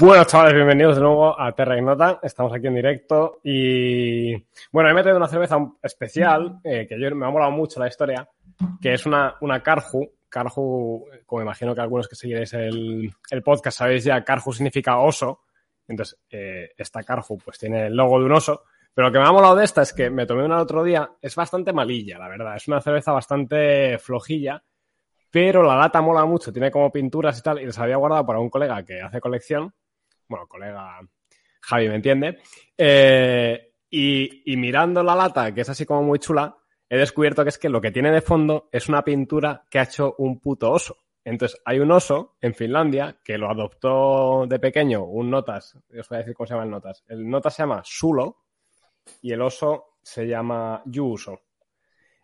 Bueno, chavales, bienvenidos de nuevo a Terra Ignota. Estamos aquí en directo y bueno, he metido una cerveza especial eh, que yo me ha molado mucho la historia, que es una, una Carhu. Carhu, como imagino que algunos que seguiréis el, el podcast sabéis ya, Carhu significa oso. Entonces, eh, esta Carhu pues tiene el logo de un oso. Pero lo que me ha molado de esta es que me tomé una el otro día. Es bastante malilla, la verdad. Es una cerveza bastante flojilla pero la lata mola mucho, tiene como pinturas y tal, y les había guardado para un colega que hace colección, bueno, colega Javi, ¿me entiende? Eh, y, mirando la lata, que es así como muy chula, he descubierto que es que lo que tiene de fondo es una pintura que ha hecho un puto oso. Entonces, hay un oso en Finlandia que lo adoptó de pequeño, un notas, os voy a decir cómo se llama el notas. El notas se llama Sulo y el oso se llama Yuuso.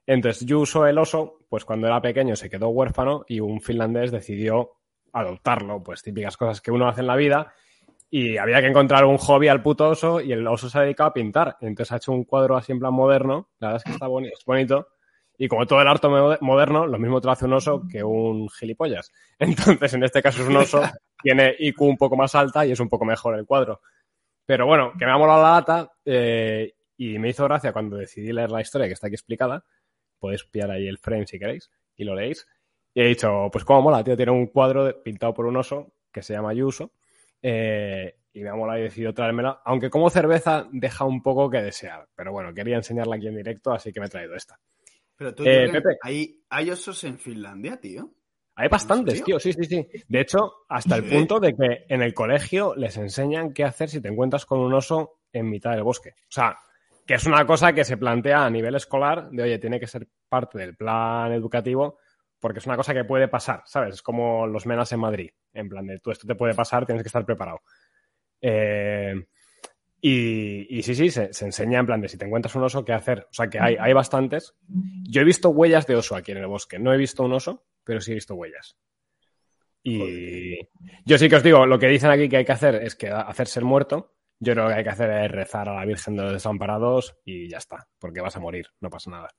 Entonces, Yuuso el oso, pues cuando era pequeño se quedó huérfano y un finlandés decidió adoptarlo, pues típicas cosas que uno hace en la vida y había que encontrar un hobby al puto oso y el oso se ha dedicado a pintar. Entonces ha hecho un cuadro así en plan moderno, la verdad es que está bonito, es bonito. Y como todo el arte moderno, lo mismo te lo hace un oso que un gilipollas. Entonces, en este caso es un oso, tiene IQ un poco más alta y es un poco mejor el cuadro. Pero bueno, que me ha molado la lata eh, y me hizo gracia cuando decidí leer la historia que está aquí explicada. Podéis pillar ahí el frame si queréis y lo leéis. Y he dicho, pues cómo mola, tío, tiene un cuadro pintado por un oso que se llama Yuso eh, y me ha molado y decidido traérmela, aunque como cerveza deja un poco que desear. Pero bueno, quería enseñarla aquí en directo, así que me he traído esta. Pero tú, eh, Pepe. ¿hay, ¿hay, osos en Finlandia, tío? Hay bastantes, tío, sí, sí, sí. De hecho, hasta el punto de que en el colegio les enseñan qué hacer si te encuentras con un oso en mitad del bosque. O sea, que es una cosa que se plantea a nivel escolar de, oye, tiene que ser parte del plan educativo porque es una cosa que puede pasar, ¿sabes? Es como los menas en Madrid, en plan de tú esto te puede pasar, tienes que estar preparado. Eh, y, sí, sí, se, enseña en plan de si te encuentras un oso, ¿qué hacer? O sea que hay, hay bastantes. Yo he visto huellas de oso aquí en el bosque. No he visto un oso, pero sí he visto huellas. Y yo sí que os digo, lo que dicen aquí que hay que hacer es que hacerse el muerto. Yo creo que hay que hacer es rezar a la Virgen de los Desamparados y ya está, porque vas a morir, no pasa nada.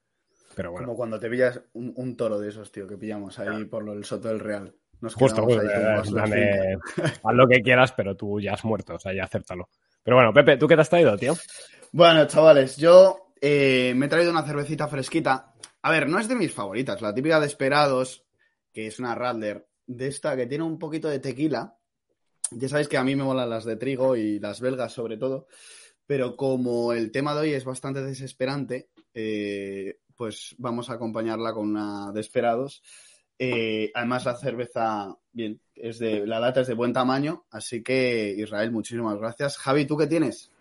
Como cuando te pillas un, toro de esos, tío, que pillamos ahí por el Soto del Real. Justo, haz lo que quieras, pero tú ya has muerto, o sea, ya acéptalo. Pero bueno, Pepe, ¿tú qué te has traído, tío? Bueno, chavales, yo eh, me he traído una cervecita fresquita. A ver, no es de mis favoritas, la típica de Esperados, que es una Radler, de esta que tiene un poquito de tequila. Ya sabéis que a mí me molan las de trigo y las belgas sobre todo, pero como el tema de hoy es bastante desesperante, eh, pues vamos a acompañarla con una de esperados. Eh, además, la cerveza, bien, es de, la lata es de buen tamaño, así que Israel, muchísimas gracias. Javi, ¿tú qué tienes?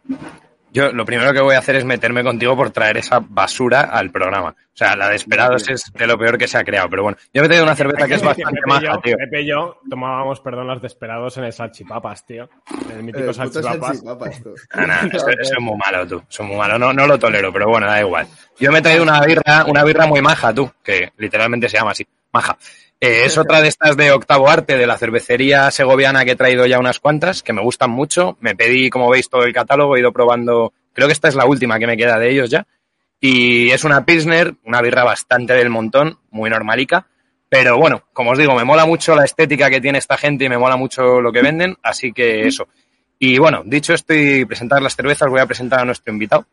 Yo lo primero que voy a hacer es meterme contigo por traer esa basura al programa. O sea, la de Esperados es de lo peor que se ha creado. Pero bueno, yo me he traído una cerveza que es bastante maja, tío. Pepe y yo tomábamos, perdón, las de Esperados en el Salchipapas, tío. En el mítico Salchipapas. eso, es muy malo, tú. Eso es muy malo. No, no lo tolero, pero bueno, da igual. Yo me he traído una birra, una birra muy maja, tú, que literalmente se llama así, maja. Eh, es otra de estas de octavo arte de la cervecería segoviana que he traído ya unas cuantas, que me gustan mucho. Me pedí, como veis, todo el catálogo, he ido probando. Creo que esta es la última que me queda de ellos ya. Y es una Pilsner, una birra bastante del montón, muy normalica. Pero bueno, como os digo, me mola mucho la estética que tiene esta gente y me mola mucho lo que venden, así que eso. Y bueno, dicho esto y presentar las cervezas, voy a presentar a nuestro invitado,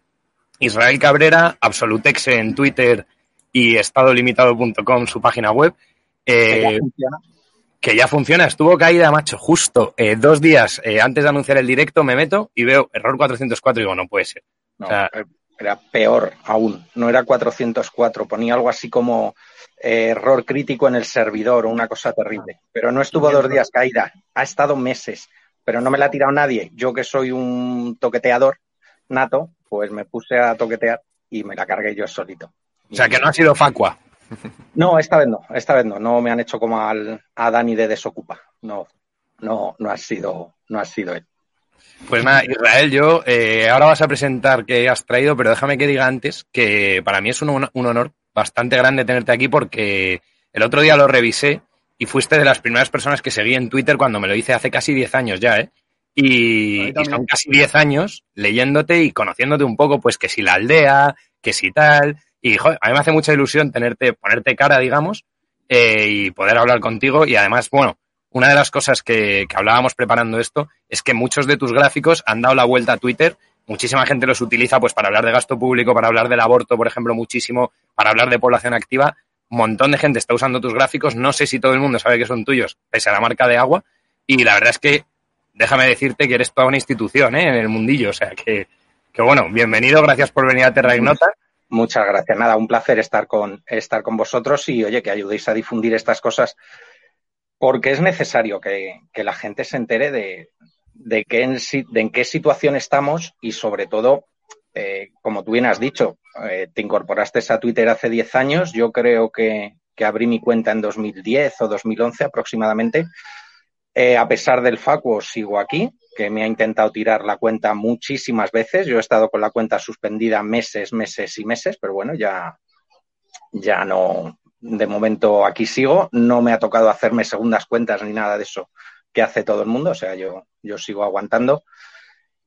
Israel Cabrera, Absolutex en Twitter y estadolimitado.com, su página web. Eh, que, ya funciona. Estuvo caída, macho, justo eh, dos días eh, antes de anunciar el directo, me meto y veo error 404 y digo, no puede ser. era peor aún, no era 404, ponía algo así como error crítico en el servidor o una cosa terrible. Pero no estuvo dos días caída, ha estado meses, pero no me la ha tirado nadie. Yo que soy un toqueteador nato, pues me puse a toquetear y me la cargué yo solito. O sea, que no ha sido facua. No, esta vez no, esta vez no. No me han hecho como al, a Dani de Desocupa. No, no, no ha sido, no ha sido él. Pues nada, Israel, yo eh, ahora vas a presentar qué has traído, pero déjame que diga antes que para mí es un, honor bastante grande tenerte aquí porque el otro día lo revisé y fuiste de las primeras personas que seguí en Twitter cuando me lo hice hace casi 10 años ya, ¿eh? Y, y son casi 10 años leyéndote y conociéndote un poco, pues que si la aldea, que si tal. Y joder, a mí me hace mucha ilusión tenerte, ponerte cara, digamos, eh, y poder hablar contigo. Y además, bueno, una de las cosas que, que hablábamos preparando esto es que muchos de tus gráficos han dado la vuelta a Twitter muchísima gente los utiliza pues para hablar de gasto público, para hablar del aborto, por ejemplo, muchísimo, para hablar de población activa. Un montón de gente está usando tus gráficos. No sé si todo el mundo sabe que son tuyos, pese a la marca de agua. Y la verdad es que déjame decirte que eres toda una institución ¿eh? en el mundillo. O sea que, que bueno, bienvenido, gracias por venir a Terra Ignota. Muchas gracias. Nada, un placer estar con, estar con vosotros y oye, que ayudéis a difundir estas cosas porque es necesario que, que la gente se entere de, de, qué en, qué situación estamos y sobre todo, eh, como tú bien has dicho, eh, te incorporaste a Twitter hace 10 años, yo creo que, que, abrí mi cuenta en 2010 o 2011 aproximadamente. Eh, a pesar del facuo, sigo aquí, que me ha intentado tirar la cuenta muchísimas veces. Yo he estado con la cuenta suspendida meses, meses y meses, pero bueno, ya, ya no, de momento aquí sigo. No me ha tocado hacerme segundas cuentas ni nada de eso que hace todo el mundo, o sea, yo, yo sigo aguantando.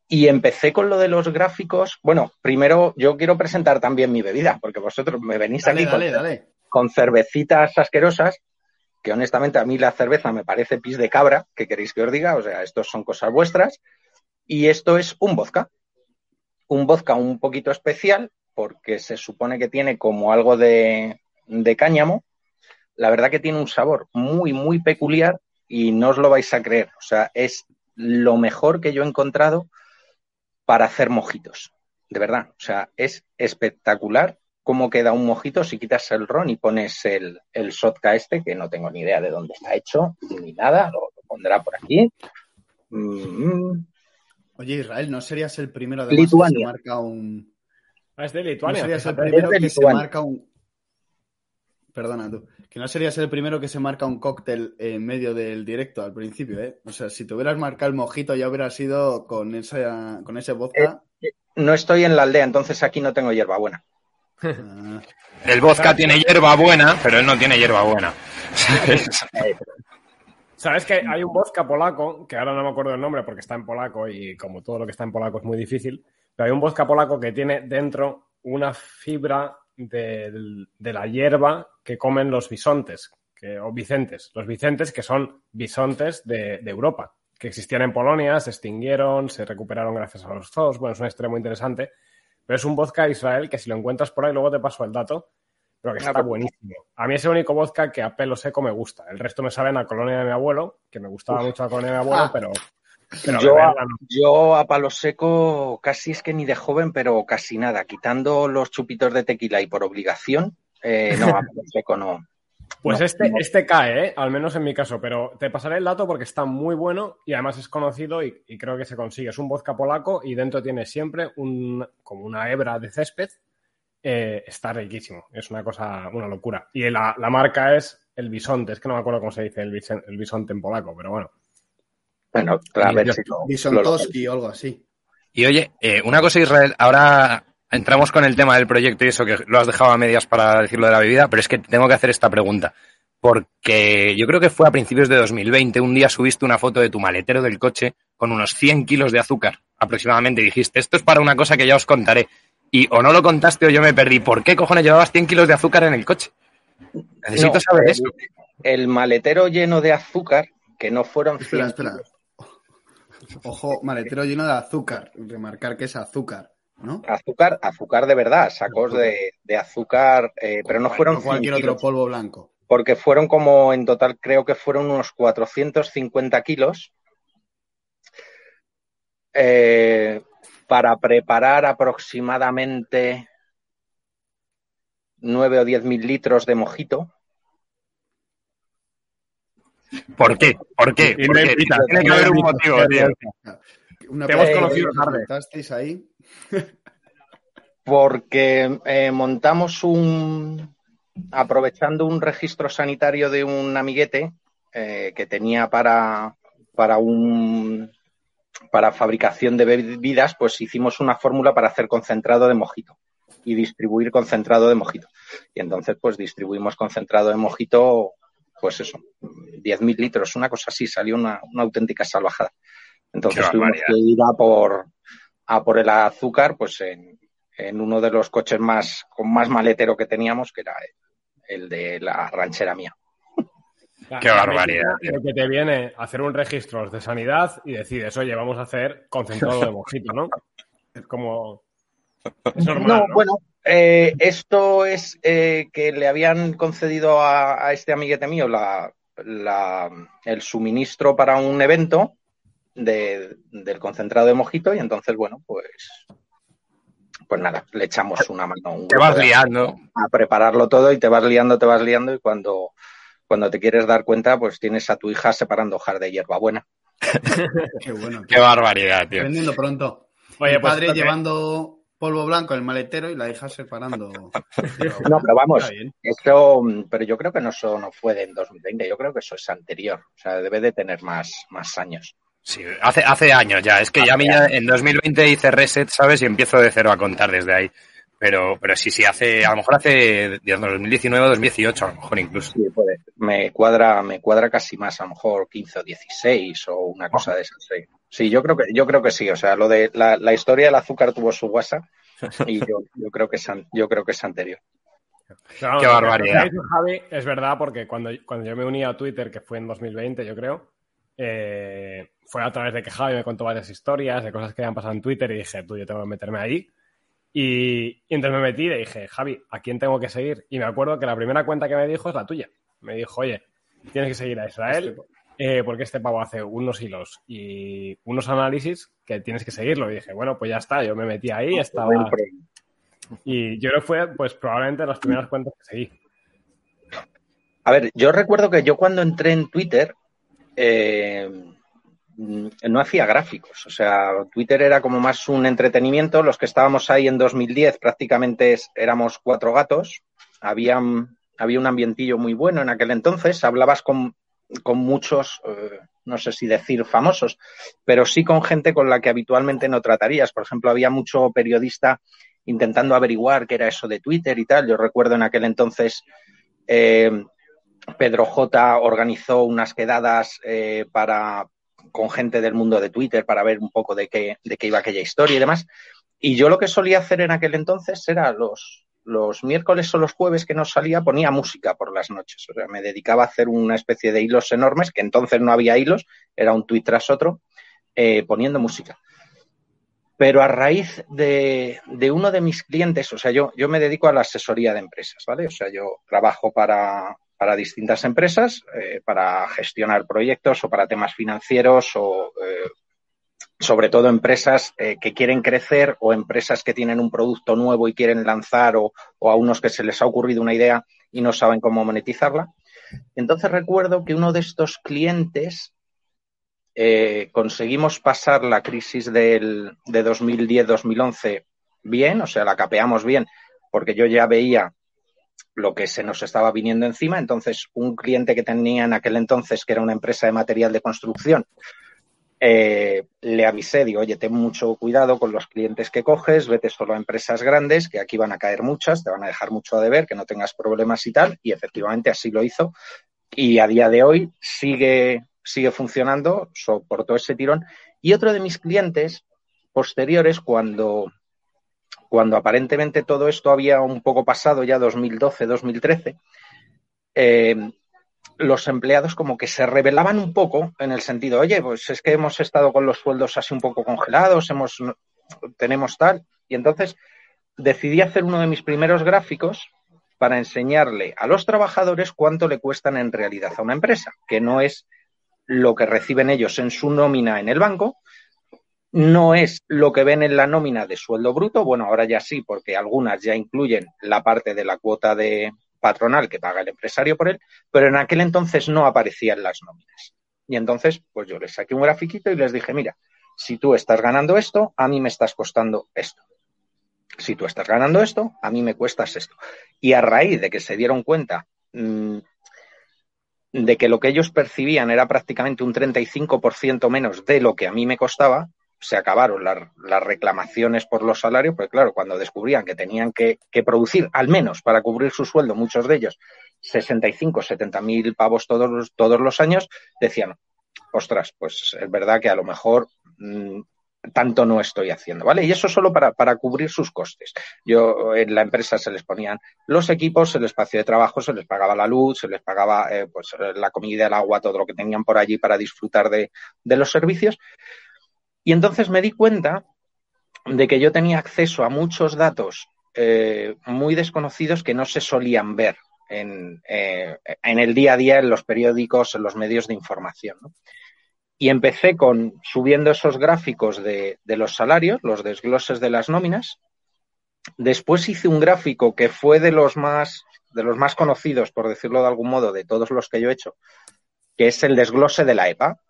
Y empecé con lo de los gráficos. Bueno, primero yo quiero presentar también mi bebida, porque vosotros me venís aquí con, cervecitas asquerosas, que honestamente a mí la cerveza me parece pis de cabra, que queréis que os diga, o sea, estos son cosas vuestras. Y esto es un vodka. Un vodka un poquito especial, porque se supone que tiene como algo de, de cáñamo. La verdad que tiene un sabor muy, muy peculiar y no os lo vais a creer. O sea, es lo mejor que yo he encontrado para hacer mojitos. De verdad. O sea, es espectacular cómo queda un mojito si quitas el ron y pones el, el sotka este, que no tengo ni idea de dónde está hecho, ni nada, lo, pondrá por aquí. Mm. Oye, Israel, ¿no serías el primero de que se marca un... Ah, es de Lituania. ¿No serías el primero que se marca un... Perdona tú. Que no serías el primero que se marca un cóctel en medio del directo al principio, ¿eh? O sea, si te hubieras marcado el mojito ya hubiera sido con, esa, con ese vodka. Eh, no estoy en la aldea, entonces aquí no tengo hierba buena. Ah. El vodka tiene hierba buena, pero él no tiene hierba buena. ¿Sabes que hay un vodka polaco, que ahora no me acuerdo el nombre porque está en polaco y como todo lo que está en polaco es muy difícil, pero hay un vodka polaco que tiene dentro una fibra de, la hierba que comen los bisontes, o vicentes, los vicentes que son bisontes de, Europa, que existían en Polonia, se extinguieron, se recuperaron gracias a los zoos. Bueno, es historia muy interesante. Pero es un vodka Israel que si lo encuentras por ahí, luego te paso el dato, pero que está buenísimo. A mí es el único vodka que a pelo seco me gusta. El resto me sabe a la colonia de mi abuelo, que me gustaba mucho la colonia de mi abuelo, ah. pero yo, a, palo seco casi es que ni de joven, pero casi nada. Quitando los chupitos de tequila y por obligación, eh, no, a palo seco no. Pues este, este cae, ¿eh? al menos en mi caso, pero te pasaré el dato porque está muy bueno y además es conocido y, creo que se consigue. Es un vodka polaco y dentro tiene siempre un, como una hebra de césped. Eh, está riquísimo, es una cosa, una locura. Y la, marca es el bisonte, es que no me acuerdo cómo se dice el, el bisonte en polaco, pero bueno. Bueno, a ver si o algo así. Y oye, eh, una cosa, Israel, ahora entramos con el tema del proyecto y eso que lo has dejado a medias para decirlo de la bebida, pero es que tengo que hacer esta pregunta. Porque yo creo que fue a principios de 2020, un día subiste una foto de tu maletero del coche con unos 100 kilos de azúcar aproximadamente. Y dijiste, esto es para una cosa que ya os contaré. Y o no lo contaste o yo me perdí. ¿Por qué cojones llevabas 100 kilos de azúcar en el coche? Necesito saber eso. El maletero lleno de azúcar, que no fueron 100 Ojo, maletero lleno de azúcar. Remarcar que es azúcar, ¿no? Azúcar, azúcar de verdad, sacos de, azúcar, eh, pero no fueron. cualquier otro polvo blanco. Porque fueron como en total, creo que fueron unos 450 kilos. Eh, para preparar aproximadamente 9 o 10 mil litros de mojito. ¿Por qué? ¿Por qué? Tiene que haber un motivo, tío. Te hemos conocido tarde. ahí? Porque eh, montamos un. Aprovechando un registro sanitario de un amiguete eh, que tenía para, para un para fabricación de bebidas, pues hicimos una fórmula para hacer concentrado de mojito y distribuir concentrado de mojito. Y entonces, pues distribuimos concentrado de mojito pues eso, 10.000 litros, una cosa así, salió una, auténtica salvajada. Entonces tuvimos que ir a por, a por el azúcar, pues en, en, uno de los coches más, con más maletero que teníamos, que era el, de la ranchera mía. Qué barbaridad. Lo que te viene a hacer un registro de sanidad y decides, oye, vamos a hacer concentrado de mojito, ¿no? Es como. Es normal, No, ¿no? bueno, eh, esto es eh, que le habían concedido a, a este amiguete mío la, la- el suministro para un evento de- del concentrado de mojito y entonces, bueno, pues, pues nada, le echamos una mano un Te grupo vas de- liando. a prepararlo todo y te vas liando, te vas liando y cuando, cuando te quieres dar cuenta, pues tienes a tu hija separando hojar de hierbabuena. Qué bueno. Qué barbaridad, tío. Aprendiendo pronto. Oye, pues, padre llevando polvo blanco en el maletero y la hija separando. No, pero vamos. Eso, pero yo creo que no, eso no fue de en 2020, yo creo que eso es anterior, o sea, debe de tener más, más años. Sí, hace, hace años ya. Es que ya a mí ya en 2020 hice reset, ¿sabes? Y empiezo de cero a contar desde ahí. Pero, pero sí, sí, hace, a lo mejor hace 2019 o 2018, a lo mejor incluso. Sí, puede. Me cuadra, me cuadra casi más, a lo mejor 15 o 16 o una cosa de esas. Sí, Sí, yo creo que, yo creo que sí. O sea, lo de la, la historia del azúcar tuvo su WhatsApp y yo, yo creo que es, an- yo creo que es anterior. Qué barbaridad. Javi es verdad porque cuando, cuando yo me uní a Twitter, que fue en 2020, yo creo, eh, fue a través de que Javi me contó varias historias de cosas que habían pasado en Twitter y dije, tú, yo tengo que meterme ahí. Y, y entonces me metí y dije, Javi, ¿a quién tengo que seguir? Y me acuerdo que la primera cuenta que me dijo es la tuya. Me dijo, oye, tienes que seguir a Israel eh, porque este pavo hace unos hilos y unos análisis que tienes que seguirlo. Y dije, bueno, pues ya está, yo me metí ahí, estaba... Y yo creo que fue, pues, probablemente las primeras cuentas que seguí. A ver, yo recuerdo que yo cuando entré en Twitter eh, mm, no hacía gráficos. O sea, Twitter era como más un entretenimiento. Los que estábamos ahí en 2010 prácticamente éramos cuatro gatos. Había, un ambientillo muy bueno en aquel entonces. Hablabas con, con muchos, eh, no sé si decir famosos, pero sí con gente con la que habitualmente no tratarías. Por ejemplo, había mucho periodista intentando averiguar qué era eso de Twitter y tal. Yo recuerdo en aquel entonces eh, Pedro J organizó unas quedadas eh, para con gente del mundo de Twitter para ver un poco de qué, de qué iba aquella historia y demás. Y yo lo que solía hacer en aquel entonces era los, los miércoles o los jueves que nos salía, ponía música por las noches. O sea, me dedicaba a hacer una especie de hilos enormes, que entonces no había hilos, era un tweet tras otro, eh, poniendo música. Pero a raíz de, de, uno de mis clientes, o sea, yo, yo me dedico a la asesoría de empresas, ¿vale? O sea, yo trabajo para, para distintas empresas, eh, para gestionar proyectos o para temas financieros o eh, sobre todo empresas eh, que quieren crecer o empresas que tienen un producto nuevo y quieren lanzar o, a unos que se les ha ocurrido una idea y no saben cómo monetizarla. Entonces recuerdo que uno de estos clientes conseguimos pasar la crisis del, de 2010-2011 bien, o sea, la capeamos bien, porque yo ya veía lo que se nos estaba viniendo encima. Entonces, un cliente que tenía en aquel entonces, que era una empresa de material de construcción, eh, le avisé, digo, oye, ten mucho cuidado con los clientes que coges, vete solo a empresas grandes, que aquí van a caer muchas, te van a dejar mucho a deber, que no tengas problemas y tal. Y efectivamente así lo hizo. Y a día de hoy sigue, sigue funcionando, soportó ese tirón. Y otro de mis clientes posteriores, cuando, cuando aparentemente todo esto había un poco pasado, ya 2012, 2013, eh, los empleados como que se rebelaban un poco en el sentido, oye, pues es que hemos estado con los sueldos así un poco congelados, hemos, tenemos tal. Y entonces decidí hacer uno de mis primeros gráficos para enseñarle a los trabajadores cuánto le cuestan en realidad a una empresa, que no es lo que reciben ellos en su nómina en el banco, no es lo que ven en la nómina de sueldo bruto, bueno, ahora ya sí, porque algunas ya incluyen la parte de la cuota de patronal que paga el empresario por él, pero en aquel entonces no aparecían las nóminas. Y entonces, pues yo les saqué un grafiquito y les dije, mira, si tú estás ganando esto, a mí me estás costando esto. Si tú estás ganando esto, a mí me cuestas esto. Y a raíz de que se dieron cuenta mmm, de que lo que ellos percibían era prácticamente un 35% menos de lo que a mí me costaba, se acabaron las, reclamaciones por los salarios, porque claro, cuando descubrían que tenían que, producir, al menos para cubrir su sueldo, muchos de ellos, 65, 70 mil pavos todos los, todos los años, decían, ostras, pues es verdad que a lo mejor mmm, tanto no estoy haciendo, ¿vale? Y eso solo para, cubrir sus costes. Yo en la empresa se les ponían los equipos, el espacio de trabajo, se les pagaba la luz, se les pagaba eh, pues la comida, el agua, todo lo que tenían por allí para disfrutar de los servicios. Y entonces me di cuenta de que yo tenía acceso a muchos datos eh, muy desconocidos que no se solían ver en, eh, en, el día a día en los periódicos, en los medios de información. y empecé con subiendo esos gráficos de, de, los salarios, los desgloses de las nóminas. Después hice un gráfico que fue de los más de los más conocidos, por decirlo de algún modo, de todos los que yo he hecho, que es el desglose de la EPA,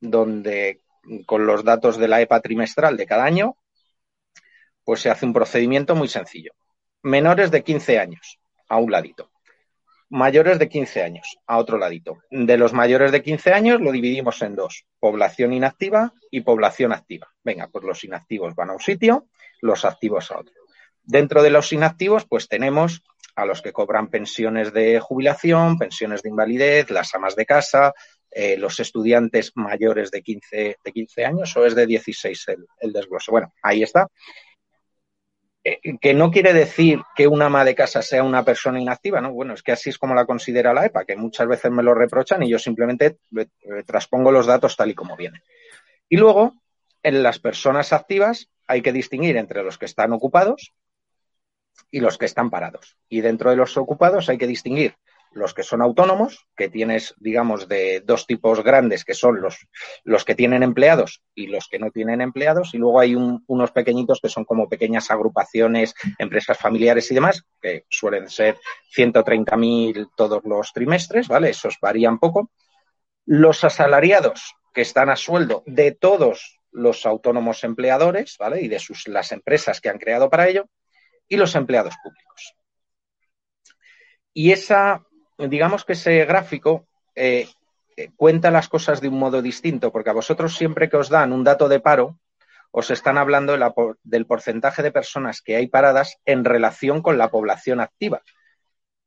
donde con los datos de la EPA trimestral de cada año, pues se hace un procedimiento muy sencillo. Menores de 15 años, a un ladito mayores de 15 años, a otro ladito. De los mayores de 15 años lo dividimos en dos, población inactiva y población activa. Venga, pues los inactivos van a un sitio, los activos a otro. Dentro de los inactivos, pues tenemos a los que cobran pensiones de jubilación, pensiones de invalidez, las amas de casa, eh, los estudiantes mayores de 15, de 15 años o es de 16 el, el desglose. Bueno, ahí está. Eh, que no quiere decir que una ama de casa sea una persona inactiva, ¿no? Bueno, es que así es como la considera la EPA, que muchas veces me lo reprochan y yo simplemente eh, transpongo los datos tal y como vienen. Y luego, en las personas activas hay que distinguir entre los que están ocupados y los que están parados. Y dentro de los ocupados hay que distinguir los que son autónomos, que tienes, digamos, de dos tipos grandes, que son los, los que tienen empleados y los que no tienen empleados, y luego hay un, unos pequeñitos que son como pequeñas agrupaciones, empresas familiares y demás, que suelen ser 130.000 todos los trimestres, ¿vale? Esos varían poco. Los asalariados, que están a sueldo de todos los autónomos empleadores, ¿vale? Y de sus, las empresas que han creado para ello, y los empleados públicos. Y esa digamos que ese gráfico eh, eh, cuenta las cosas de un modo distinto, porque a vosotros siempre que os dan un dato de paro, os están hablando de la, del porcentaje de personas que hay paradas en relación con la población activa,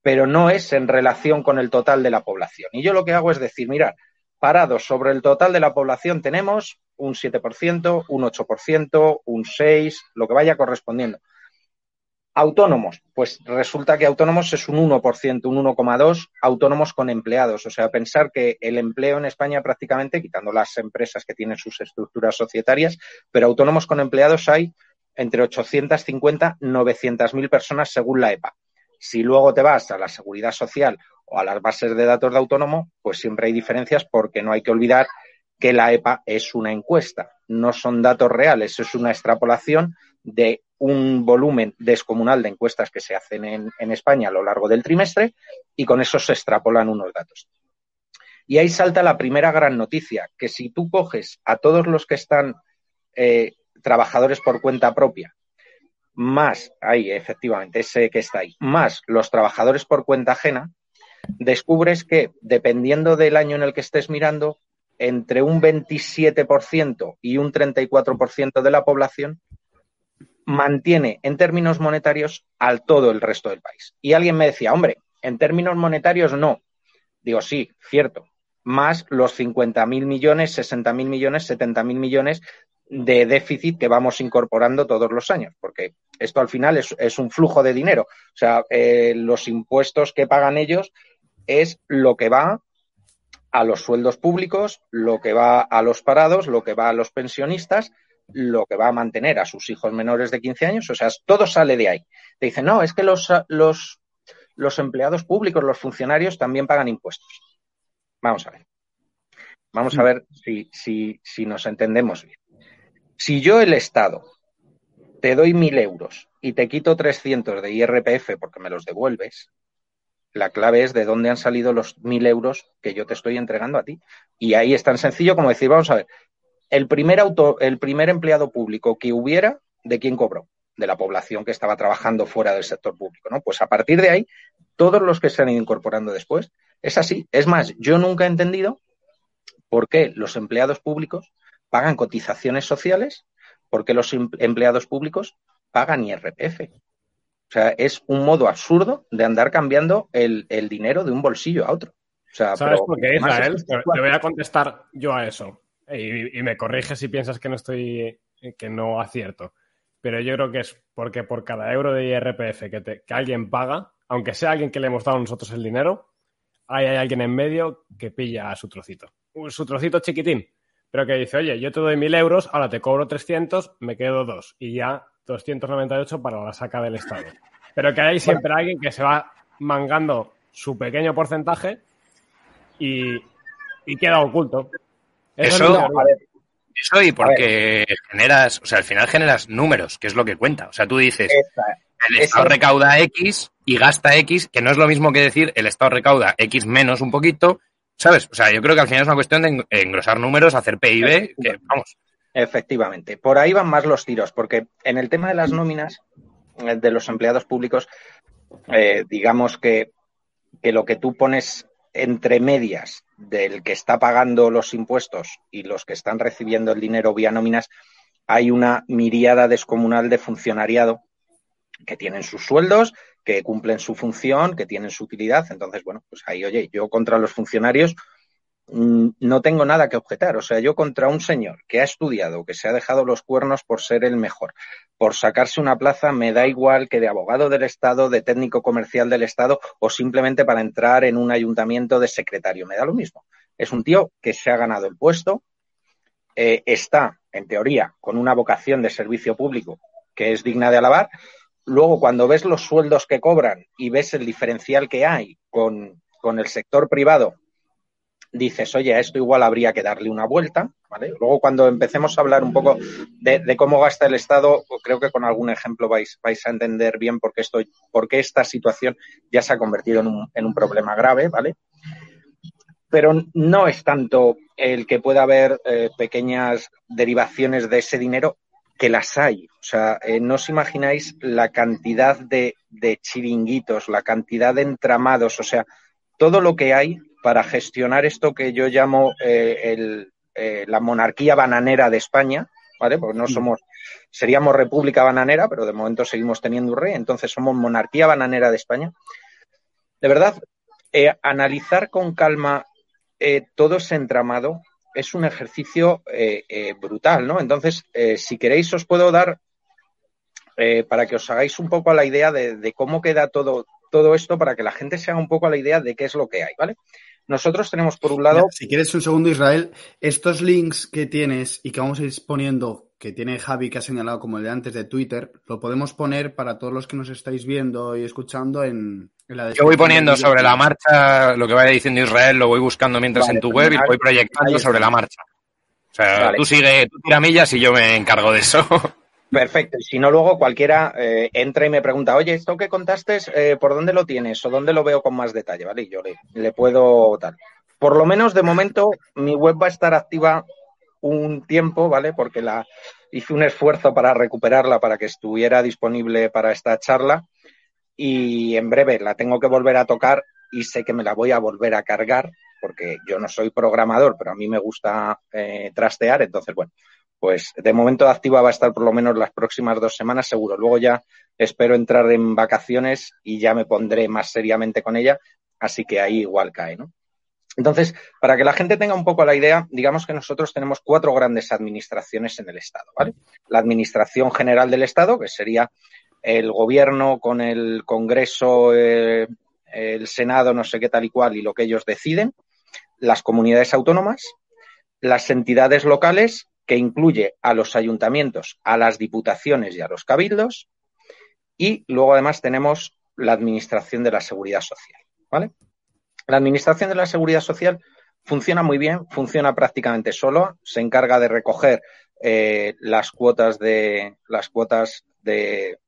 pero no es en relación con el total de la población. Y yo lo que hago es decir, mirad, parados sobre el total de la población tenemos un 7%, un 8%, un 6%, lo que vaya correspondiendo. Autónomos, pues resulta que autónomos es un 1%, un 1,2% autónomos con empleados. O sea, pensar que el empleo en España prácticamente, quitando las empresas que tienen sus estructuras societarias, pero autónomos con empleados hay entre 850 y 900 mil personas según la EPA. Si luego te vas a la seguridad social o a las bases de datos de autónomo, pues siempre hay diferencias porque no hay que olvidar que la EPA es una encuesta, no son datos reales, es una extrapolación de un volumen descomunal de encuestas que se hacen en, España a lo largo del trimestre y con eso se extrapolan unos datos. Y ahí salta la primera gran noticia, que si tú coges a todos los que están eh, trabajadores por cuenta propia, más, ahí efectivamente, ese que está ahí, más los trabajadores por cuenta ajena, descubres que dependiendo del año en el que estés mirando, entre un 27% y un 34% de la población mantiene en términos monetarios al todo el resto del país. Y alguien me decía, hombre, en términos monetarios no. Digo, sí, cierto. Más los 50.000 millones, 60.000 millones, 70.000 millones de déficit que vamos incorporando todos los años, porque esto al final es, es un flujo de dinero. O sea, eh, los impuestos que pagan ellos es lo que va a los sueldos públicos, lo que va a los parados, lo que va a los pensionistas lo que va a mantener a sus hijos menores de 15 años, o sea, todo sale de ahí. Te dicen, no, es que los, los, los empleados públicos, los funcionarios también pagan impuestos. Vamos a ver. Vamos a ver si, si, si nos entendemos bien. Si yo, el Estado, te doy mil euros y te quito 300 de IRPF porque me los devuelves, la clave es de dónde han salido los mil euros que yo te estoy entregando a ti. Y ahí es tan sencillo como decir, vamos a ver, el primer, auto, el primer empleado público que hubiera, ¿de quién cobró? De la población que estaba trabajando fuera del sector público, ¿no? Pues a partir de ahí, todos los que se han ido incorporando después, es así. Es más, yo nunca he entendido por qué los empleados públicos pagan cotizaciones sociales, por qué los em-, empleados públicos pagan IRPF. O sea, es un modo absurdo de andar cambiando el, el dinero de un bolsillo a otro. O sea, ¿Sabes por qué, Israel? Te voy a contestar yo a eso. Y, y, me corrige si piensas que no estoy que no acierto. Pero yo creo que es porque por cada euro de IRPF que, que alguien paga, aunque sea alguien que le hemos dado a nosotros el dinero, hay, hay alguien en medio que pilla su trocito. Su trocito chiquitín, pero que dice, oye, yo te doy mil euros, ahora te cobro 300, me quedo dos y ya 298 para la saca del Estado. Pero que hay siempre alguien que se va mangando su pequeño porcentaje y, y queda oculto. Eso, eso y porque generas, o sea, al final generas números, que es lo que cuenta. O sea, tú dices, el Estado recauda X y gasta X, que no es lo mismo que decir el Estado recauda X menos un poquito, ¿sabes? O sea, yo creo que al final es una cuestión de engrosar números, hacer PIB, que vamos. Efectivamente, por ahí van más los tiros, porque en el tema de las nóminas eh, de los empleados públicos, eh, digamos que, que lo que tú pones entre medias del que está pagando los impuestos y los que están recibiendo el dinero vía nóminas, hay una miriada descomunal de funcionariado que tienen sus sueldos, que cumplen su función, que tienen su utilidad. Entonces, bueno, pues ahí, oye, yo contra los funcionarios no tengo nada que objetar. O sea, yo contra un señor que ha estudiado, que se ha dejado los cuernos por ser el mejor, por sacarse una plaza, me da igual que de abogado del Estado, de técnico comercial del Estado o simplemente para entrar en un ayuntamiento de secretario. Me da lo mismo. Es un tío que se ha ganado el puesto, eh, está, en teoría, con una vocación de servicio público que es digna de alabar Luego, cuando ves los sueldos que cobran y ves el diferencial que hay con, el sector privado, dices, oye, a esto igual habría que darle una vuelta, ¿vale? Luego, cuando empecemos a hablar un poco de, cómo gasta el Estado, creo que con algún ejemplo vais, vais a entender bien por qué, esto, por qué esta situación ya se ha convertido en un, en un problema grave, ¿vale? Pero no es tanto el que pueda haber eh, pequeñas derivaciones de ese dinero, que las hay. O sea, eh, no os imagináis la cantidad de, chiringuitos, la cantidad de entramados, o sea, todo lo que hay para gestionar esto que yo llamo eh, eh, la monarquía bananera de España, ¿vale? Porque no somos, seríamos república bananera, pero de momento seguimos teniendo un rey, entonces somos monarquía bananera de España. De verdad, analizar con calma todo ese entramado es un ejercicio eh, eh, brutal, ¿no? Entonces, eh, si queréis, os puedo dar, para que os hagáis un poco a la idea de, cómo queda todo, todo esto, para que la gente se haga un poco a la idea de qué es lo que hay, ¿vale? Nosotros tenemos por un lado. Si quieres un segundo, Israel, estos links que tienes y que vamos a ir poniendo, que tiene Javi, que ha señalado como el de antes de Twitter, lo podemos poner para todos los que nos estáis viendo y escuchando en, yo voy poniendo sobre la marcha lo que vaya diciendo Israel, lo voy buscando mientras en tu web y lo voy proyectando sobre la marcha. O sea, tú sigue, tú tira millas y yo me encargo de eso. Perfecto. Y si no, luego cualquiera eh, entra y me pregunta, oye, esto que contaste, eh, ¿por dónde lo tienes o dónde lo veo con más detalle? ¿Vale? Y yo le, puedo tal. Por lo menos de momento, mi web va a estar activa un tiempo, ¿vale? Porque la hice un esfuerzo para recuperarla para que estuviera disponible para esta charla y en breve la tengo que volver a tocar y sé que me la voy a volver a cargar porque yo no soy programador, pero a mí me gusta eh, trastear, entonces bueno, pues de momento activa va a estar por lo menos las próximas dos semanas seguro. Luego ya espero entrar en vacaciones y ya me pondré más seriamente con ella, así que ahí igual cae, ¿no? Entonces, para que la gente tenga un poco la idea, digamos que nosotros tenemos cuatro grandes administraciones en el Estado, ¿vale? La Administración General del Estado, que sería el gobierno con el Congreso, eh, el Senado, no sé qué tal y cual, y lo que ellos deciden, las comunidades autónomas, las entidades locales, que incluye a los ayuntamientos, a las diputaciones y a los cabildos, y luego además tenemos la Administración de la Seguridad Social. ¿vale? La Administración de la Seguridad Social funciona muy bien, funciona prácticamente solo, se encarga de recoger eh, las cuotas de las cuotas de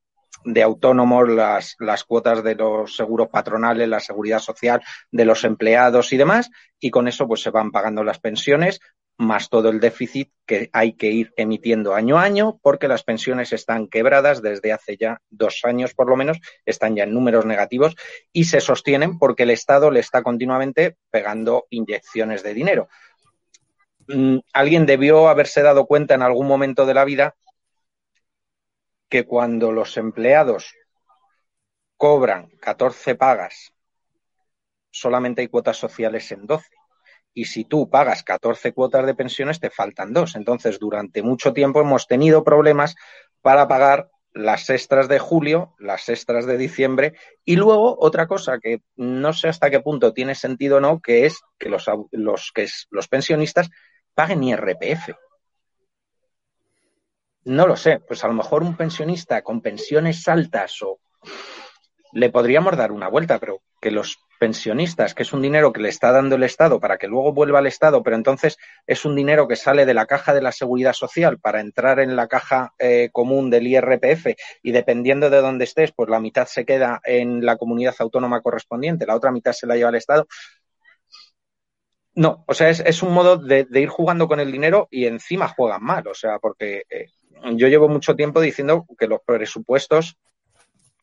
de autónomos, las, las cuotas de los seguros patronales, la seguridad social de los empleados y demás, y con eso pues se van pagando las pensiones más todo el déficit que hay que ir emitiendo año a año porque las pensiones están quebradas desde hace ya dos años por lo menos, están ya en números negativos y se sostienen porque el Estado le está continuamente pegando inyecciones de dinero. Mm, alguien debió haberse dado cuenta en algún momento de la vida que cuando los empleados cobran 14 pagas, solamente hay cuotas sociales en 12. Y si tú pagas 14 cuotas de pensiones te faltan dos. Entonces, durante mucho tiempo hemos tenido problemas para pagar las extras de julio, las extras de diciembre y luego otra cosa que no sé hasta qué punto tiene sentido o no, que es que los, los, que los pensionistas paguen IRPF. No lo sé, pues a lo mejor un pensionista con pensiones altas o le podríamos dar una vuelta, pero que los pensionistas, que es un dinero que le está dando el Estado para que luego vuelva al Estado, pero entonces es un dinero que sale de la caja de la seguridad social para entrar en la caja eh, común del IRPF y dependiendo de dónde estés, pues la mitad se queda en la comunidad autónoma correspondiente, la otra mitad se la lleva al Estado. No, o sea, es, un modo de, ir jugando con el dinero y encima juegan mal, o sea, porque eh, yo llevo mucho tiempo diciendo que los presupuestos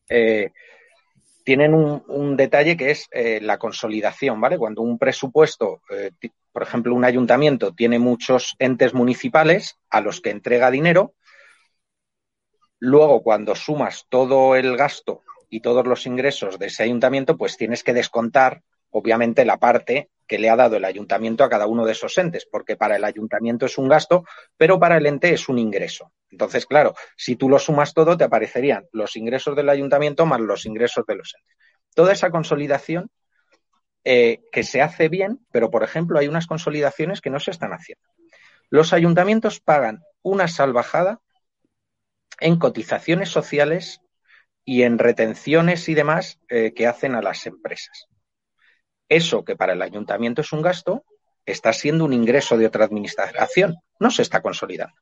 eh, tienen un, detalle que es eh, la consolidación, ¿vale? Cuando un presupuesto, eh, por ejemplo, un ayuntamiento tiene muchos entes municipales a los que entrega dinero, luego cuando sumas todo el gasto y todos los ingresos de ese ayuntamiento, pues tienes que descontar, obviamente, la parte que le ha dado el ayuntamiento a cada uno de esos entes, porque para el ayuntamiento es un gasto, pero para el ente es un ingreso. Entonces, claro, si tú lo sumas todo, te aparecerían los ingresos del ayuntamiento más los ingresos de los entes. Toda esa consolidación eh, que se hace bien, pero por ejemplo hay unas consolidaciones que no se están haciendo. Los ayuntamientos pagan una salvajada en cotizaciones sociales y en retenciones y demás eh, que hacen a las empresas. Eso que para el ayuntamiento es un gasto, está siendo un ingreso de otra administración, no se está consolidando.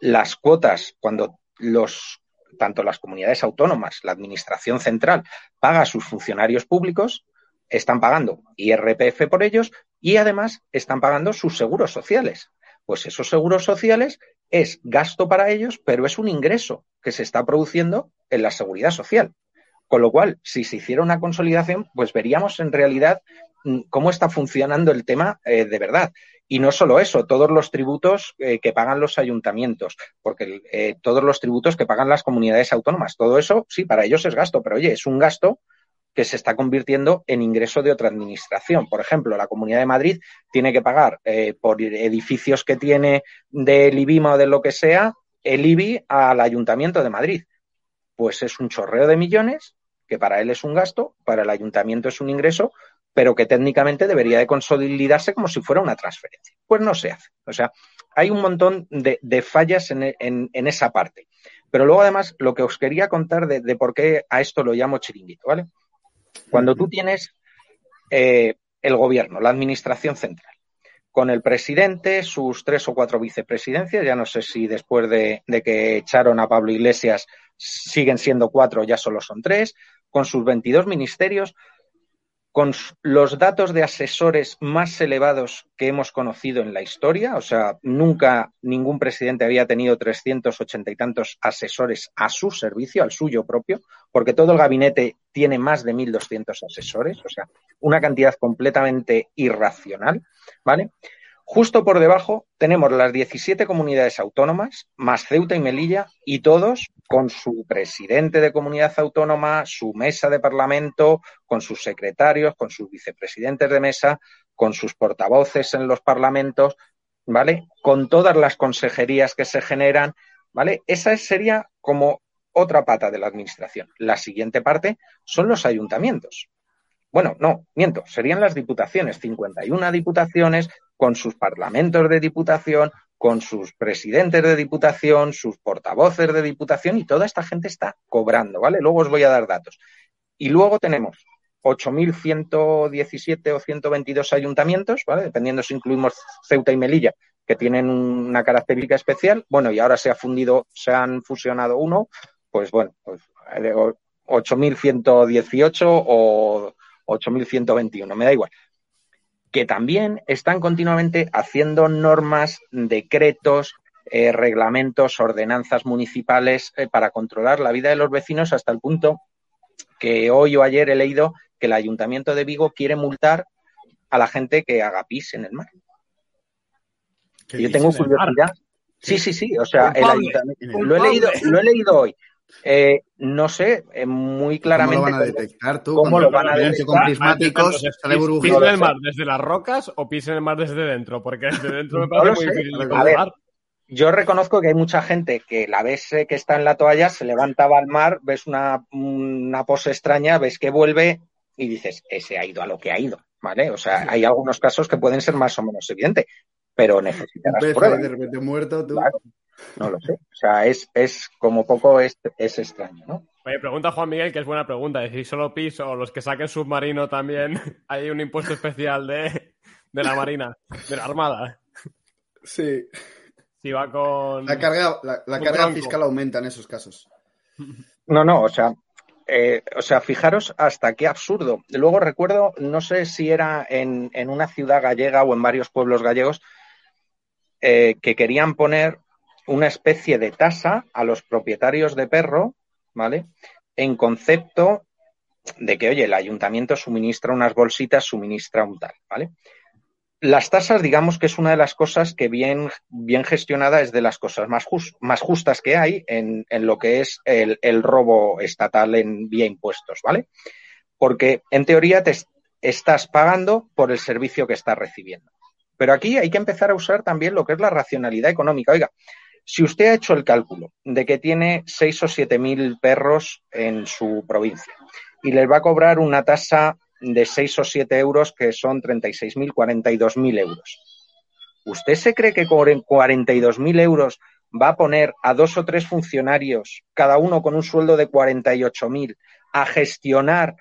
Las cuotas, cuando los tanto las comunidades autónomas, la administración central paga a sus funcionarios públicos, están pagando IRPF por ellos y además están pagando sus seguros sociales. Pues esos seguros sociales es gasto para ellos, pero es un ingreso que se está produciendo en la seguridad social. Con lo cual, si se hiciera una consolidación, pues veríamos en realidad mm, cómo está funcionando el tema eh, de verdad. Y no solo eso, todos los tributos eh, que pagan los ayuntamientos, porque eh, todos los tributos que pagan las comunidades autónomas, todo eso, sí, para ellos es gasto, pero oye, es un gasto que se está convirtiendo en ingreso de otra administración. Por ejemplo, la Comunidad de Madrid tiene que pagar por edificios que tiene del IBIMA o de lo que sea, el IBI al Ayuntamiento de Madrid. Pues es un chorreo de millones que para él es un gasto, para el ayuntamiento es un ingreso, pero que técnicamente debería de consolidarse como si fuera una transferencia. Pues no se hace. O sea, hay un montón de, fallas en, esa parte. Pero luego, además, lo que os quería contar de, por qué a esto lo llamo chiringuito, ¿vale? Cuando tú tienes eh, el gobierno, la administración central, con el presidente, sus tres o cuatro vicepresidencias, ya no sé si después de, de que echaron a Pablo Iglesias siguen siendo cuatro, ya solo son tres, con sus 22 ministerios, con los datos de asesores más elevados que hemos conocido en la historia. O sea, nunca ningún presidente había tenido 380 y tantos asesores a su servicio, al suyo propio, porque todo el gabinete tiene más de 1.200 asesores. O sea, una cantidad completamente irracional, ¿vale? Justo por debajo tenemos las 17 comunidades autónomas, más Ceuta y Melilla, y todos con su presidente de comunidad autónoma, su mesa de parlamento, con sus secretarios, con sus vicepresidentes de mesa, con sus portavoces en los parlamentos, ¿vale? Con todas las consejerías que se generan, ¿vale? Esa sería como otra pata de la administración. La siguiente parte son los ayuntamientos. Bueno, no, miento, serían las diputaciones, 51 diputaciones con sus parlamentos de diputación, con sus presidentes de diputación, sus portavoces de diputación y toda esta gente está cobrando, ¿vale? Luego os voy a dar datos. Y luego tenemos 8.117 o 122 ayuntamientos, ¿vale? Dependiendo si incluimos Ceuta y Melilla, que tienen una característica especial. Bueno, y ahora se ha fundido, se han fusionado uno, pues bueno, pues 8.118 o 8.121, me da igual, que también están continuamente haciendo normas, decretos, eh, reglamentos, ordenanzas municipales eh, para controlar la vida de los vecinos hasta el punto que hoy o ayer he leído que el Ayuntamiento de Vigo quiere multar a la gente que haga pis en el mar. Yo tengo curiosidad. Sí, sí, sí. O sea, el ayuntamiento, lo he leído, lo he leído hoy Eh, no sé, eh, muy claramente. ¿Cómo lo van a detectar tú? ¿Cómo lo van a detectar? Con prismáticos, Entonces, sale ¿pis- burbujita. ¿Pisen No el mar desde las rocas o pisen el mar desde dentro? Porque desde dentro me parece muy sé. difícil de A ver, controlar. Yo reconozco que hay mucha gente que la ves eh, que está en la toalla, se levanta va al mar, ves una, una pose extraña, ves que vuelve y dices, ese ha ido a lo que ha ido, ¿vale? O sea, hay algunos casos que pueden ser más o menos evidentes, pero necesitarás pruebas. de repente muerto, tú. Claro. No lo sé. O sea, es, es como poco es, es extraño, ¿no? Oye, pregunta Juan Miguel, que es buena pregunta. Si solo PIS o los que saquen submarino también hay un impuesto especial de, de la Marina, de la Armada. Sí. Si va con... La carga, la, carga tronco. fiscal aumenta en esos casos. No, no, o sea, eh, o sea, fijaros hasta qué absurdo. Luego recuerdo, no sé si era en, en una ciudad gallega o en varios pueblos gallegos, eh, que querían poner una especie de tasa a los propietarios de perro, ¿vale? En concepto de que, oye, el ayuntamiento suministra unas bolsitas, suministra un tal, ¿vale? Las tasas, digamos que es una de las cosas que bien, bien gestionada es de las cosas más, jus- más justas que hay en, en lo que es el, el robo estatal en vía impuestos, ¿vale? Porque en teoría te es- estás pagando por el servicio que estás recibiendo. Pero aquí hay que empezar a usar también lo que es la racionalidad económica. Oiga, si usted ha hecho el cálculo de que tiene seis o siete mil perros en su provincia y les va a cobrar una tasa de 6 o 7 euros, que son 36.000, 42.000 euros. ¿Usted se cree que con 42.000 euros va a poner a dos o tres funcionarios, cada uno con un sueldo de 48.000, a gestionar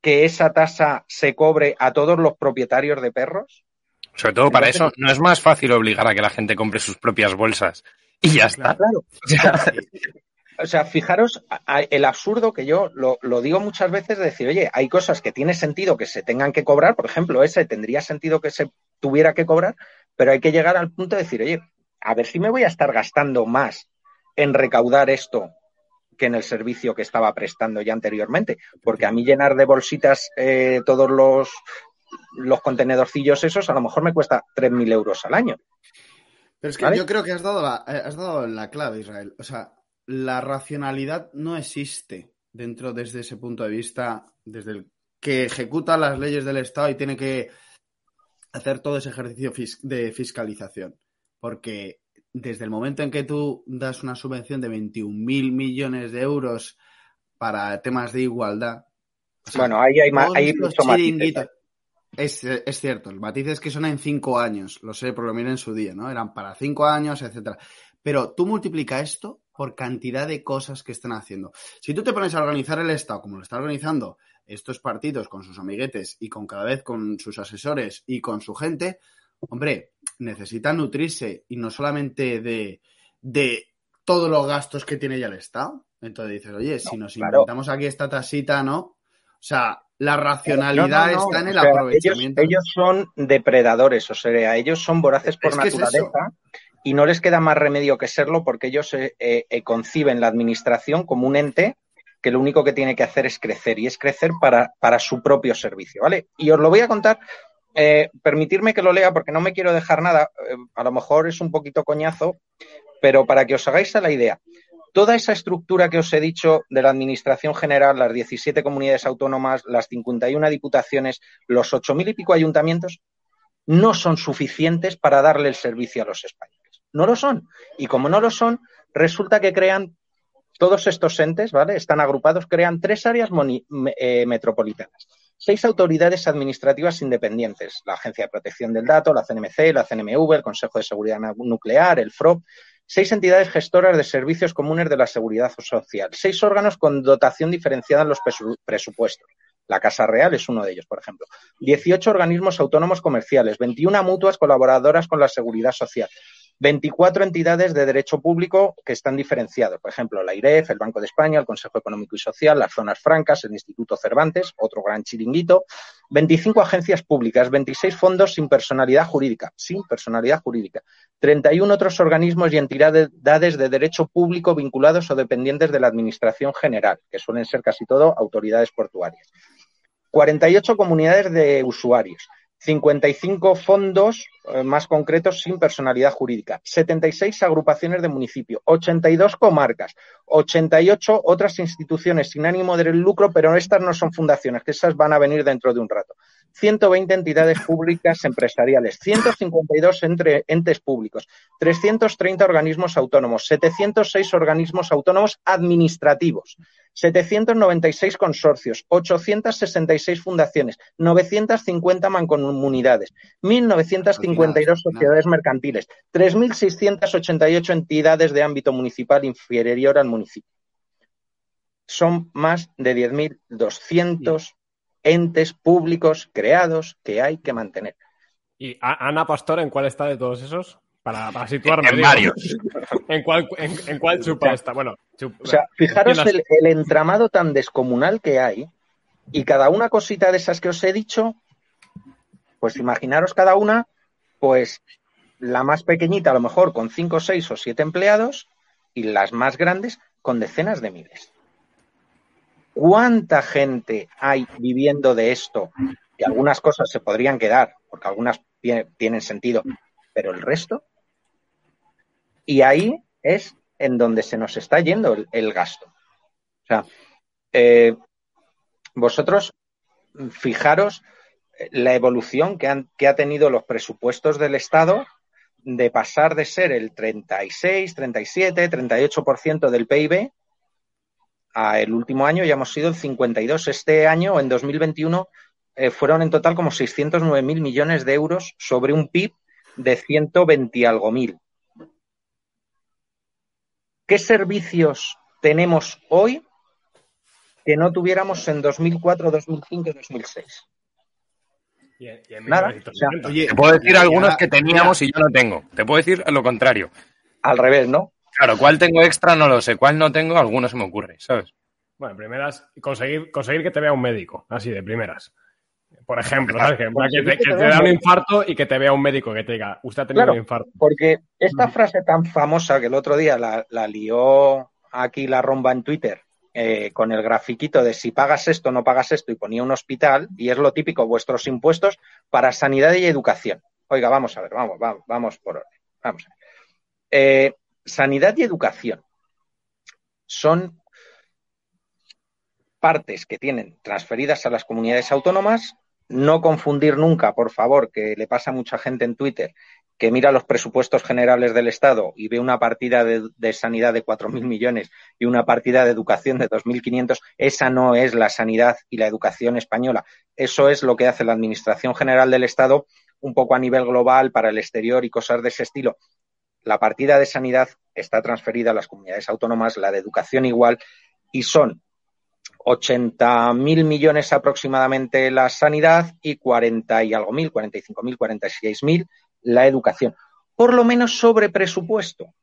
que esa tasa se cobre a todos los propietarios de perros? Sobre todo para Entonces- eso, no es más fácil obligar a que la gente compre sus propias bolsas. Y ya está. Claro. O sea, O sea, fijaros el absurdo que yo lo, lo digo muchas veces de decir, oye, hay cosas que tiene sentido que se tengan que cobrar, por ejemplo, ese tendría sentido que se tuviera que cobrar, pero hay que llegar al punto de decir, oye, a ver si me voy a estar gastando más en recaudar esto que en el servicio que estaba prestando ya anteriormente, porque a mí llenar de bolsitas eh, todos los, los contenedorcillos esos a lo mejor me cuesta 3.000 euros al año. Pero es que ¿Vale? yo creo que has dado, la, eh, has dado la clave, Israel. O sea, la racionalidad no existe dentro desde ese punto de vista, desde el que ejecuta las leyes del Estado y tiene que hacer todo ese ejercicio de fiscalización. Porque desde el momento en que tú das una subvención de 21.000 millones de euros para temas de igualdad. o sea, Bueno, ahí hay, todos hay mucho. Es, es cierto, el matiz es que son en cinco años, lo sé, porque lo miré en su día, ¿no? Eran para cinco años, etcétera. Pero tú multiplica esto por cantidad de cosas que están haciendo. Si tú te pones a organizar el Estado como lo está organizando estos partidos con sus amiguetes y con cada vez con sus asesores y con su gente, hombre, necesitan nutrirse y no solamente de, de todos los gastos que tiene ya el Estado. Entonces dices, oye, si nos claro. inventamos aquí esta tasita, ¿no? O sea, la racionalidad No, no, no, está en el o sea, aprovechamiento. Ellos, ellos son depredadores, o sea, ellos son voraces por es naturaleza y no les queda más remedio que serlo porque ellos eh, eh, eh, conciben la administración como un ente que lo único que tiene que hacer es crecer y es crecer para, para su propio servicio, ¿vale? Y os lo voy a contar, eh, permitirme que lo lea porque no me quiero dejar nada, eh, a lo mejor es un poquito coñazo, pero para que os hagáis a la idea, toda esa estructura que os he dicho de la Administración General, las 17 comunidades autónomas, las 51 diputaciones, los 8.000 y pico ayuntamientos, no son suficientes para darle el servicio a los españoles. No lo son. Y como no lo son, resulta que crean todos estos entes, ¿vale? Están agrupados, crean tres áreas eh, metropolitanas. Seis autoridades administrativas independientes, la Agencia de Protección del Dato, la CNMC, la CNMV, el Consejo de Seguridad Nuclear, el FROP, seis entidades gestoras de servicios comunes de la seguridad social, seis órganos con dotación diferenciada en los presu- presupuestos. La Casa Real es uno de ellos, por ejemplo. 18 organismos autónomos comerciales, 21 mutuas colaboradoras con la seguridad social, 24 entidades de derecho público que están diferenciados, por ejemplo, la IREF, el Banco de España, el Consejo Económico y Social, las Zonas Francas, el Instituto Cervantes, otro gran chiringuito, 25 agencias públicas, 26 fondos sin personalidad jurídica, sin personalidad jurídica, 31 otros organismos y entidades de derecho público vinculados o dependientes de la Administración General, que suelen ser casi todo autoridades portuarias. 48 comunidades de usuarios, 55 fondos eh, más concretos sin personalidad jurídica, 76 agrupaciones de municipio, 82 comarcas, 88 otras instituciones sin ánimo de lucro, pero estas no son fundaciones, que esas van a venir dentro de un rato. 120 entidades públicas empresariales, 152 entre entes públicos, 330 organismos autónomos, 706 organismos autónomos administrativos, 796 consorcios, 866 fundaciones, 950 mancomunidades, 1.952 sociedades mercantiles, 3.688 entidades de ámbito municipal inferior al municipio. Son más de 10.200 entes públicos creados que hay que mantener. ¿Y Ana Pastor en cuál está de todos esos? Para, para situarme. En varios. ¿En cuál, en, cuál chupa está? Bueno, o sea, fijaros el, el, entramado tan descomunal que hay y cada una cosita de esas que os he dicho, pues imaginaros cada una, pues la más pequeñita a lo mejor con cinco, seis o siete empleados y las más grandes con decenas de miles. ¿Cuánta gente hay viviendo de esto? Y algunas cosas se podrían quedar, porque algunas tienen sentido, pero el resto. Y ahí es en donde se nos está yendo el, gasto. O sea, eh, vosotros fijaros la evolución que, han, que ha tenido los presupuestos del Estado de pasar de ser el 36, 37, 38% del PIB el último año ya hemos sido el 52. Este año, en 2021, eh, fueron en total como 609 mil millones de euros sobre un PIB de 120 y algo mil. ¿Qué servicios tenemos hoy que no tuviéramos en 2004, 2005 y 2006? Nada. te puedo decir algunos que teníamos y yo no tengo. Te puedo decir lo contrario. Al revés, ¿no? Claro, cuál tengo extra no lo sé, cuál no tengo, alguno se me ocurre, ¿sabes? Bueno, primeras, conseguir, conseguir que te vea un médico, así de primeras. Por ejemplo, ¿sabes? Que, te, da un infarto y que te vea un médico que te diga, usted ha tenido un infarto. Porque esta frase tan famosa que el otro día la, lió aquí la romba en Twitter, eh, con el grafiquito de si pagas esto, no pagas esto, y ponía un hospital, y es lo típico, vuestros impuestos para sanidad y educación. Oiga, vamos a ver, vamos, vamos, vamos por orden. Vamos a ver. Eh, sanidad y educación son partes que tienen transferidas a las comunidades autónomas. No confundir nunca, por favor, que le pasa a mucha gente en Twitter que mira los presupuestos generales del Estado y ve una partida de, sanidad de 4.000 millones y una partida de educación de 2.500. Esa no es la sanidad y la educación española. Eso es lo que hace la Administración General del Estado un poco a nivel global para el exterior y cosas de ese estilo la partida de sanidad está transferida a las comunidades autónomas, la de educación igual, y son 80.000 millones aproximadamente la sanidad y 40 y algo mil, 45.000, 46.000 la educación. Por lo menos sobre presupuesto,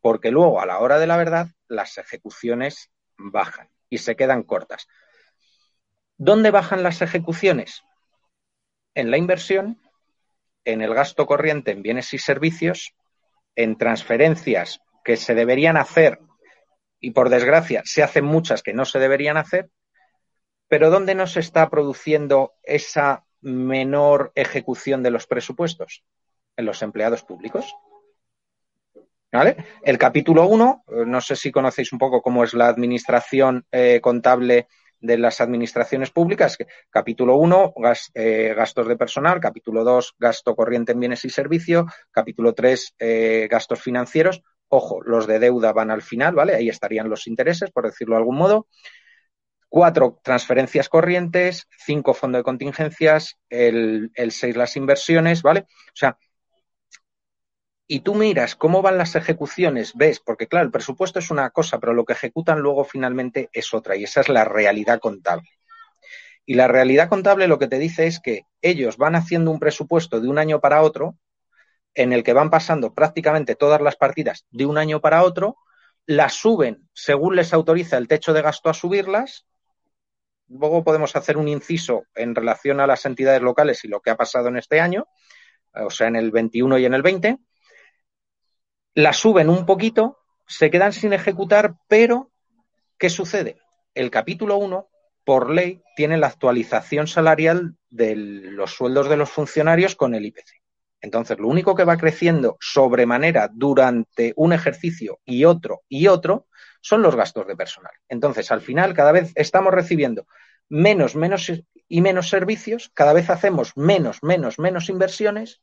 porque luego a la hora de la verdad las ejecuciones bajan y se quedan cortas. ¿Dónde bajan las ejecuciones? En la inversión, en el gasto corriente en bienes y servicios en transferencias que se deberían hacer y por desgracia se hacen muchas que no se deberían hacer, pero ¿dónde no se está produciendo esa menor ejecución de los presupuestos? En los empleados públicos. ¿Vale? El capítulo 1, no sé si conocéis un poco cómo es la administración eh, contable de las administraciones públicas. Capítulo 1, eh, gastos de personal. Capítulo 2, gasto corriente en bienes y servicios. Capítulo 3, eh, gastos financieros. Ojo, los de deuda van al final, ¿vale? Ahí estarían los intereses, por decirlo de algún modo. Cuatro, transferencias corrientes. Cinco, fondo de contingencias. El, el seis, las inversiones, ¿vale? O sea, y tú miras cómo van las ejecuciones, ves, porque claro, el presupuesto es una cosa, pero lo que ejecutan luego finalmente es otra, y esa es la realidad contable. Y la realidad contable lo que te dice es que ellos van haciendo un presupuesto de un año para otro, en el que van pasando prácticamente todas las partidas de un año para otro, las suben según les autoriza el techo de gasto a subirlas. Luego podemos hacer un inciso en relación a las entidades locales y lo que ha pasado en este año, o sea, en el 21 y en el 20 la suben un poquito, se quedan sin ejecutar, pero ¿qué sucede? El capítulo 1 por ley, tiene la actualización salarial de los sueldos de los funcionarios con el IPC. Entonces, lo único que va creciendo sobremanera durante un ejercicio y otro y otro son los gastos de personal. Entonces, al final, cada vez estamos recibiendo menos, menos y menos servicios, cada vez hacemos menos, menos, menos inversiones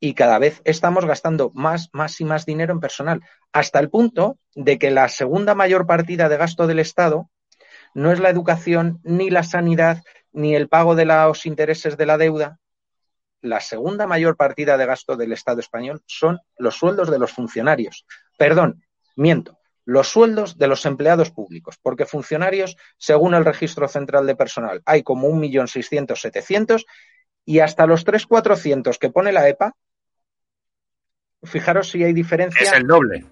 y cada vez estamos gastando más, más y más dinero en personal, hasta el punto de que la segunda mayor partida de gasto del Estado no es la educación, ni la sanidad, ni el pago de los intereses de la deuda. La segunda mayor partida de gasto del Estado español son los sueldos de los funcionarios. Perdón, miento, los sueldos de los empleados públicos, porque funcionarios, según el registro central de personal, hay como 1.600.000, y hasta los 3.400 que pone la EPA, fijaros si hay diferencia. Es el doble.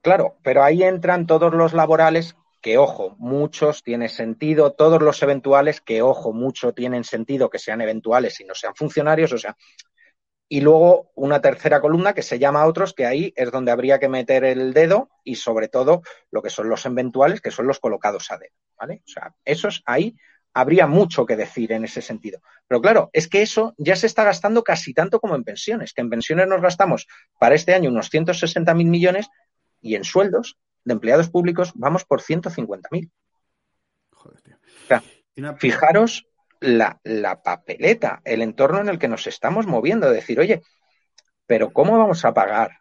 Claro, pero ahí entran todos los laborales que ojo, muchos tiene sentido, todos los eventuales, que ojo, mucho tienen sentido que sean eventuales y no sean funcionarios, o sea, y luego una tercera columna que se llama otros, que ahí es donde habría que meter el dedo y sobre todo lo que son los eventuales, que son los colocados a dedo, ¿vale? O sea, esos ahí habría mucho que decir en ese sentido. Pero claro, es que eso ya se está gastando casi tanto como en pensiones, que en pensiones nos gastamos para este año unos 160.000 millones y en sueldos de empleados públicos vamos por 150.000. Joder, tío. O sea, fijaros la, la, papeleta, el entorno en el que nos estamos moviendo. Decir, oye, pero ¿cómo vamos a pagar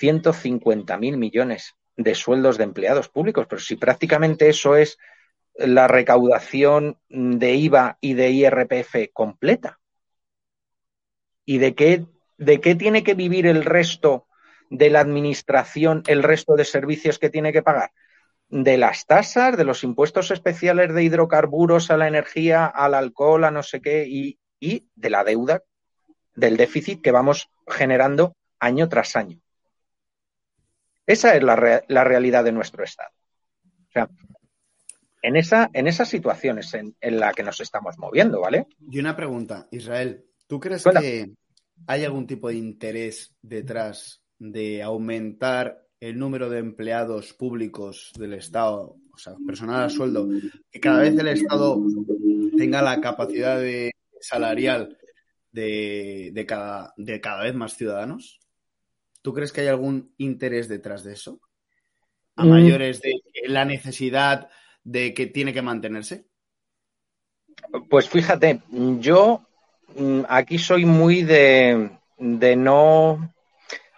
150.000 millones de sueldos de empleados públicos? Pero si prácticamente eso es la recaudación de IVA y de IRPF completa. ¿Y de qué, de qué tiene que vivir el resto de la administración el resto de servicios que tiene que pagar? De las tasas, de los impuestos especiales de hidrocarburos a la energía, al alcohol, a no sé qué, y, de la deuda, del déficit que vamos generando año tras año. Esa es la, la realidad de nuestro Estado. O sea, en, esa, en esas situaciones en, en la que nos estamos moviendo, ¿vale? Y una pregunta, Israel, ¿tú crees que hay algún tipo de interés detrás de aumentar el número de empleados públicos del Estado, o sea, personal a sueldo, que cada vez el Estado tenga la capacidad de, salarial de, de, cada, de cada vez más ciudadanos? ¿Tú crees que hay algún interés detrás de eso? A mm. mayores de la necesidad de que tiene que mantenerse? Pues fíjate, yo mm, aquí soy muy de, de no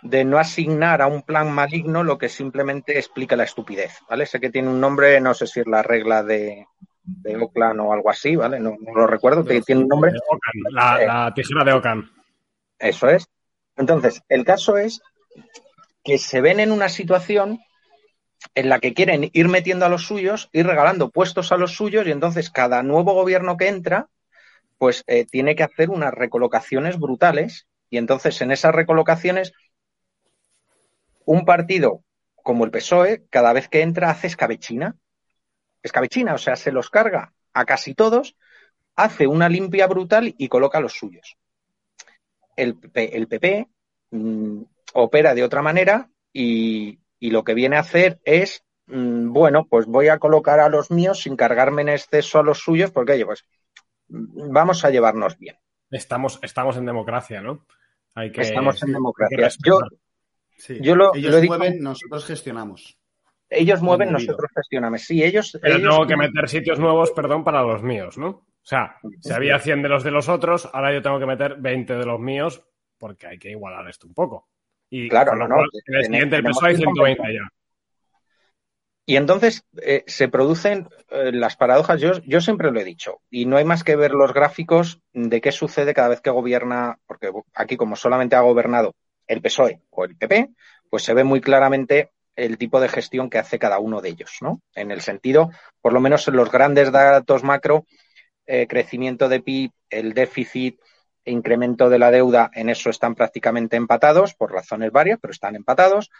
de no asignar a un plan maligno lo que simplemente explica la estupidez, ¿vale? Sé que tiene un nombre, no sé si es la regla de, de Oakland o algo así, ¿vale? No, lo recuerdo, tiene un nombre. La, eh, la, tijera de Ocan. Eso es. Entonces, el caso es que se ven en una situación en la que quieren ir metiendo a los suyos, ir regalando puestos a los suyos y entonces cada nuevo gobierno que entra, pues eh, tiene que hacer unas recolocaciones brutales y entonces en esas recolocaciones un partido como el PSOE, cada vez que entra hace escabechina. Escabechina, o sea, se los carga a casi todos, hace una limpia brutal y coloca los suyos. El, PP mm, opera de otra manera y, lo que viene a hacer es, mm, bueno, pues voy a colocar a los míos sin cargarme en exceso a los suyos, porque oye, pues mm, vamos a llevarnos bien. Estamos, estamos en democracia, ¿no? Hay que, estamos en democracia. Yo lo, ellos mueven, nosotros gestionamos. Ellos mueven, nosotros gestionamos. Sí, ellos. Pero tengo que meter sitios nuevos, perdón, para los míos, ¿no? O sea, si había 100 de los de los otros, ahora yo tengo que meter 20 de los míos porque hay que igualar esto un poco. Y claro, no, no. En el siguiente peso hay 120 ya. Y entonces eh, se producen eh, las paradojas, yo, yo siempre lo he dicho, y no hay más que ver los gráficos de qué sucede cada vez que gobierna, porque aquí como solamente ha gobernado el PSOE o el PP, pues se ve muy claramente el tipo de gestión que hace cada uno de ellos, ¿no? En el sentido, por lo menos en los grandes datos macro, eh, crecimiento de PIB, el déficit, incremento de la deuda, en eso están prácticamente empatados, por razones varias, pero están empatados.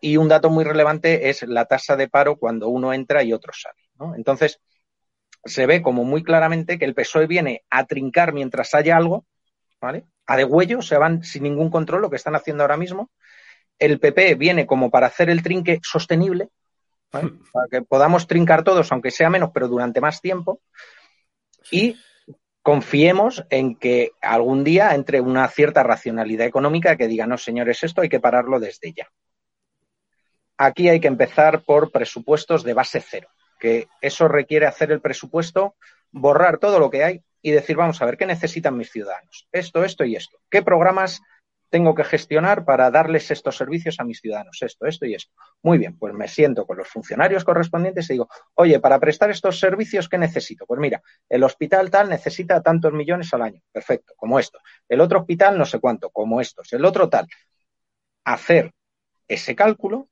Y un dato muy relevante es la tasa de paro cuando uno entra y otro sale. ¿no? Entonces, se ve como muy claramente que el PSOE viene a trincar mientras haya algo, ¿vale? a degüello, se van sin ningún control, lo que están haciendo ahora mismo. El PP viene como para hacer el trinque sostenible, para que podamos trincar todos, aunque sea menos, pero durante más tiempo. Y confiemos en que algún día entre una cierta racionalidad económica que diga, no, señores, esto hay que pararlo desde ya. Aquí hay que empezar por presupuestos de base cero, que eso requiere hacer el presupuesto, borrar todo lo que hay y decir, vamos a ver, ¿qué necesitan mis ciudadanos? Esto, esto y esto. ¿Qué programas tengo que gestionar para darles estos servicios a mis ciudadanos, esto, esto y esto. Muy bien, pues me siento con los funcionarios correspondientes y digo, oye, para prestar estos servicios, ¿qué necesito? Pues mira, el hospital tal necesita tantos millones al año, perfecto, como esto. El otro hospital no sé cuánto, como estos. El otro tal. Hacer ese cálculo,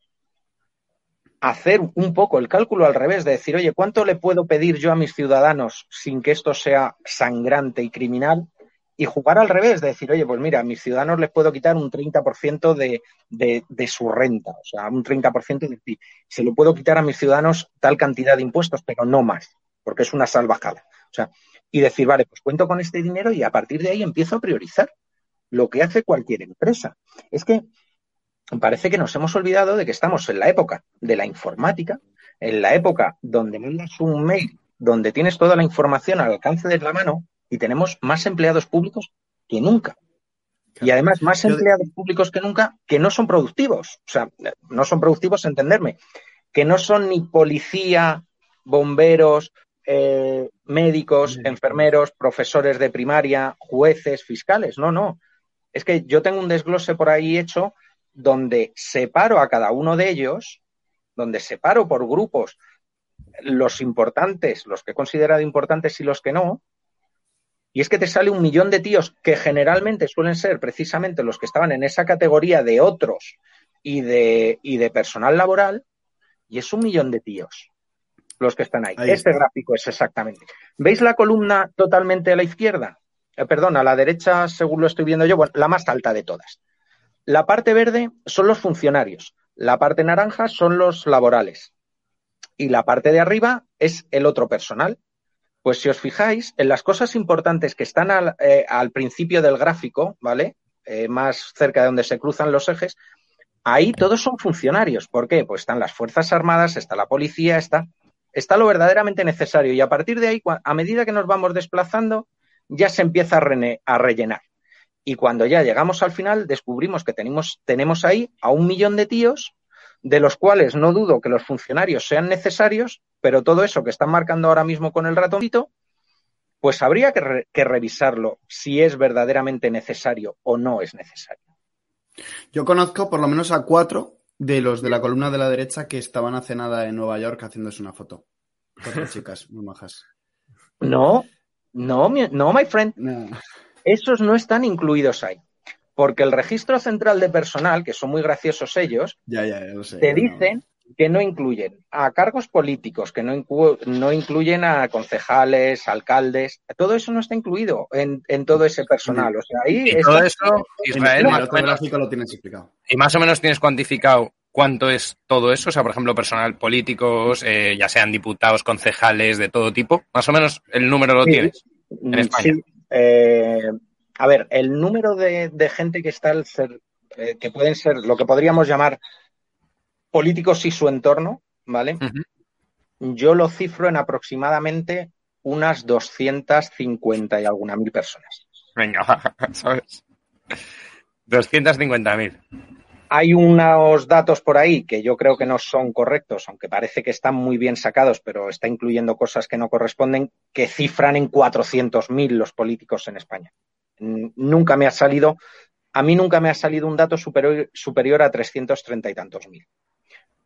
hacer un poco el cálculo al revés, de decir, oye, ¿cuánto le puedo pedir yo a mis ciudadanos sin que esto sea sangrante y criminal? Y jugar al revés, de decir, oye, pues mira, a mis ciudadanos les puedo quitar un 30% de, de, su renta, o sea, un 30% de ti. Se lo puedo quitar a mis ciudadanos tal cantidad de impuestos, pero no más, porque es una salvajada. O sea, y decir, vale, pues cuento con este dinero y a partir de ahí empiezo a priorizar lo que hace cualquier empresa. Es que parece que nos hemos olvidado de que estamos en la época de la informática, en la época donde mandas un mail, donde tienes toda la información al alcance de la mano y tenemos más empleados públicos que nunca. Y además más empleados públicos que nunca que no son productivos. O sea, no son productivos, entenderme, que no son ni policía, bomberos, eh, médicos, enfermeros, profesores de primaria, jueces, fiscales. No, no. Es que yo tengo un desglose por ahí hecho donde separo a cada uno de ellos, donde separo por grupos los importantes, los que he considerado importantes y los que no, y es que te sale un millón de tíos que generalmente suelen ser precisamente los que estaban en esa categoría de otros y de, y de personal laboral, y es un millón de tíos los que están ahí. este gráfico es exactamente. ¿Veis la columna totalmente a la izquierda? Eh, perdón, a la derecha, según lo estoy viendo yo, bueno, la más alta de todas. La parte verde son los funcionarios, la parte naranja son los laborales y la parte de arriba es el otro personal, pues si os fijáis, en las cosas importantes que están al, eh, al principio del gráfico, ¿vale? Eh, más cerca de donde se cruzan los ejes, ahí todos son funcionarios. ¿Por qué? Pues están las Fuerzas Armadas, está la policía, está, está lo verdaderamente necesario. Y a partir de ahí, a medida que nos vamos desplazando, ya se empieza a, rene, a rellenar. Y cuando ya llegamos al final, descubrimos que tenemos, tenemos ahí a un millón de tíos, de los cuales no dudo que los funcionarios sean necesarios, pero todo eso que están marcando ahora mismo con el ratoncito, pues habría que, re que revisarlo si es verdaderamente necesario o no es necesario. Yo conozco por lo menos a cuatro de los de la columna de la derecha que estaban hace nada en Nueva York haciéndose una foto. Cuatro chicas, muy majas. No, no, no, my friend. No. Esos no están incluidos ahí. Porque el registro central de personal, que son muy graciosos ellos, ya, ya, ya sé, te dicen que no incluyen a cargos políticos, que no, inclu no, incluyen a concejales, alcaldes, todo eso no está incluido en, en todo ese personal. O sea, ahí y todo eso, Israel, en el otro gráfico lo tienes explicado. Y más o menos tienes cuantificado cuánto es todo eso, o sea, por ejemplo, personal políticos, eh, ya sean diputados, concejales, de todo tipo, más o menos el número lo sí, tienes en España. Sí. Eh, a ver, el número de, de gente que está al ser, eh, que pueden ser lo que podríamos llamar políticos y su entorno, ¿vale? Uh -huh. Yo lo cifro en aproximadamente unas 250 y alguna mil personas. Venga, ¿sabes? 250 mil. Hay unos datos por ahí que yo creo que no son correctos, aunque parece que están muy bien sacados, pero está incluyendo cosas que no corresponden, que cifran en 400.000 los políticos en España. Nunca me ha salido, a mí nunca me ha salido un dato superior, superior a 330 y tantos mil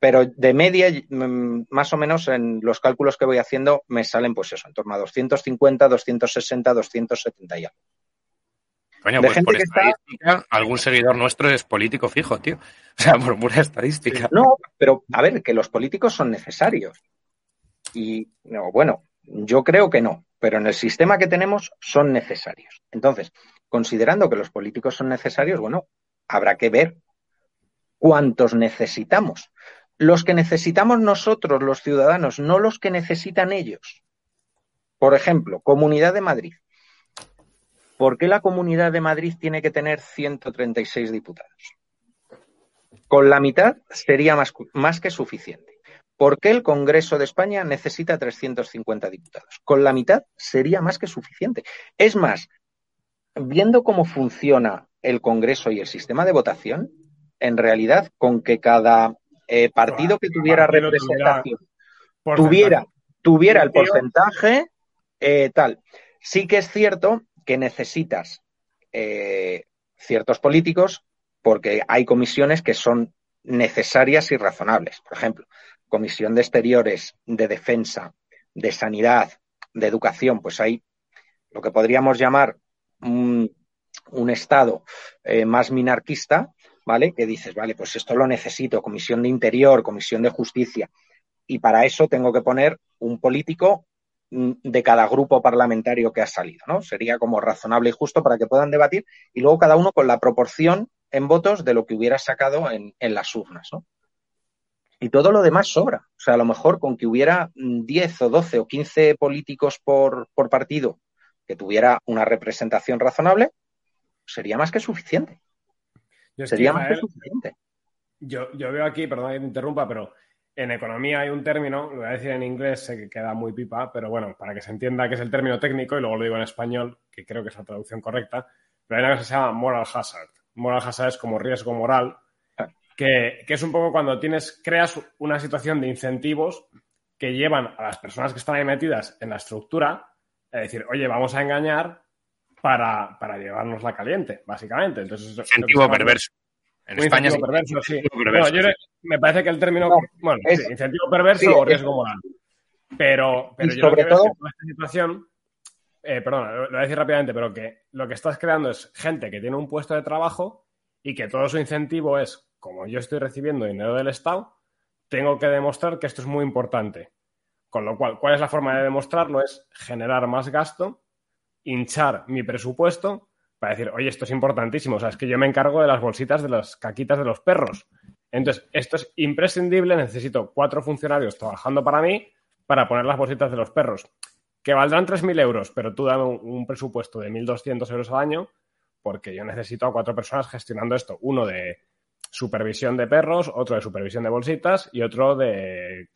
pero de media, mm, más o menos en los cálculos que voy haciendo, me salen pues eso, en torno a 250, 260, 270 y algo. Coño, pues por estadística, está... algún seguidor nuestro es político fijo, tío. O sea, por pura estadística. No, pero a ver, que los políticos son necesarios. Y, no, bueno, yo creo que no, pero en el sistema que tenemos son necesarios. Entonces, considerando que los políticos son necesarios, bueno, habrá que ver cuántos necesitamos los que necesitamos nosotros, los ciudadanos, no los que necesitan ellos. Por ejemplo, Comunidad de Madrid. ¿Por qué la Comunidad de Madrid tiene que tener 136 diputados? Con la mitad sería más, más que suficiente. ¿Por qué el Congreso de España necesita 350 diputados? Con la mitad sería más que suficiente. Es más, viendo cómo funciona el Congreso y el sistema de votación, en realidad, con que cada eh, partido que tuviera representación tuviera, tuviera el porcentaje eh, tal. Sí que es cierto que necesitas eh, ciertos políticos porque hay comisiones que son necesarias y razonables. Por ejemplo, Comisión de Exteriores, de Defensa, de Sanidad, de Educación, pues hay lo que podríamos llamar un, Estado eh, más minarquista, ¿vale? Que dices, vale, pues esto lo necesito, Comisión de Interior, Comisión de Justicia, y para eso tengo que poner un político mm, de cada grupo parlamentario que ha salido, ¿no? Sería como razonable y justo para que puedan debatir y luego cada uno con la proporción en votos de lo que hubiera sacado en, en las urnas, ¿no? Y todo lo demás sobra. O sea, a lo mejor con que hubiera 10 o 12 o 15 políticos por, por partido que tuviera una representación razonable, sería más que suficiente. sería más que suficiente. Yo, yo veo aquí, perdón que te interrumpa, pero en economía hay un término, lo voy a decir en inglés, sé que queda muy pipa, pero bueno, para que se entienda que es el término técnico, y luego lo digo en español, que creo que es la traducción correcta, pero hay una cosa que se llama moral hazard. Moral hazard es como riesgo moral, que, es un poco cuando tienes, creas una situación de incentivos que llevan a las personas que están ahí metidas en la estructura a decir, oye, vamos a engañar para, para llevarnos la caliente, básicamente. Entonces, incentivo perverso. En España perverso, sí. me parece que el término, bueno, es, incentivo perverso o riesgo moral. Pero, pero yo sobre todo, que esta situación, eh, perdón, lo voy a decir rápidamente, pero que lo que estás creando es gente que tiene un puesto de trabajo y que todo su incentivo es como yo estoy recibiendo dinero del Estado, tengo que demostrar que esto es muy importante. Con lo cual, ¿cuál es la forma de demostrarlo? Es generar más gasto, hinchar mi presupuesto para decir, oye, esto es importantísimo. O sea, es que yo me encargo de las bolsitas de las caquitas de los perros. Entonces, esto es imprescindible. Necesito cuatro funcionarios trabajando para mí para poner las bolsitas de los perros. Que valdrán 3.000 euros, pero tú dame un, presupuesto de 1.200 euros al año porque yo necesito a cuatro personas gestionando esto. Uno de supervisión de perros, otro de supervisión de bolsitas y otro de,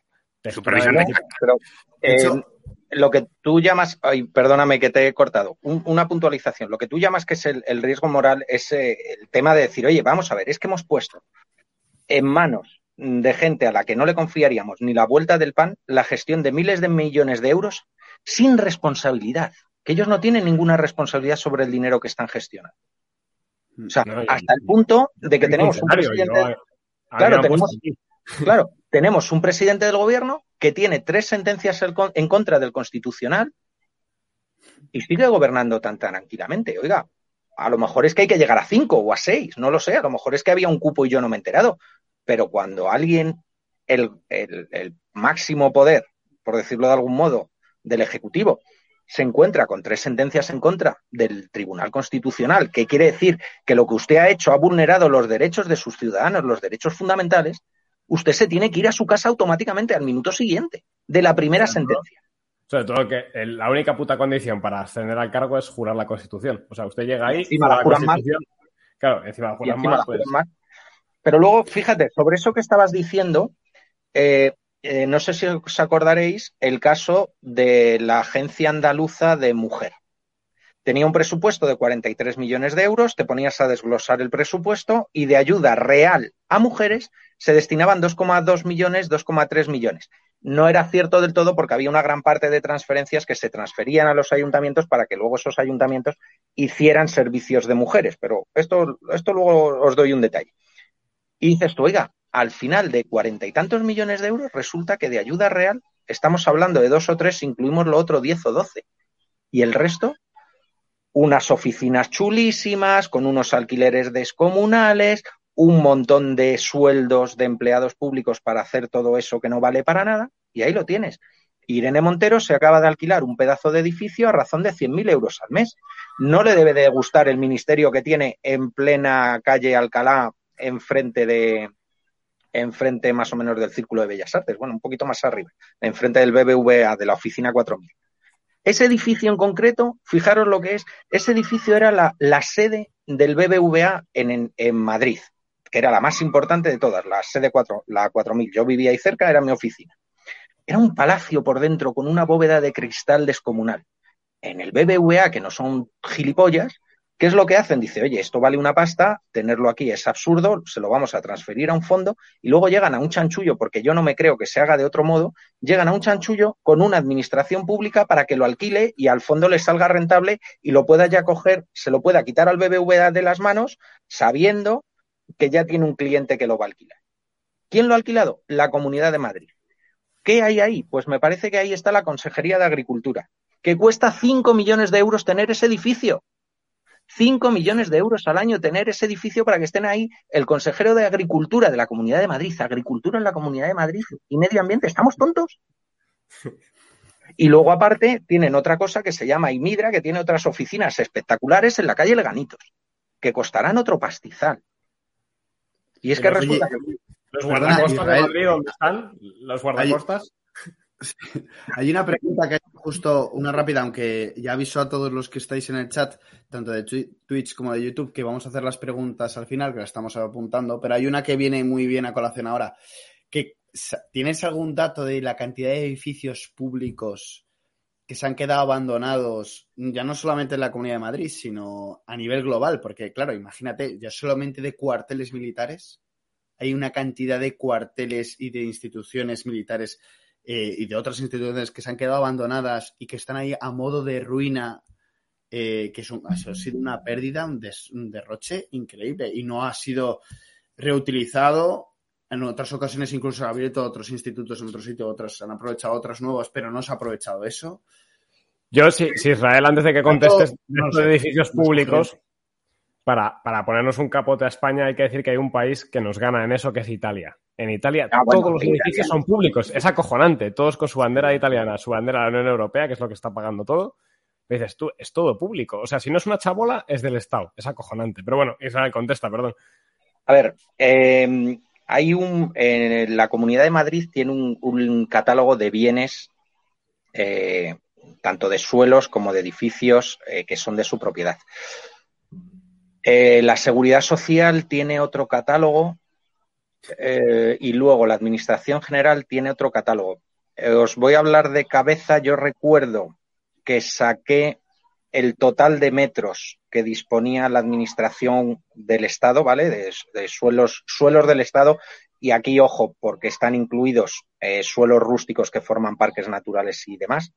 supervisión de, Pero, eh, lo que tú llamas, ay, perdóname que te he cortado, una puntualización. Lo que tú llamas que es el, riesgo moral es eh, el tema de decir, oye, vamos a ver, es que hemos puesto en manos de gente a la que no le confiaríamos ni la vuelta del pan la gestión de miles de millones de euros sin responsabilidad, que ellos no tienen ninguna responsabilidad sobre el dinero que están gestionando. O sea, hasta el punto de que tenemos un presidente. claro, tenemos, claro, tenemos un presidente del gobierno que tiene tres sentencias en contra del constitucional y sigue gobernando tan tranquilamente. Oiga, a lo mejor es que hay que llegar a cinco o a seis, no lo sé, a lo mejor es que había un cupo y yo no me he enterado. Pero cuando alguien, el, el máximo poder, por decirlo de algún modo, del Ejecutivo, se encuentra con tres sentencias en contra del Tribunal Constitucional, que quiere decir que lo que usted ha hecho ha vulnerado los derechos de sus ciudadanos, los derechos fundamentales, usted se tiene que ir a su casa automáticamente al minuto siguiente de la primera sentencia. Sobre todo que la única puta condición para ascender al cargo es jurar la Constitución. O sea, usted llega ahí y la, juran más. Claro, encima la juran, pues más, Pero luego, fíjate, sobre eso que estabas diciendo, eh, eh, no sé si os acordaréis, el caso de la Agencia Andaluza de Mujer. Tenía un presupuesto de 43 millones de euros, te ponías a desglosar el presupuesto y de ayuda real a mujeres se destinaban 2,2 millones, 2,3 millones. No era cierto del todo porque había una gran parte de transferencias que se transferían a los ayuntamientos para que luego esos ayuntamientos hicieran servicios de mujeres. Pero esto, esto luego os doy un detalle. Y dices tú, oiga, al final de cuarenta y tantos millones de euros, resulta que de ayuda real estamos hablando de dos o tres, incluimos lo otro diez o doce. Y el resto, unas oficinas chulísimas, con unos alquileres descomunales, un montón de sueldos de empleados públicos para hacer todo eso que no vale para nada, y ahí lo tienes. Irene Montero se acaba de alquilar un pedazo de edificio a razón de 100.000 euros al mes. No le debe de gustar el ministerio que tiene en plena calle Alcalá, enfrente de, enfrente más o menos del Círculo de Bellas Artes, bueno, un poquito más arriba, enfrente del BBVA, de la oficina 4000. Ese edificio en concreto, fijaros lo que es, ese edificio era la, sede del BBVA en, Madrid, que era la más importante de todas, la sede 4, la 4000. Yo vivía ahí cerca, era mi oficina. Era un palacio por dentro con una bóveda de cristal descomunal. En el BBVA, que no son gilipollas, ¿Qué es lo que hacen? Dice, oye, esto vale una pasta, tenerlo aquí es absurdo, se lo vamos a transferir a un fondo y luego llegan a un chanchullo, porque yo no me creo que se haga de otro modo, llegan a un chanchullo con una administración pública para que lo alquile y al fondo le salga rentable y lo pueda ya coger, se lo pueda quitar al BBVA de las manos sabiendo que ya tiene un cliente que lo va a alquilar. ¿Quién lo ha alquilado? La Comunidad de Madrid. ¿Qué hay ahí? Pues me parece que ahí está la Consejería de Agricultura, que cuesta 5 millones de euros tener ese edificio 5 millones de euros al año tener ese edificio para que estén ahí el consejero de Agricultura de la Comunidad de Madrid, Agricultura en la Comunidad de Madrid y Medio Ambiente. ¿Estamos tontos? Y luego, aparte, tienen otra cosa que se llama Imidra, que tiene otras oficinas espectaculares en la calle Leganitos, que costarán otro pastizal. Y es que resulta que... ¿Los guardacostas de Madrid dónde están? ¿Los guardacostas? Hay una pregunta que justo, una rápida, aunque ya aviso a todos los que estáis en el chat, tanto de Twitch como de YouTube, que vamos a hacer las preguntas al final, que las estamos apuntando, pero hay una que viene muy bien a colación ahora. ¿Tienes algún dato de la cantidad de edificios públicos que se han quedado abandonados, ya no solamente en la Comunidad de Madrid, sino a nivel global? Porque, claro, imagínate, ya solamente de cuarteles militares, hay una cantidad de cuarteles y de instituciones militares eh, y de otras instituciones que se han quedado abandonadas y que están ahí a modo de ruina, eh, que es ha sido una pérdida, un, derroche increíble y no ha sido reutilizado. En otras ocasiones incluso ha abierto otros institutos en otro sitio, otros han aprovechado otras nuevas, pero no se ha aprovechado eso. Yo, si, si Israel, antes de que contestes, no, de edificios públicos, para, para, ponernos un capote a España, hay que decir que hay un país que nos gana en eso, que es Italia. En Italia ah, todos los edificios son públicos. Es acojonante. Todos con su bandera italiana, su bandera de la Unión Europea, que es lo que está pagando todo. dices, tú, es todo público. O sea, si no es una chabola, es del Estado. Es acojonante. Pero bueno, Israel contesta, perdón. A ver, eh, hay un. la Comunidad de Madrid tiene un, catálogo de bienes, eh, tanto de suelos como de edificios, eh, que son de su propiedad. Eh, la seguridad social tiene otro catálogo eh, y luego la administración general tiene otro catálogo. Eh, os voy a hablar de cabeza. Yo recuerdo que saqué el total de metros que disponía la administración del Estado, ¿vale? De, suelos, suelos del Estado. Y aquí, ojo, porque están incluidos suelos rústicos que forman parques naturales y demás.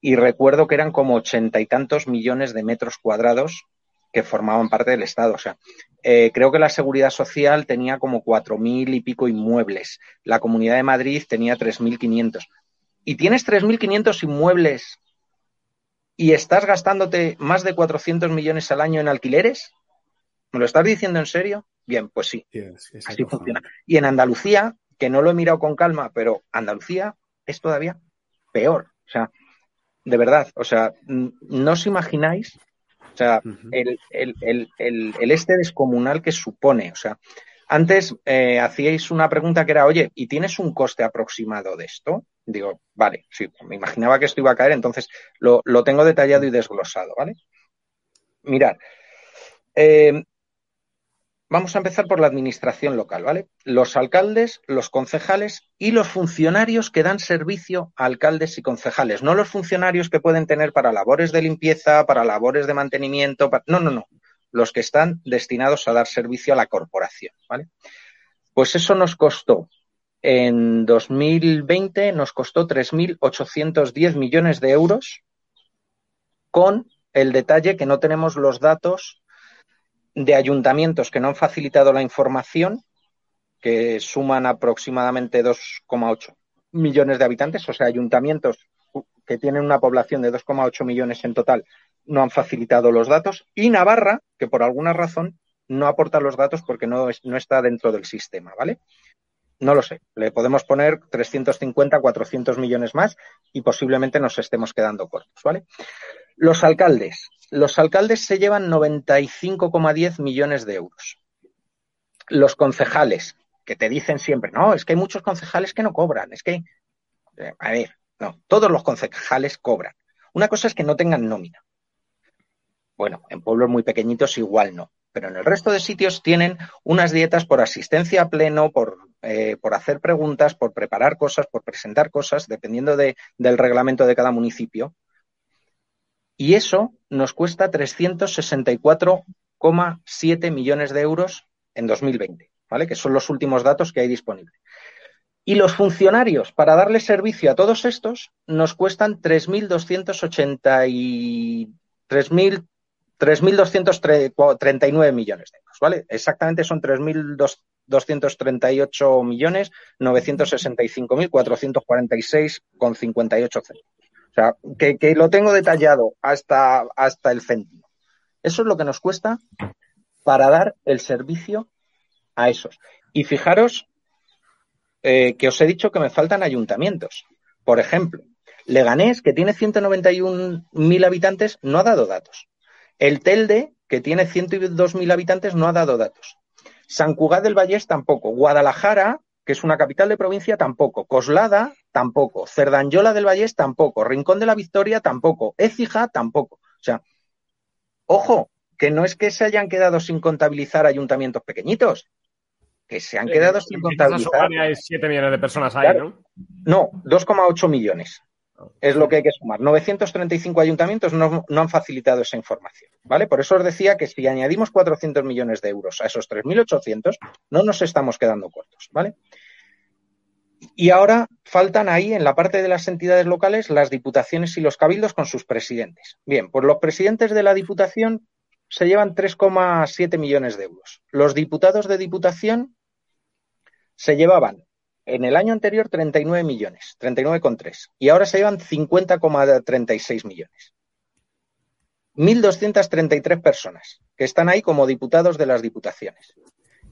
Y recuerdo que eran como ochenta y tantos millones de metros cuadrados que formaban parte del Estado. O sea, eh, creo que la Seguridad Social tenía como cuatro mil y pico inmuebles. La Comunidad de Madrid tenía tres mil quinientos. Y tienes tres mil quinientos inmuebles y estás gastándote más de 400 millones al año en alquileres. ¿Me lo estás diciendo en serio? Bien, pues sí. así funciona. Y en Andalucía, que no lo he mirado con calma, pero Andalucía es todavía peor. O sea, de verdad, o sea, no os imagináis o sea, el, este descomunal que supone. O sea, antes eh, hacíais una pregunta que era, oye, ¿y tienes un coste aproximado de esto? Digo, vale, sí, me imaginaba que esto iba a caer, entonces lo, tengo detallado y desglosado, ¿vale? Mirad, eh, vamos a empezar por la administración local, ¿vale? Los alcaldes, los concejales y los funcionarios que dan servicio a alcaldes y concejales, no los funcionarios que pueden tener para labores de limpieza, para labores de mantenimiento, no, no, no, los que están destinados a dar servicio a la corporación, ¿vale? Pues eso nos costó en 2020 nos costó 3.810 millones de euros con el detalle que no tenemos los datos de ayuntamientos que no han facilitado la información, que suman aproximadamente 2,8 millones de habitantes, o sea, ayuntamientos que tienen una población de 2,8 millones en total no han facilitado los datos, y Navarra, que por alguna razón no aporta los datos porque no, no está dentro del sistema, ¿vale? No lo sé. Le podemos poner 350, 400 millones más y posiblemente nos estemos quedando cortos, ¿vale? Los alcaldes los alcaldes se llevan 95,10 millones de euros. Los concejales, que te dicen siempre, no, es que hay muchos concejales que no cobran, es que, eh, a ver, no, todos los concejales cobran. Una cosa es que no tengan nómina. Bueno, en pueblos muy pequeñitos igual no, pero en el resto de sitios tienen unas dietas por asistencia a pleno, por, eh, por hacer preguntas, por preparar cosas, por presentar cosas, dependiendo de, del reglamento de cada municipio. Y eso nos cuesta 364,7 millones de euros en 2020, ¿vale? Que son los últimos datos que hay disponibles. Y los funcionarios, para darle servicio a todos estos, nos cuestan 3.239 millones de euros, ¿vale? Exactamente son 3.238 millones 965.446,58 centavos. Sea, que, que, lo tengo detallado hasta, hasta el céntimo. Eso es lo que nos cuesta para dar el servicio a esos. Y fijaros eh, que os he dicho que me faltan ayuntamientos. Por ejemplo, Leganés, que tiene 191.000 habitantes, no ha dado datos. El Telde, que tiene 102.000 habitantes, no ha dado datos. San Cugat del Vallés tampoco. Guadalajara, que es una capital de provincia, tampoco. Coslada, tampoco. Cerdanyola del Vallés, tampoco. Rincón de la Victoria, tampoco. Écija, tampoco. O sea, ojo, que no es que se hayan quedado sin contabilizar ayuntamientos pequeñitos que se han quedado sin contabilizar. Hay 7 millones de personas ahí, ¿no? No, 2,8 millones. Es lo que hay que sumar. 935 ayuntamientos no, han facilitado esa información, ¿vale? Por eso os decía que si añadimos 400 millones de euros a esos 3.800, no nos estamos quedando cortos, ¿vale? Y ahora faltan ahí, en la parte de las entidades locales, las diputaciones y los cabildos con sus presidentes. Bien, pues los presidentes de la diputación se llevan 3,7 millones de euros. Los diputados de diputación se llevaban en el año anterior 39 millones, 39,3, y ahora se llevan 50,36 millones. 1.233 personas que están ahí como diputados de las diputaciones.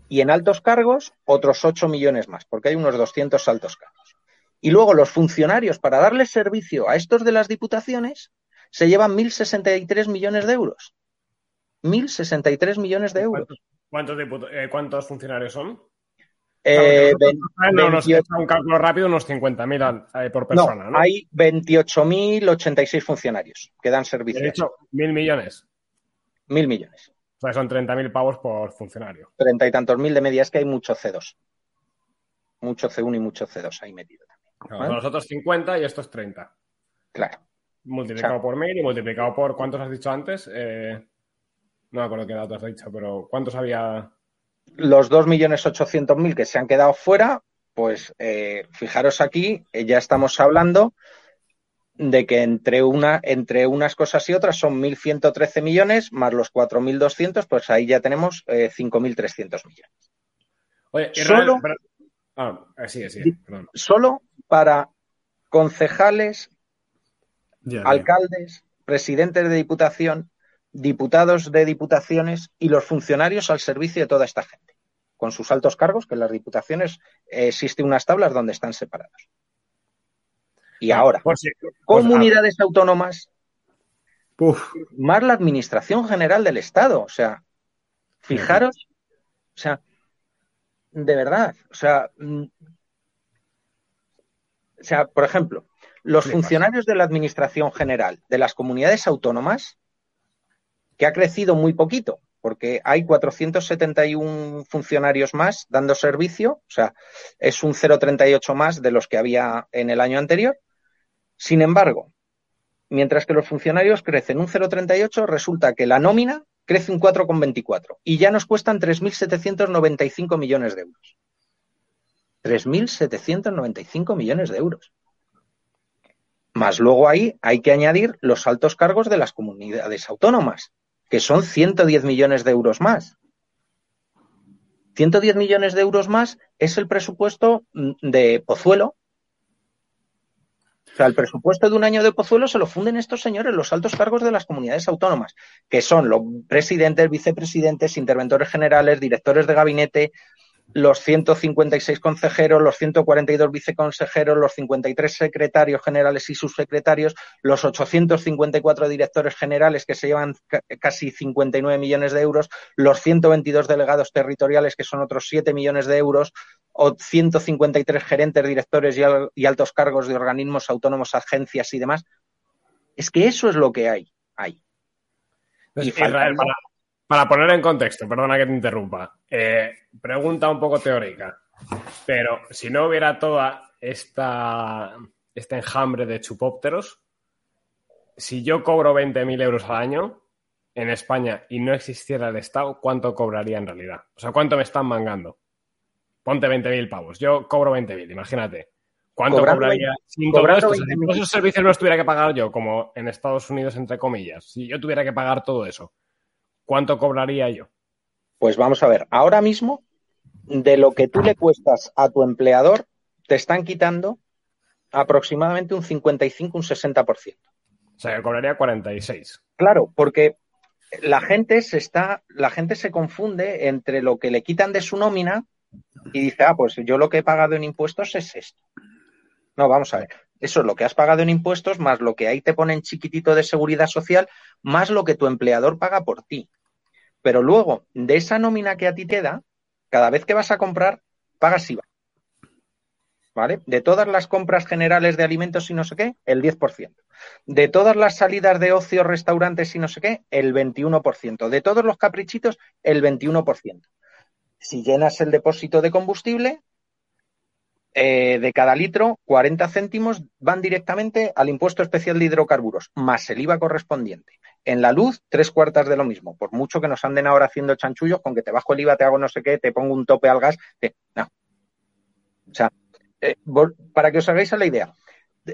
Y en altos cargos, otros 8 millones más, porque hay unos 200 altos cargos. Y luego los funcionarios, para darles servicio a estos de las diputaciones, se llevan 1.063 millones de euros. 1.063 millones de euros. ¿Cuántos, cuántos, eh, ¿cuántos funcionarios son? Eh, no, nos un cálculo rápido, unos 50.000 eh, por persona, no, ¿no? Hay 28.086 funcionarios que dan servicio. De hecho, mil millones. Mil millones. O sea, son 30.000 pavos por funcionario. Treinta y tantos mil de media. Es que hay mucho C2. Mucho C1 y mucho C2 ahí metido también. ¿vale? Nosotros 50 y estos 30. Claro. Multiplicado o sea, por mil y multiplicado por, ¿cuántos has dicho antes? Eh, no me acuerdo qué datos has dicho, pero ¿cuántos había? Los 2.800.000 que se han quedado fuera, pues eh, fijaros aquí, eh, ya estamos hablando de que entre, una, entre unas cosas y otras son 1.113 millones más los 4.200, pues ahí ya tenemos eh, 5.300 millones. Oye, solo, pero... ah, sí, sí, perdón. solo para concejales, Ya, ya. alcaldes, presidentes de diputación, diputados de diputaciones y los funcionarios al servicio de toda esta gente, con sus altos cargos, que en las diputaciones eh, existen unas tablas donde están separados. Y ahora, Por si- pues, comunidades autónomas, Uf, más la Administración General del Estado. O sea, fijaros, o sea, de verdad, o sea, mm, o sea, por ejemplo, los funcionarios de la Administración General de las comunidades autónomas, que ha crecido muy poquito, porque hay 471 funcionarios más dando servicio, o sea, es un 0,38 más de los que había en el año anterior. Sin embargo, mientras que los funcionarios crecen un 0,38, resulta que la nómina crece un 4,24 y ya nos cuestan 3.795 millones de euros. 3.795 millones de euros. Más luego ahí hay que añadir los altos cargos de las comunidades autónomas, que son 110 millones de euros más. 110 millones de euros más es el presupuesto mm, de Pozuelo. O sea, el presupuesto de un año de Pozuelo se lo funden estos señores, los altos cargos de las comunidades autónomas, que son los presidentes, vicepresidentes, interventores generales, directores de gabinete, los 156 consejeros, los 142 viceconsejeros, los 53 secretarios generales y subsecretarios, los 854 directores generales que se llevan ca- casi 59 millones de euros, los 122 delegados territoriales que son otros 7 millones de euros, o 153 gerentes, directores y, al- y altos cargos de organismos autónomos, agencias y demás. Es que eso es lo que hay. hay. Entonces, Y Israel, para, para poner en contexto, perdona que te interrumpa, eh, pregunta un poco teórica, pero si no hubiera toda esta, este enjambre de chupópteros, si yo cobro 20.000 euros al año en España y no existiera el Estado, ¿cuánto cobraría en realidad? O sea, ¿cuánto me están mangando? Ponte 20.000 pavos. Yo cobro 20.000, imagínate. ¿Cuánto Cobrando cobraría veinte- sin todo cobrando esto? O sea, si 20.000. todos esos servicios no los tuviera que pagar yo, como en Estados Unidos, entre comillas. Si yo tuviera que pagar todo eso, ¿cuánto cobraría yo? Pues vamos a ver, ahora mismo, de lo que tú le cuestas a tu empleador, te están quitando aproximadamente un 55, un 60%. O sea, yo cobraría 46. Claro, porque la gente se está, la gente se confunde entre lo que le quitan de su nómina y dice, ah, pues yo lo que he pagado en impuestos es esto. No, vamos a ver. Eso es lo que has pagado en impuestos, más lo que ahí te ponen chiquitito de seguridad social, más lo que tu empleador paga por ti. Pero luego, de esa nómina que a ti te da, cada vez que vas a comprar, pagas IVA. ¿Vale? De todas las compras generales de alimentos y no sé qué, el 10%. De todas las salidas de ocio, restaurantes y no sé qué, el 21%. De todos los caprichitos, el 21%. Si llenas el depósito de combustible, eh, de cada litro, 40 céntimos van directamente al impuesto especial de hidrocarburos, más el IVA correspondiente. En la luz, tres cuartas de lo mismo. Por mucho que nos anden ahora haciendo chanchullos con que te bajo el IVA, te hago no sé qué, te pongo un tope al gas. No. O sea, eh, para que os hagáis a la idea,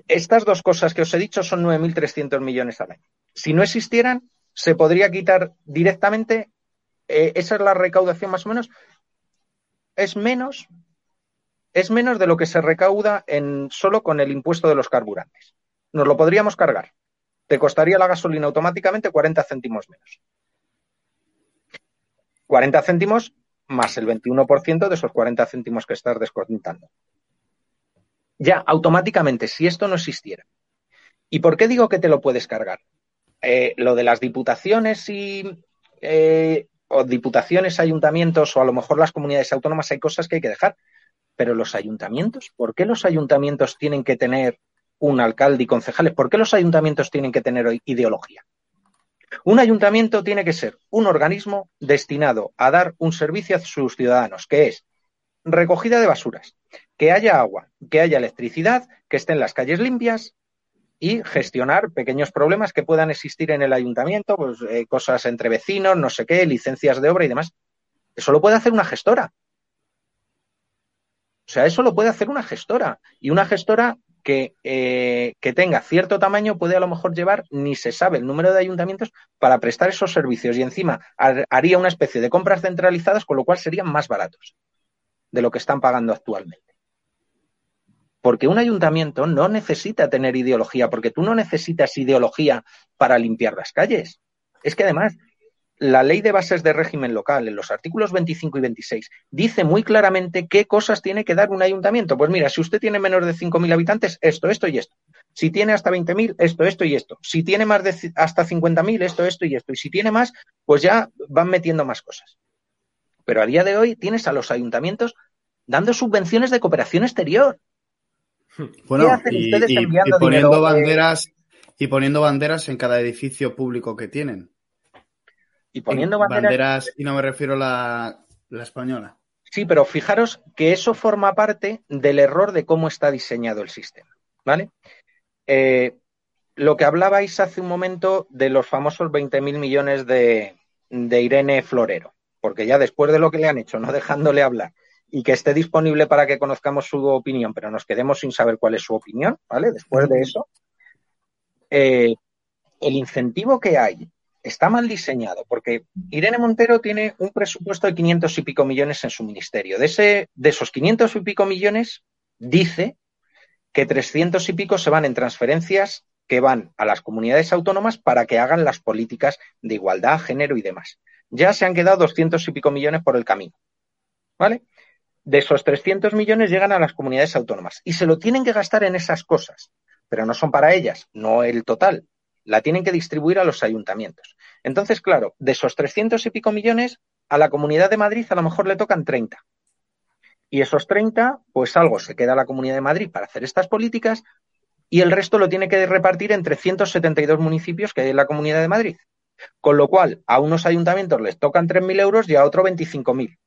estas dos cosas que os he dicho son 9.300 millones al año. Si no existieran, se podría quitar directamente, eh, esa es la recaudación más o menos, es menos, es menos de lo que se recauda en, solo con el impuesto de los carburantes. Nos lo podríamos cargar. Te costaría la gasolina automáticamente 40 céntimos menos. 40 céntimos más el 21% de esos 40 céntimos que estás descontando. Ya, automáticamente, si esto no existiera. ¿Y por qué digo que te lo puedes cargar? Eh, lo de las diputaciones y eh, o diputaciones, ayuntamientos o a lo mejor las comunidades autónomas hay cosas que hay que dejar. Pero los ayuntamientos, ¿por qué los ayuntamientos tienen que tener un alcalde y concejales? ¿Por qué los ayuntamientos tienen que tener ideología? Un ayuntamiento tiene que ser un organismo destinado a dar un servicio a sus ciudadanos, que es recogida de basuras, que haya agua, que haya electricidad, que estén las calles limpias y gestionar pequeños problemas que puedan existir en el ayuntamiento, pues eh, cosas entre vecinos, no sé qué, licencias de obra y demás. Eso lo puede hacer una gestora. O sea, eso lo puede hacer una gestora. Y una gestora que, eh, que tenga cierto tamaño puede a lo mejor llevar, ni se sabe el número de ayuntamientos para prestar esos servicios. Y encima har- haría una especie de compras centralizadas, con lo cual serían más baratos de lo que están pagando actualmente. Porque un ayuntamiento no necesita tener ideología, porque tú no necesitas ideología para limpiar las calles. Es que además, la ley de bases de régimen local, en los artículos 25 y 26, dice muy claramente qué cosas tiene que dar un ayuntamiento. Pues mira, si usted tiene menos de 5.000 habitantes, esto, esto y esto. Si tiene hasta 20.000, esto, esto y esto. Si tiene más de hasta 50.000, esto, esto y esto. Y si tiene más, pues ya van metiendo más cosas. Pero a día de hoy tienes a los ayuntamientos dando subvenciones de cooperación exterior. Bueno, hacen y, ustedes y- enviando y poniendo dinero, eh? banderas y poniendo banderas en cada edificio público que tienen. Y poniendo En- banderas y no me refiero a la, la española. Sí, pero fijaros que eso forma parte del error de cómo está diseñado el sistema, ¿vale? Eh, lo que hablabais hace un momento de los famosos 20.000 millones de, de Irene Florero, porque ya después de lo que le han hecho, no dejándole hablar, y que esté disponible para que conozcamos su opinión, pero nos quedemos sin saber cuál es su opinión, ¿vale? Después de eso, eh, el incentivo que hay está mal diseñado, porque Irene Montero tiene un presupuesto de 500 y pico millones en su ministerio. De, ese, de esos 500 y pico millones, dice que 300 y pico se van en transferencias que van a las comunidades autónomas para que hagan las políticas de igualdad, género y demás. Ya se han quedado 200 y pico millones por el camino. ¿Vale? De esos 300 millones llegan a las comunidades autónomas y se lo tienen que gastar en esas cosas, pero no son para ellas, no el total. La tienen que distribuir a los ayuntamientos. Entonces, claro, de esos 300 y pico millones, a la Comunidad de Madrid a lo mejor le tocan 30. Y esos 30, pues algo se queda a la Comunidad de Madrid para hacer estas políticas y el resto lo tiene que repartir entre 172 municipios que hay en la Comunidad de Madrid. Con lo cual, a unos ayuntamientos les tocan 3.000 euros y a otros 25.000.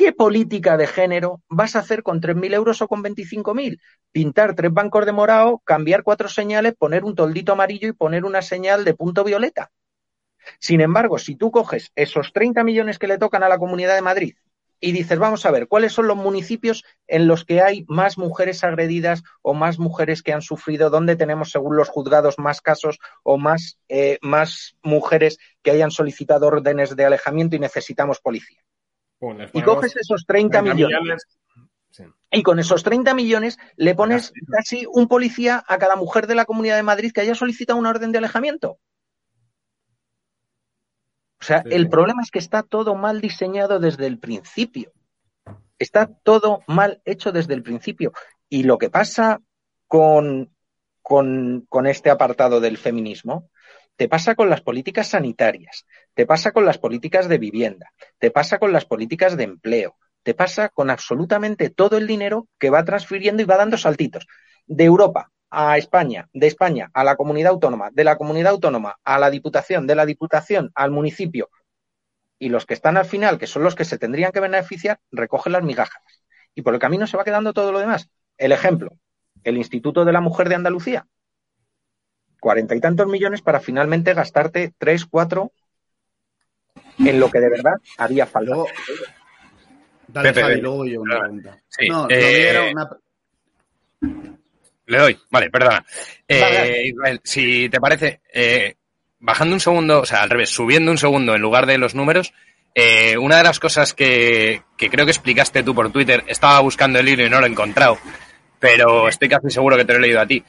¿Qué política de género vas a hacer con 3.000 euros o con 25.000? Pintar tres bancos de morado, cambiar cuatro señales, poner un toldito amarillo y poner una señal de punto violeta. Sin embargo, si tú coges esos 30 millones que le tocan a la Comunidad de Madrid y dices, vamos a ver, ¿cuáles son los municipios en los que hay más mujeres agredidas o más mujeres que han sufrido? ¿Dónde tenemos, según los juzgados, más casos o más, eh, más mujeres que hayan solicitado órdenes de alejamiento y necesitamos policía? Y coges esos 30, millones. Y con esos 30 millones le pones casi un policía a cada mujer de la Comunidad de Madrid que haya solicitado una orden de alejamiento. O sea, el problema es que está todo mal diseñado desde el principio. Está todo mal hecho desde el principio. Y lo que pasa con, con, con este apartado del feminismo, te pasa con las políticas sanitarias, te pasa con las políticas de vivienda, te pasa con las políticas de empleo, te pasa con absolutamente todo el dinero que va transfiriendo y va dando saltitos. De Europa a España, de España a la comunidad autónoma, de la comunidad autónoma a la diputación, de la diputación al municipio. Y los que están al final, que son los que se tendrían que beneficiar, recogen las migajas. Y por el camino se va quedando todo lo demás. El ejemplo, el Instituto de la Mujer de Andalucía. Cuarenta y tantos millones para finalmente gastarte tres, cuatro en lo que de verdad haría falta. dale, luego yo una pregunta. no, eh, una... Le doy, vale, perdona. Eh, si te parece, eh, bajando un segundo, o sea, al revés, subiendo un segundo en lugar de los números, eh, una de las cosas que, que, creo que explicaste tú por Twitter, estaba buscando el libro y no lo he encontrado, pero estoy casi seguro que te lo he leído a ti.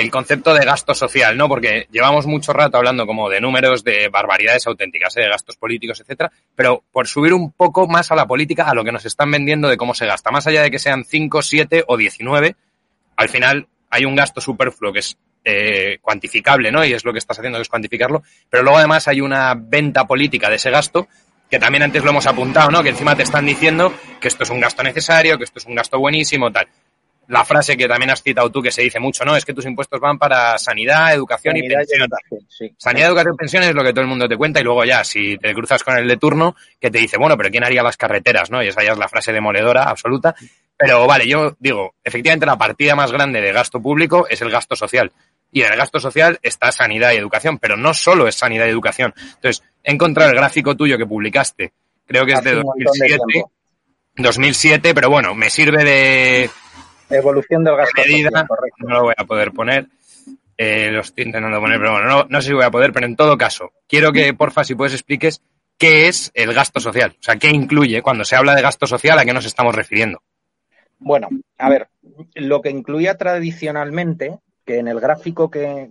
El concepto de gasto social, ¿no? Porque llevamos mucho rato hablando como de números, de barbaridades auténticas, de gastos políticos, etcétera, pero por subir un poco más a la política, a lo que nos están vendiendo de cómo se gasta, más allá de que sean 5, 7 o 19, al final hay un gasto superfluo que es eh, cuantificable, ¿no? Y es lo que estás haciendo, que es cuantificarlo. Pero luego además hay una venta política de ese gasto que también antes lo hemos apuntado, ¿no? Que encima te están diciendo que esto es un gasto necesario, que esto es un gasto buenísimo, tal. La frase que también has citado tú, que se dice mucho, ¿no? Es que tus impuestos van para sanidad, educación y pensión. Sanidad, educación y pensión es lo que todo el mundo te cuenta y luego ya, si te cruzas con el de turno, que te dice, bueno, pero ¿quién haría las carreteras, no? Y esa ya es la frase demoledora absoluta. Pero vale, yo digo, efectivamente la partida más grande de gasto público es el gasto social. Y en el gasto social está sanidad y educación, pero no solo es sanidad y educación. Entonces, he encontrado el gráfico tuyo que publicaste, creo que es de 2007, 2007, pero bueno, me sirve de... Evolución del gasto social, No lo voy a poder poner. Eh, lo estoy intentando poner, pero bueno, no, no sé si voy a poder, pero en todo caso, quiero que, porfa, si puedes expliques qué es el gasto social. O sea, qué incluye cuando se habla de gasto social, a qué nos estamos refiriendo. Bueno, a ver, lo que incluía tradicionalmente, que en el gráfico que,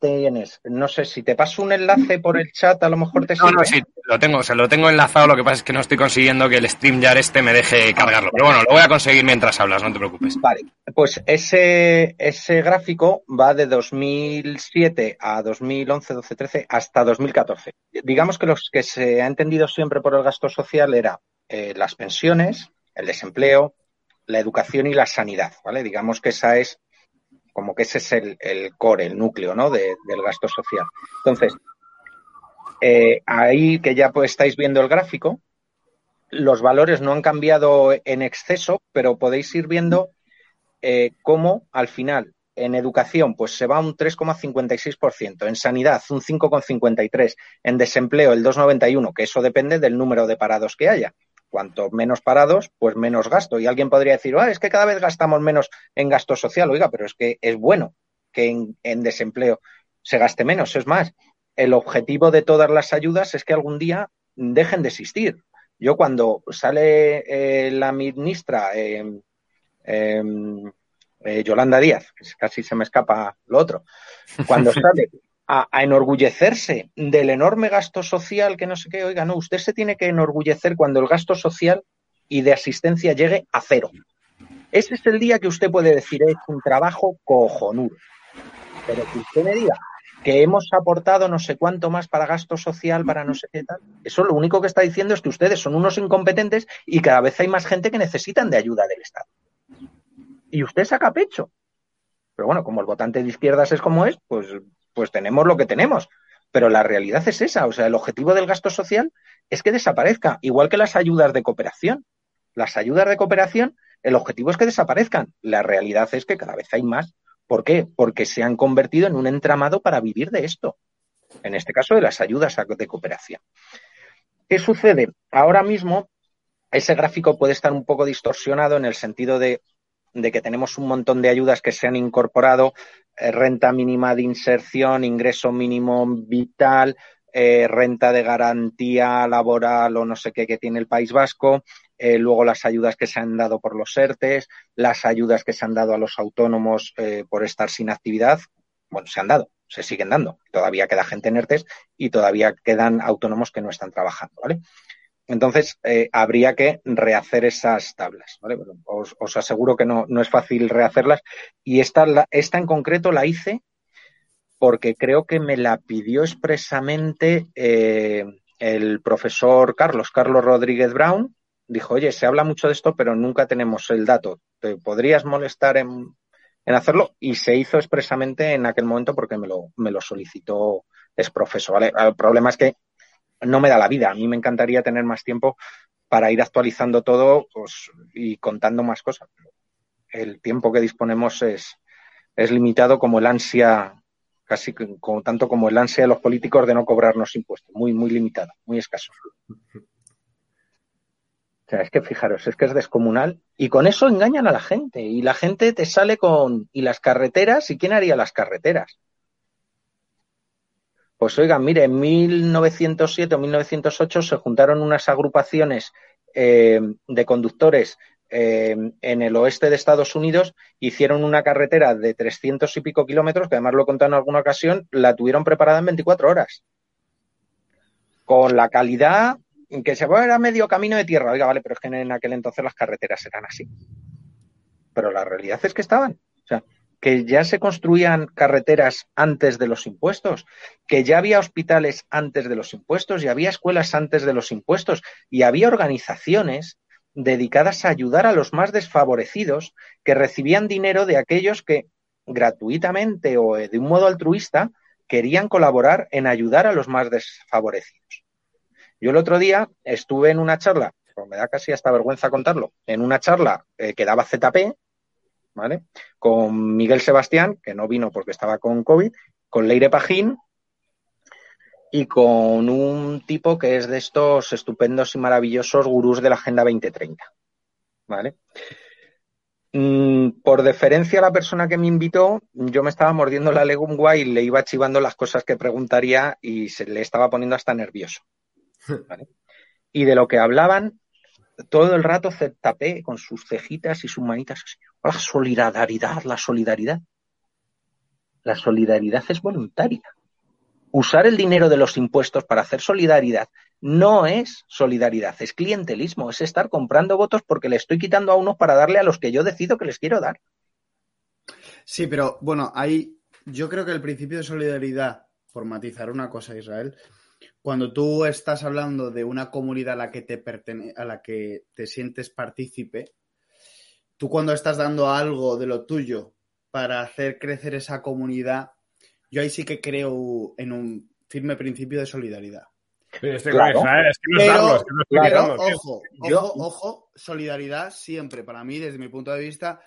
tienes, no sé si te paso un enlace por el chat, a lo mejor te sirve. No, no, sí, lo tengo, o sea, lo tengo enlazado, lo que pasa es que no estoy consiguiendo que el StreamYard este me deje cargarlo. Pero bueno, lo voy a conseguir mientras hablas, no te preocupes. Vale, pues ese, ese gráfico va de 2007 a 2011, 12, 13 hasta 2014. Digamos que los que se ha entendido siempre por el gasto social era eh, las pensiones, el desempleo, la educación y la sanidad, ¿vale? Digamos que esa es, como que ese es el, core, el núcleo, ¿no? del gasto social. Entonces, eh, ahí que ya pues estáis viendo el gráfico, los valores no han cambiado en exceso, pero podéis ir viendo eh, cómo al final en educación pues se va un 3,56%, en sanidad un 5,53%, en desempleo el 2,91%, que eso depende del número de parados que haya cuanto menos parados, pues menos gasto. Y alguien podría decir, ah, es que cada vez gastamos menos en gasto social. Oiga, pero es que es bueno que en, desempleo se gaste menos. Es más, el objetivo de todas las ayudas es que algún día dejen de existir. Yo cuando sale eh, la ministra em, em, eh, Yolanda Díaz, casi se me escapa lo otro, cuando sale a, enorgullecerse del enorme gasto social que no sé qué, oiga, no, usted se tiene que enorgullecer cuando el gasto social y de asistencia llegue a cero. Ese es el día que usted puede decir, es un trabajo cojonudo. Pero que usted me diga que hemos aportado no sé cuánto más para gasto social, para no sé qué tal, eso lo único que está diciendo es que ustedes son unos incompetentes y cada vez hay más gente que necesitan de ayuda del Estado. Y usted saca pecho. Pero bueno, como el votante de izquierdas es como es, pues pues tenemos lo que tenemos. Pero la realidad es esa, o sea, el objetivo del gasto social es que desaparezca, igual que las ayudas de cooperación. Las ayudas de cooperación, el objetivo es que desaparezcan. La realidad es que cada vez hay más. ¿Por qué? Porque se han convertido en un entramado para vivir de esto. En este caso, de las ayudas de cooperación. ¿Qué sucede? Ahora mismo, ese gráfico puede estar un poco distorsionado en el sentido de, que tenemos un montón de ayudas que se han incorporado, renta mínima de inserción, ingreso mínimo vital, eh, renta de garantía laboral o no sé qué que tiene el País Vasco, eh, luego las ayudas que se han dado por los ERTES, las ayudas que se han dado a los autónomos por estar sin actividad, bueno, se han dado, se siguen dando. Todavía queda gente en ERTES y todavía quedan autónomos que no están trabajando, ¿vale? Entonces, eh, habría que rehacer esas tablas, ¿vale? os, aseguro que no, no, es fácil rehacerlas. Y esta, esta en concreto la hice porque creo que me la pidió expresamente eh, el profesor Carlos, Carlos Rodríguez Brown. Dijo, oye, se habla mucho de esto, pero nunca tenemos el dato. ¿Te podrías molestar en en hacerlo y se hizo expresamente en aquel momento porque me lo, me lo solicitó es profesor. ¿vale? El problema es que no me da la vida. A mí me encantaría tener más tiempo para ir actualizando todo pues, y contando más cosas. El tiempo que disponemos es, es limitado como el ansia, casi como, tanto como el ansia de los políticos de no cobrarnos impuestos. Muy, muy limitado, muy escaso sea, es que fijaros, es que es descomunal y con eso engañan a la gente y la gente te sale con y las carreteras y quién haría las carreteras. Pues oigan, mire, en 1907 o 1908 se juntaron unas agrupaciones eh, de conductores eh, en el oeste de Estados Unidos, hicieron una carretera de 300 y pico kilómetros, que además lo he contado en alguna ocasión, la tuvieron preparada en 24 horas. Con la calidad que se va a medio camino de tierra. Oiga, vale, pero es que en aquel entonces las carreteras eran así. Pero la realidad es que estaban. O sea, que ya se construían carreteras antes de los impuestos, que ya había hospitales antes de los impuestos y había escuelas antes de los impuestos y había organizaciones dedicadas a ayudar a los más desfavorecidos que recibían dinero de aquellos que gratuitamente o de un modo altruista querían colaborar en ayudar a los más desfavorecidos. Yo el otro día estuve en una charla, pues me da casi hasta vergüenza contarlo, en una charla eh, que daba ZP, ¿vale? Con Miguel Sebastián, que no vino porque estaba con COVID, con Leire Pajín y con un tipo que es de estos estupendos y maravillosos gurús de la Agenda 2030, ¿vale? Mm, por deferencia a la persona que me invitó, yo me estaba mordiendo la lengua y le iba chivando las cosas que preguntaría y se le estaba poniendo hasta nervioso. Y de lo que hablaban, todo el rato se tapé con sus cejitas y sus manitas así. La solidaridad, la solidaridad. La solidaridad es voluntaria. Usar el dinero de los impuestos para hacer solidaridad no es solidaridad, es clientelismo, es estar comprando votos porque le estoy quitando a unos para darle a los que yo decido que les quiero dar. Sí, pero bueno, ahí yo creo que el principio de solidaridad, por matizar una cosa, Israel, cuando tú estás hablando de una comunidad a la que te pertene a la que te sientes partícipe, tú cuando estás dando algo de lo tuyo para hacer crecer esa comunidad, yo ahí sí que creo en un firme principio de solidaridad. pero, ojo, ojo, ojo, solidaridad siempre, para mí, desde mi punto de vista,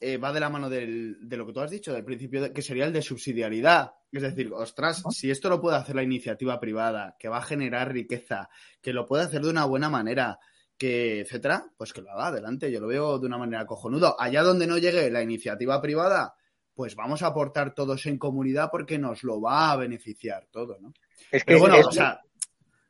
eh, va de la mano de lo que tú has dicho, del principio que sería el de subsidiariedad. Es decir, ostras, si esto lo puede hacer la iniciativa privada, que va a generar riqueza, que lo puede hacer de una buena manera, que etcétera, pues que lo haga adelante. Yo lo veo de una manera cojonuda. Allá donde no llegue la iniciativa privada, pues vamos a aportar todos en comunidad porque nos lo va a beneficiar todo, ¿no? Es que bueno, o sea,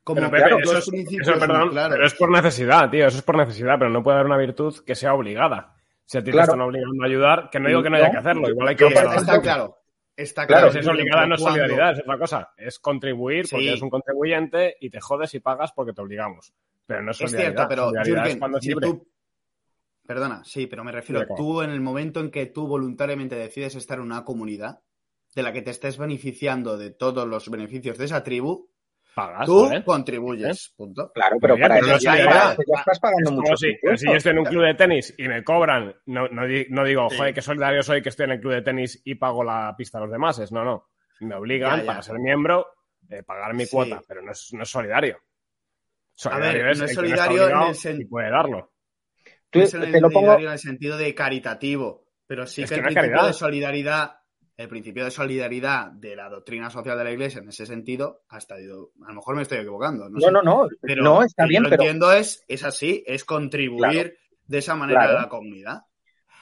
como eso, es, pero es por necesidad, tío, eso es por necesidad, pero no puede haber una virtud que sea obligada. Si a ti te están obligando a ayudar, que no digo que no haya que hacerlo, igual hay que... Está, claro, está claro. Es obligada no es solidaridad, es otra cosa. Es contribuir porque eres un contribuyente y te jodes y pagas porque te obligamos. Pero no es solidaridad. Es cierto, pero Jürgen, Perdona, sí, pero me refiero, a tú en el momento en que tú voluntariamente decides estar en una comunidad de la que te estés beneficiando de todos los beneficios de esa tribu, Tú contribuyes, punto. Claro, pero para eso ya, estás pagando mucho. Si, si yo estoy en un club de tenis y me cobran, no, no, digo, joder, que solidario soy que estoy en el club de tenis y pago la pista a los demás. No, no. Me obligan para ser miembro eh, pagar mi Sí. cuota, pero no es, no es solidario. A Solidario ver, es no es el que está solidario en el sen- y puede darlo. Tú- No es te lo solidario pongo, en el sentido de caritativo, pero sí Es que, que el es principio caridad. de solidaridad, el principio de solidaridad de la doctrina social de la Iglesia en ese sentido, hasta yo, a lo mejor me estoy equivocando, no, no, sé. no, no, pero no, está bien, yo pero entiendo es, es así, es contribuir de esa manera Claro. a la comunidad.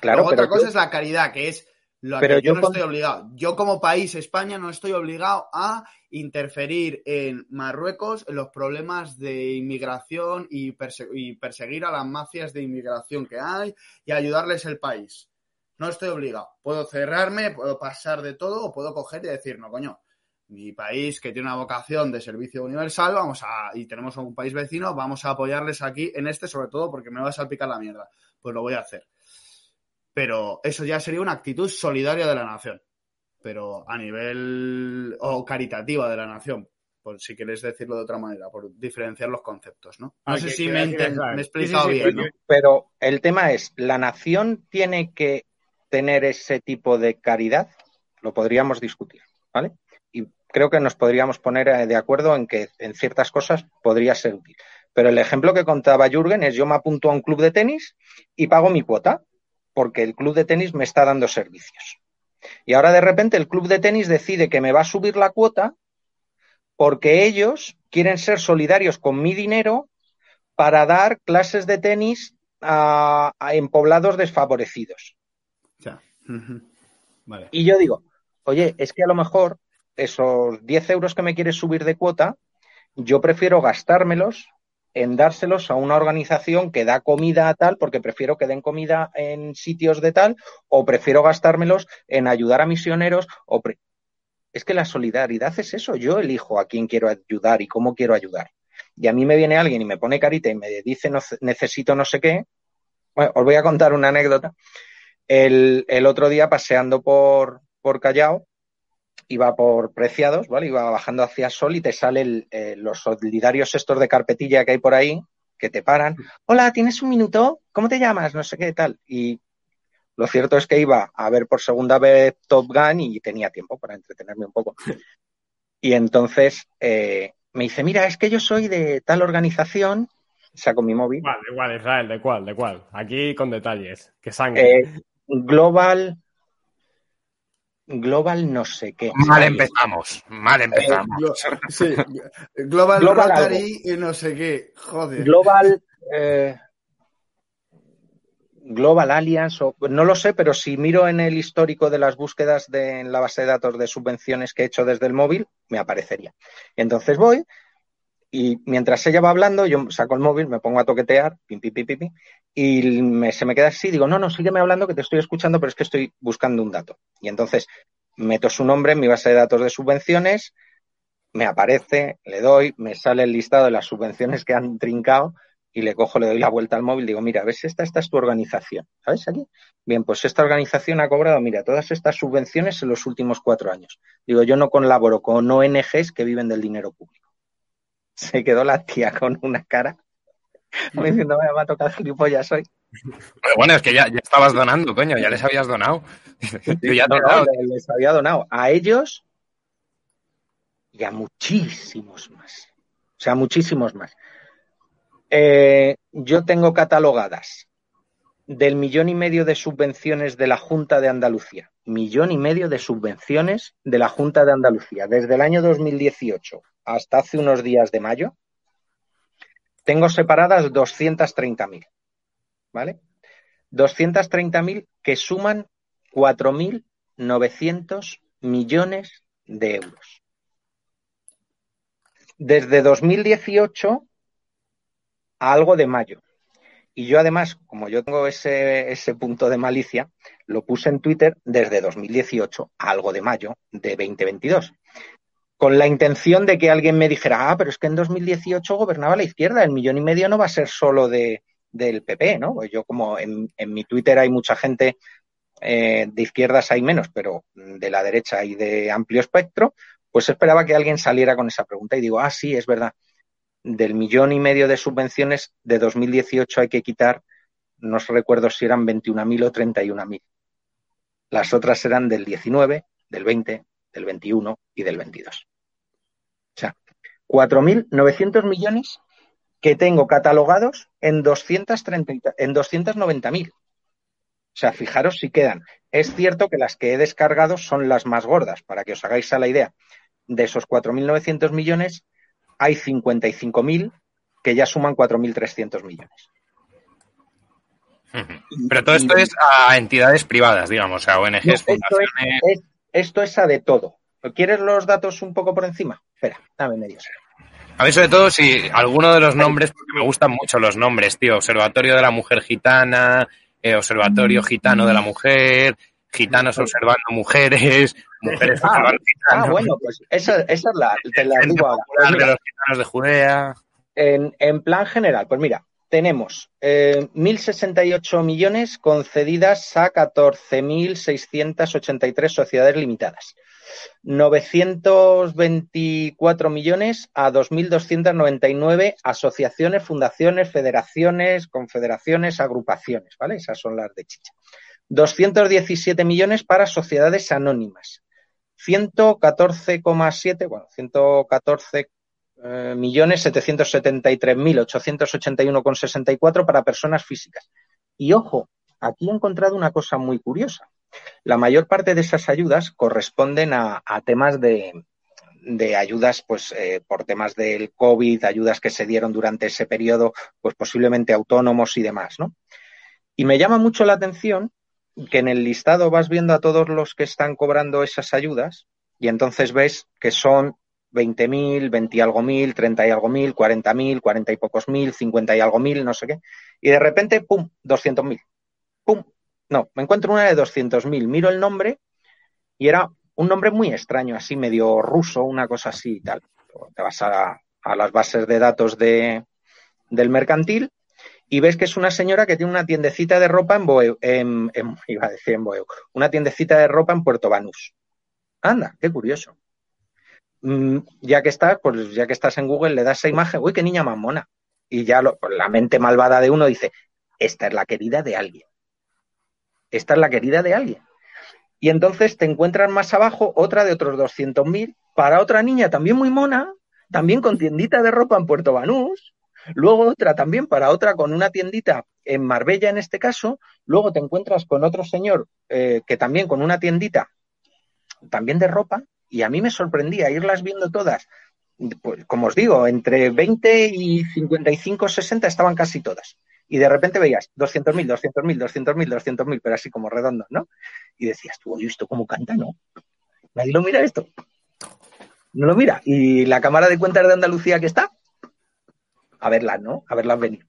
claro, Luego pero otra cosa tú- es la caridad, que es lo Pero que yo, yo no con- estoy obligado. Yo como país, España, no estoy obligado a interferir en Marruecos en los problemas de inmigración y, perse- y perseguir a las mafias de inmigración que hay y ayudarles el país. No estoy obligado. Puedo cerrarme, puedo pasar de todo o puedo coger y decir, no, coño, mi país que tiene una vocación de servicio universal, vamos a, y tenemos un país vecino, vamos a apoyarles aquí en este, sobre todo porque me va a salpicar la mierda. Pues lo voy a hacer. Pero eso ya sería una actitud solidaria de la nación. Pero a nivel o caritativa de la nación, por si quieres decirlo de otra manera, por diferenciar los conceptos, ¿no? No Ah, sé que- si que me, me he Sí, sí, explicado sí, bien, pero- ¿no? pero el tema es, ¿la nación tiene que tener ese tipo de caridad? Lo podríamos discutir, ¿vale? Y creo que nos podríamos poner eh, de acuerdo en que en ciertas cosas podría ser útil. Pero el ejemplo que contaba Jürgen es yo me apunto a un club de tenis y pago mi cuota porque el club de tenis me está dando servicios. Y ahora de repente el club de tenis decide que me va a subir la cuota porque ellos quieren ser solidarios con mi dinero para dar clases de tenis a- en poblados desfavorecidos. Y yo digo, oye, es que a lo mejor esos 10 euros que me quieres subir de cuota, yo prefiero gastármelos en dárselos a una organización que da comida a tal, porque prefiero que den comida en sitios de tal, o prefiero gastármelos en ayudar a misioneros, o es que la solidaridad es eso, yo elijo a quién quiero ayudar y cómo quiero ayudar. Y a mí me viene alguien y me pone carita y me dice necesito no sé qué. Bueno, os voy a contar una anécdota. El, el otro día paseando por, por Callao, iba por Preciados, ¿vale? Iba bajando hacia Sol y te salen los solidarios estos de carpetilla que hay por ahí, que te paran. Hola, ¿tienes un minuto? ¿Cómo te llamas? No sé qué tal. Y lo cierto es que iba a ver por segunda vez Top Gun y tenía tiempo para entretenerme un poco. Y entonces eh, me dice, mira, es que yo soy de tal organización, saco mi móvil. Igual, igual, Israel, ¿de cuál? ¿De cuál? Aquí con detalles. Que sangre. Eh, Global. Global no sé qué. Mal empezamos, mal empezamos. Glo- sí. Global, Global Rotary y no sé qué. Joder. Global. eh, Global Alliance, o, no lo sé, pero si miro en el histórico de las búsquedas de, en la base de datos de subvenciones que he hecho desde el móvil, me aparecería. Entonces voy y mientras ella va hablando, yo saco el móvil, me pongo a toquetear, pim, pim, pim, pim, y me- se me queda así, digo, no, no, sígueme hablando que te estoy escuchando, pero es que estoy buscando un dato. Y entonces meto su nombre en mi base de datos de subvenciones, me aparece, le doy, me sale el listado de las subvenciones que han trincado y le cojo, le doy la vuelta al móvil, digo, mira, ves, esta, esta es tu organización, ¿sabes? Aquí. Bien, pues esta organización ha cobrado, mira, todas estas subvenciones en los últimos cuatro años. Digo, yo no colaboro con ONGs que viven del dinero público. Se quedó la tía con una cara, diciendo, me va a tocar gilipollas hoy. Pero bueno, es que ya, ya estabas donando, coño, ya les habías donado. Yo ya donado. le- les había donado a ellos y a muchísimos más. O sea, muchísimos más. Eh, yo tengo catalogadas del millón y medio de subvenciones de la Junta de Andalucía. Millón y medio de subvenciones de la Junta de Andalucía. Desde el año 2018 hasta hace unos días de mayo, tengo separadas 230.000. ¿Vale? 230.000 que suman 4.900 millones de euros. Desde 2018 a algo de mayo. Y yo además, como yo tengo ese, ese punto de malicia, lo puse en Twitter desde 2018 a algo de mayo de 2022. Con la intención de que alguien me dijera, ah, pero es que en 2018 gobernaba la izquierda, el millón y medio no va a ser solo de, del PP, ¿no? Pues yo como en, en mi Twitter hay mucha gente eh, de izquierdas hay menos, pero de la derecha hay de amplio espectro, pues esperaba que alguien saliera con esa pregunta y digo, ah, sí, es verdad. Del millón y medio de subvenciones de 2018 hay que quitar, no recuerdo si eran 21.000 o 31.000. Las otras eran del 19, del 20, del 21 y del 22. sea, 4.900 millones que tengo catalogados en 230, en 290.000. O sea, fijaros si quedan. Es cierto que las que he descargado son las más gordas, para que os hagáis a la idea. De esos 4.900 millones, hay 55.000 que ya suman 4.300 millones. Pero todo esto es a entidades privadas, digamos, a ONGs, No, fundaciones. es- esto es a de todo. ¿Quieres los datos un poco por encima? Espera, dame medio. A mí, sobre todo, si alguno de los nombres, porque me gustan mucho los nombres, tío. Observatorio de la Mujer Gitana, eh, Observatorio Gitano de la Mujer, Gitanos observando mujeres, mujeres Ah, observando Ah, gitanos, bueno, pues esa, esa es la, te la digo ahora. De los Gitanos de Judea. en, en plan general, pues mira, tenemos eh, 1.068 millones concedidas a 14.683 sociedades limitadas. 924 millones a 2.299 asociaciones, fundaciones, federaciones, confederaciones, agrupaciones, ¿vale? Esas son las de chicha. 217 millones para sociedades anónimas. 114,7, bueno, 114 eh, millones 773.881,64 para personas físicas. Y ojo, aquí he encontrado una cosa muy curiosa. La mayor parte de esas ayudas corresponden a, a temas de, de ayudas, pues eh, por temas del COVID, ayudas que se dieron durante ese periodo, pues posiblemente autónomos y demás, ¿no? Y me llama mucho la atención que en el listado vas viendo a todos los que están cobrando esas ayudas y entonces ves que son 20.000, 20 y algo mil, 30 y algo mil, 40.000, 40 y pocos mil, 50 y algo mil, no sé qué. Y de repente, pum, 200.000. Pum. No, me encuentro una de 200.000. Miro el nombre y era un nombre muy extraño, así medio ruso, una cosa así y tal. Te vas a, a las bases de datos de, del mercantil y ves que es una señora que tiene una tiendecita de ropa en Boeu, en, en- iba a decir en Boeu, una tiendecita de ropa en Puerto Banús. Anda, qué curioso. Mm, ya que estás, pues ya que estás en Google, le das esa imagen, uy, qué niña más mona. Y ya pues la mente malvada de uno dice, esta es la querida de alguien. Esta es la querida de alguien. Y entonces te encuentras más abajo otra de otros 200.000 para otra niña también muy mona, también con tiendita de ropa en Puerto Banús, luego otra también para otra con una tiendita en Marbella en este caso, luego te encuentras con otro señor eh, que también con una tiendita también de ropa y a mí me sorprendía irlas viendo todas. Pues, como os digo, entre 20 y 55, 60 estaban casi todas. Y de repente veías 200.000, 200.000, 200.000, 200.000, pero así como redondos, ¿no? Y decías, tú, oye, ¿esto cómo canta, no? Nadie lo mira esto. No lo mira. Y la Cámara de Cuentas de Andalucía que está, a verlas, ¿no? A verlas venir.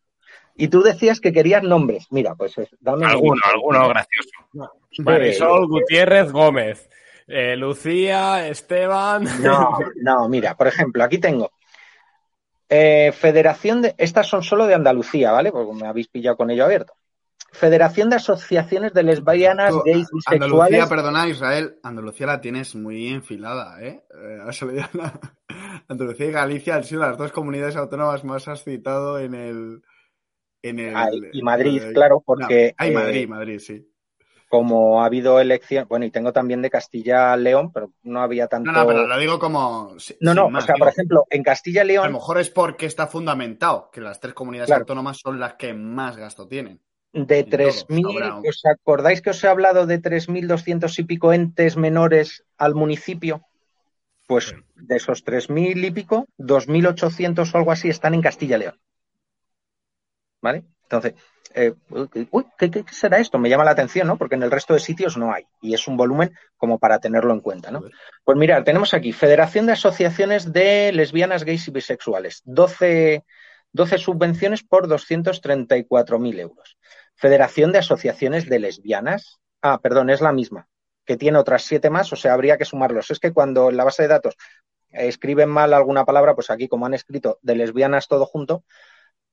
Y tú decías que querías nombres. Mira, pues es- dame Alguno, alguno gracioso. Marisol Gutiérrez Gómez. Eh, Lucía, Esteban. No, no, mira, por ejemplo, aquí tengo eh, Federación de. Estas son solo de Andalucía, ¿vale? Porque me habéis pillado con ello abierto. Federación de Asociaciones de Lesbianas, Tú, Gays, Andalucía, Bisexuales. perdona, Israel, Andalucía la tienes muy enfilada, ¿eh? Eh, Andalucía y Galicia han sido las dos comunidades autónomas más has citado en el... En el Ay, y Madrid, claro, porque, No, ay, eh, Madrid, Madrid, sí. Como ha habido elección. Bueno, y tengo también de Castilla-León, pero no había tanto. No, no, pero lo digo como... No, no, más, o sea, digo, por ejemplo, en A lo Castilla-León, mejor es porque está fundamentado que las tres comunidades Claro. autónomas son las que más gasto tienen. de en todos, 3.000, habrá un- ¿os acordáis que os he hablado de 3.200 y pico entes menores al municipio? Pues de esos 3.000 y pico, 2.800 o algo así están en Castilla-León. ¿Vale? Entonces, eh, uy, ¿qué, qué será esto? Me llama la atención, ¿no? Porque en el resto de sitios no hay. Y es un volumen como para tenerlo en cuenta, ¿no? Pues mirad, tenemos aquí Federación de Asociaciones de Lesbianas, Gays y Bisexuales. 12, 12 subvenciones por 234.000 euros. Federación de Asociaciones de Lesbianas. Ah, perdón, es la misma, que tiene otras siete más, o sea, habría que sumarlos. Es que cuando en la base de datos escriben mal alguna palabra, pues aquí, como han escrito de lesbianas todo junto,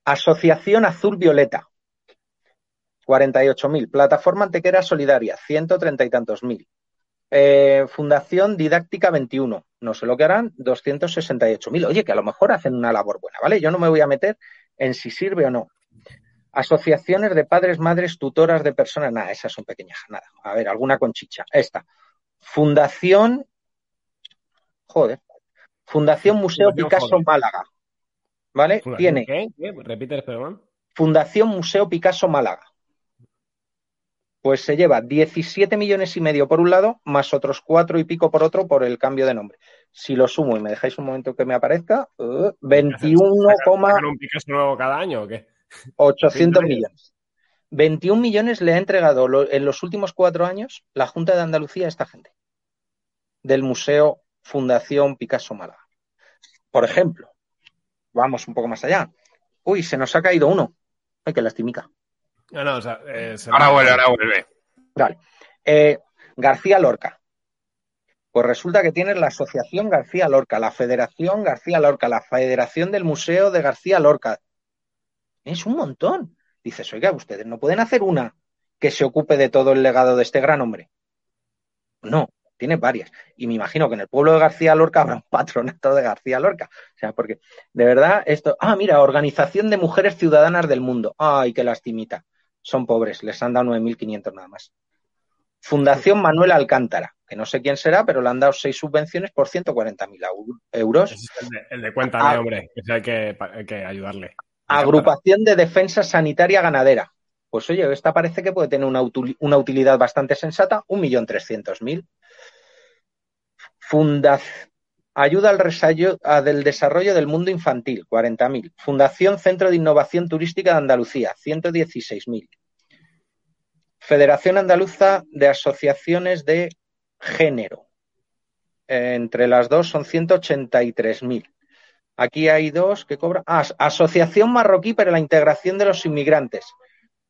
Asociación Azul Violeta, 48.000. Plataforma Antequera Solidaria, 130 y tantos mil. Eh, Fundación Didáctica 21, no sé lo que harán, 268.000. Oye, que a lo mejor hacen una labor buena, ¿vale? Yo no me voy a meter en si sirve o no. Asociaciones de padres, madres, tutoras de personas, nada, esas son pequeñas, nada. A ver, alguna con chicha. Esta. Fundación, joder, Fundación Museo Fundación Picasso. Málaga. ¿Vale? Fundación, Tiene ¿Qué? ¿Qué? Repite, perdón. Fundación Museo Picasso Málaga. Pues se lleva 17 millones y medio por un lado, más otros cuatro y pico por otro por el cambio de nombre. Si lo sumo y me dejáis un momento que me aparezca, eh, 21,800 ¿Sacan un Picasso nuevo cada año o qué? millones. 21 millones le ha entregado lo- en los últimos cuatro años la Junta de Andalucía a esta gente del Museo Fundación Picasso Málaga. Por ejemplo, vamos un poco más allá. Uy, se nos ha caído uno. Ay, qué lastimica. No, no, o sea, eh, se Ahora vuelve, ahora vuelve. Vale. Eh, García Lorca. Pues resulta que tienes la Asociación García Lorca, la Federación García Lorca, la Federación del Museo de García Lorca. Es un montón. Dices, oiga, ustedes no pueden hacer una que se ocupe de todo el legado de este gran hombre. No, tiene varias. Y me imagino que en el pueblo de García Lorca habrá un patronato de García Lorca. O sea, porque de verdad esto. Ah, mira, Organización de Mujeres Ciudadanas del Mundo. Ay, qué lastimita. Son pobres, les han dado 9.500 nada más. Fundación Manuel Alcántara, que no sé quién será, pero le han dado seis subvenciones por 140.000 eu- euros. Es el de, el de cuéntame, Ah. hombre. que hay que, hay que ayudarle. Agrupación de Defensa Sanitaria Ganadera. Pues oye, esta parece que puede tener una, una utilidad bastante sensata, 1.300.000. Funda Ayuda al desarrollo del mundo infantil, 40.000. Fundación Centro de Innovación Turística de Andalucía, 116.000. Federación Andaluza de Asociaciones de Género. Entre las dos son 183.000. Aquí hay dos que cobran. Ah, Asociación Marroquí para la Integración de los Inmigrantes.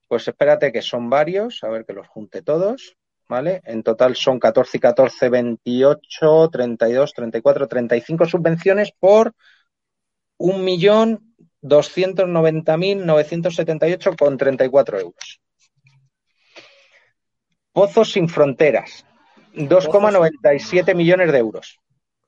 Pues espérate que son varios, a ver que los junte todos, ¿vale? En total son 14 y 14, 28, 32, 34, 35 subvenciones por 1.290.978,34 euros. Pozos sin fronteras, 2,97 millones de euros.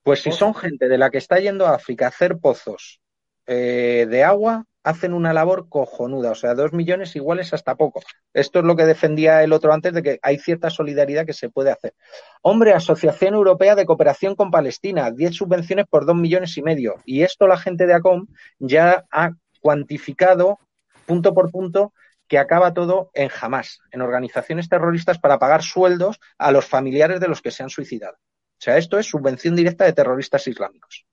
Pues si son gente de la que está yendo a África a hacer pozos eh, de agua, hacen una labor cojonuda, o sea, dos millones iguales hasta poco. Esto es lo que defendía el otro antes de que hay cierta solidaridad que se puede hacer. Hombre, Asociación Europea de Cooperación con Palestina, 10 subvenciones por dos millones y medio. Y esto la gente de ACOM ya ha cuantificado punto por punto que acaba todo en jamás, en organizaciones terroristas para pagar sueldos a los familiares de los que se han suicidado. O sea, esto es subvención directa de terroristas islámicos.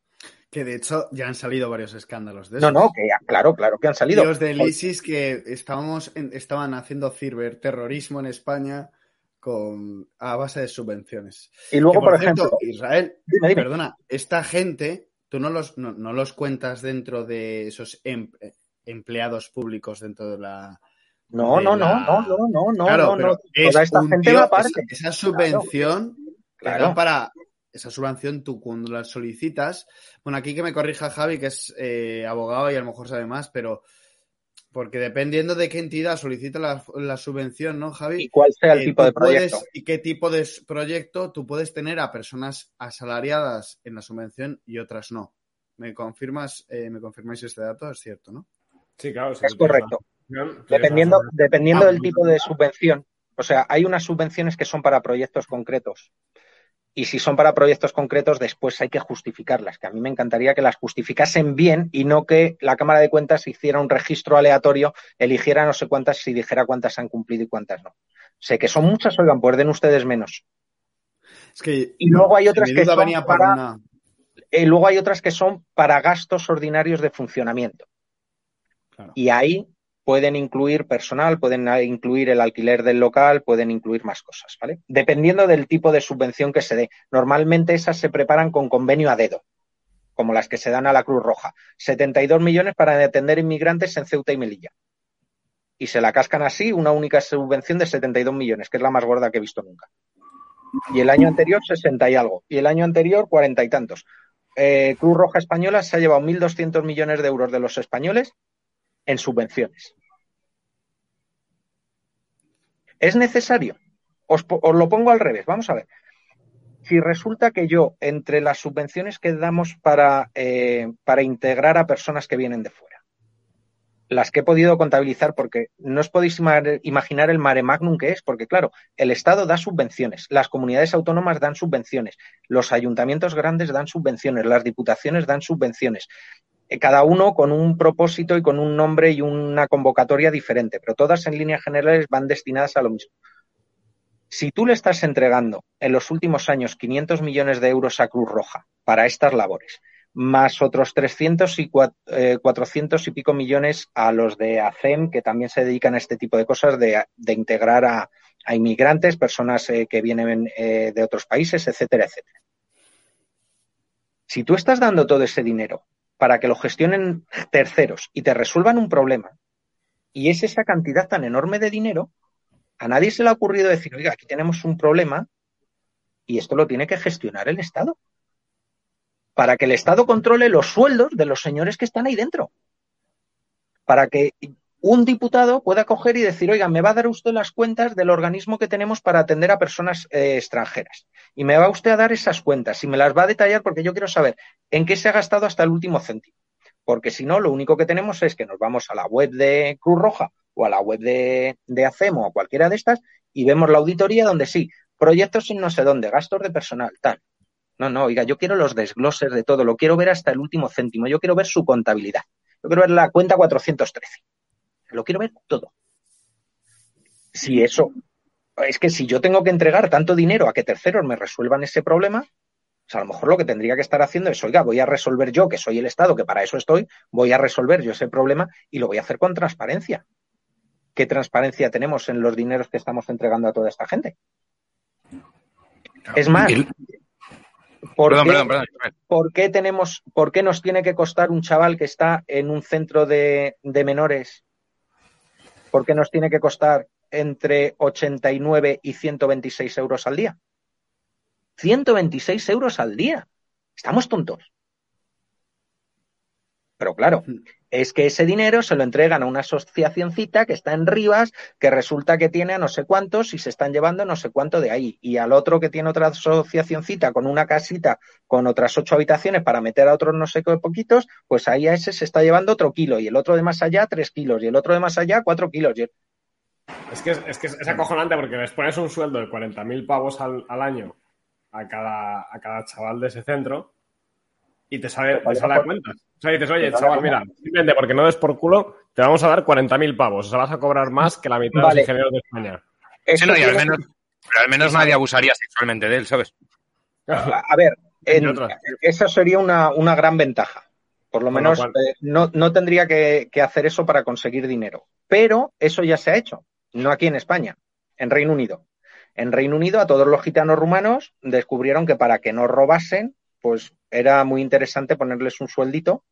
Que de hecho ya han salido varios escándalos de eso. No, no, que claro, claro que han salido. Los del ISIS que estábamos en- estaban haciendo ciberterrorismo en España con a base de subvenciones. Y luego, Que, por, cierto, ejemplo, Israel, dime, dime. perdona, esta gente, tú no los, no, no los cuentas dentro de esos em- empleados públicos dentro de la... no, no, no, la- no, no, no, no, Claro, no, no. es Toda esta un gente tío- va aparte. Esa, esa subvención Claro. dan para esa subvención tú cuando la solicitas. Bueno, aquí que me corrija Javi, que es eh, abogado y a lo mejor sabe más, pero porque dependiendo de qué entidad solicita la, la subvención, ¿no, Javi? Y cuál sea el Eh, tipo de proyecto. puedes- y qué tipo de proyecto tú puedes tener a personas asalariadas en la subvención y otras no. ¿Me confirmas, eh, me confirmáis este dato? Es cierto, ¿no? Sí, claro. si Es correcto. Dependiendo, dependiendo Ah, del tipo de subvención. O sea, hay unas subvenciones que son para proyectos concretos. Y si son para proyectos concretos, después hay que justificarlas, que a mí me encantaría que las justificasen bien y no que la Cámara de Cuentas hiciera un registro aleatorio, eligiera no sé cuántas y dijera cuántas han cumplido y cuántas no. Sé que son muchas, oigan, pues den ustedes menos. Es que Y luego hay otras que son venía por para- una- Eh, luego hay otras que son para gastos ordinarios de funcionamiento. Claro. Y ahí pueden incluir personal, pueden incluir el alquiler del local, pueden incluir más cosas, ¿vale? Dependiendo del tipo de subvención que se dé. Normalmente esas se preparan con convenio a dedo, como las que se dan a la Cruz Roja. 72 millones para atender inmigrantes en Ceuta y Melilla. Y se la cascan así una única subvención de 72 millones, que es la más gorda que he visto nunca. Y el año anterior 60 y algo. Y el año anterior 40 y tantos. Eh, Cruz Roja Española se ha llevado 1.200 millones de euros de los españoles en subvenciones. ¿Es necesario? Os, lo pongo al revés. Vamos a ver. Si resulta que yo, entre las subvenciones que damos para, eh, para integrar a personas que vienen de fuera, las que he podido contabilizar, porque no os podéis imaginar el mare magnum que es, porque claro, el Estado da subvenciones, las comunidades autónomas dan subvenciones, los ayuntamientos grandes dan subvenciones, las diputaciones dan subvenciones, cada uno con un propósito y con un nombre y una convocatoria diferente, pero todas en líneas generales van destinadas a lo mismo. Si tú le estás entregando en los últimos años 500 millones de euros a Cruz Roja para estas labores, más otros 300 y 400 eh, y pico millones a los de ACEM, que también se dedican a este tipo de cosas, de, integrar a, inmigrantes, personas eh, que vienen eh, de otros países, etcétera, etcétera. Si tú estás dando todo ese dinero para que lo gestionen terceros y te resuelvan un problema, y es esa cantidad tan enorme de dinero, a nadie se le ha ocurrido decir, oiga, aquí tenemos un problema y esto lo tiene que gestionar el Estado para que el Estado controle los sueldos de los señores que están ahí dentro. Para que un diputado pueda coger y decir, oiga, me va a dar usted las cuentas del organismo que tenemos para atender a personas eh, extranjeras. Y me va usted a dar esas cuentas y me las va a detallar porque yo quiero saber en qué se ha gastado hasta el último céntimo. Porque si no, lo único que tenemos es que nos vamos a la web de Cruz Roja o a la web de, de ACEMO o cualquiera de estas y vemos la auditoría donde sí, proyectos en no sé dónde, gastos de personal, tal. No, no, oiga, yo quiero los desgloses de todo, lo quiero ver hasta el último céntimo, yo quiero ver su contabilidad, yo quiero ver la cuenta 413, lo quiero ver todo. Si eso, es que si yo tengo que entregar tanto dinero a que terceros me resuelvan ese problema, pues a lo mejor lo que tendría que estar haciendo es, oiga, voy a resolver yo, que soy el Estado, que para eso estoy, voy a resolver yo ese problema y lo voy a hacer con transparencia. ¿Qué transparencia tenemos en los dineros que estamos entregando a toda esta gente? Es más, ¿Por, qué, tenemos, ¿Por qué nos tiene que costar un chaval que está en un centro de, de menores? ¿Por qué nos tiene que costar entre 89 y 126 euros al día? 126 euros al día. Estamos tontos. Pero claro, hmm es que ese dinero se lo entregan a una asociacióncita que está en Rivas, que resulta que tiene a no sé cuántos y se están llevando no sé cuánto de ahí. Y al otro que tiene otra asociacióncita con una casita con otras ocho habitaciones para meter a otros no sé qué poquitos, pues ahí a ese se está llevando otro kilo y el otro de más allá tres kilos y el otro de más allá cuatro kilos. Es que es, acojonante porque les pones un sueldo de 40.000 pavos al, año a cada chaval de ese centro y te sale, te sale a cuenta. O sea, dices, oye, chaval, mira, simplemente porque no des por culo, te vamos a dar 40.000 pavos. O sea, vas a cobrar más que la mitad de los ingenieros de España. no, y al menos, pero al menos nadie abusaría sexualmente de él, ¿sabes? A ver, esa sería una, una, gran ventaja. Por lo menos eh, no, no, tendría que, que hacer eso para conseguir dinero. Pero eso ya se ha hecho, no aquí en España, en Reino Unido. En Reino Unido a todos los gitanos rumanos descubrieron que para que no robasen pues era muy interesante ponerles un sueldito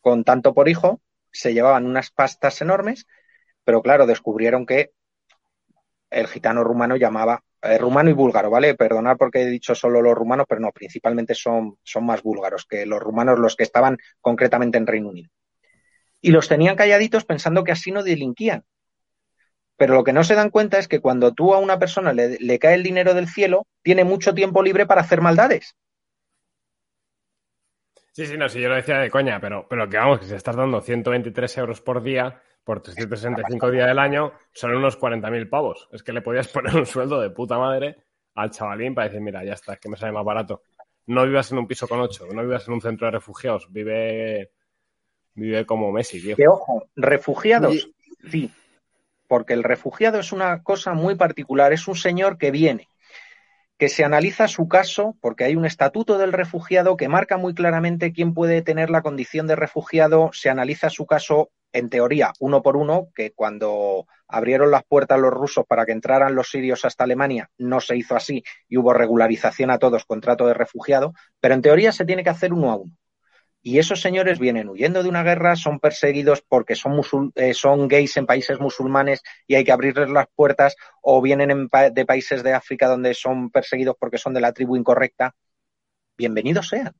con tanto por hijo, se llevaban unas pastas enormes, pero claro, descubrieron que el gitano rumano llamaba, eh, rumano y búlgaro, ¿vale? Perdonad porque he dicho solo los rumanos, pero no, principalmente son, son más búlgaros que los rumanos los que estaban concretamente en Reino Unido. Y los tenían calladitos pensando que así no delinquían. Pero lo que no se dan cuenta es que cuando tú a una persona le, le cae el dinero del cielo, tiene mucho tiempo libre para hacer maldades. Sí, sí, no, sí, yo lo decía de coña, pero, pero que vamos, que si estás dando 123 euros por día, por 365 días del año, son unos 40.000 pavos. Es que le podías poner un sueldo de puta madre al chavalín para decir, mira, ya está, es que me sale más barato. No vivas en un piso con ocho, no vivas en un centro de refugiados, vive, vive como Messi, tío. Que ojo, refugiados, sí, porque el refugiado es una cosa muy particular, es un señor que viene que se analiza su caso porque hay un estatuto del refugiado que marca muy claramente quién puede tener la condición de refugiado, se analiza su caso en teoría uno por uno, que cuando abrieron las puertas los rusos para que entraran los sirios hasta Alemania no se hizo así y hubo regularización a todos, contrato de refugiado, pero en teoría se tiene que hacer uno a uno. Y esos señores vienen huyendo de una guerra, son perseguidos porque son, eh, son gays en países musulmanes y hay que abrirles las puertas, o vienen de países de África donde son perseguidos porque son de la tribu incorrecta. Bienvenidos sean.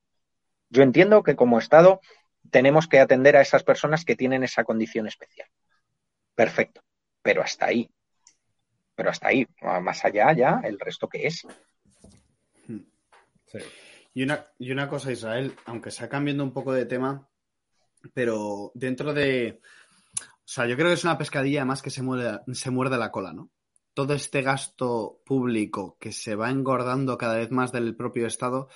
Yo entiendo que como Estado tenemos que atender a esas personas que tienen esa condición especial. Perfecto. Pero hasta ahí. Pero hasta ahí. Más allá ya, el resto que es. Sí. Y una, y una cosa, Israel, aunque sea cambiando un poco de tema, pero dentro de. O sea, yo creo que es una pescadilla además que se muerde, se muerde la cola, ¿no? Todo este gasto público que se va engordando cada vez más del propio Estado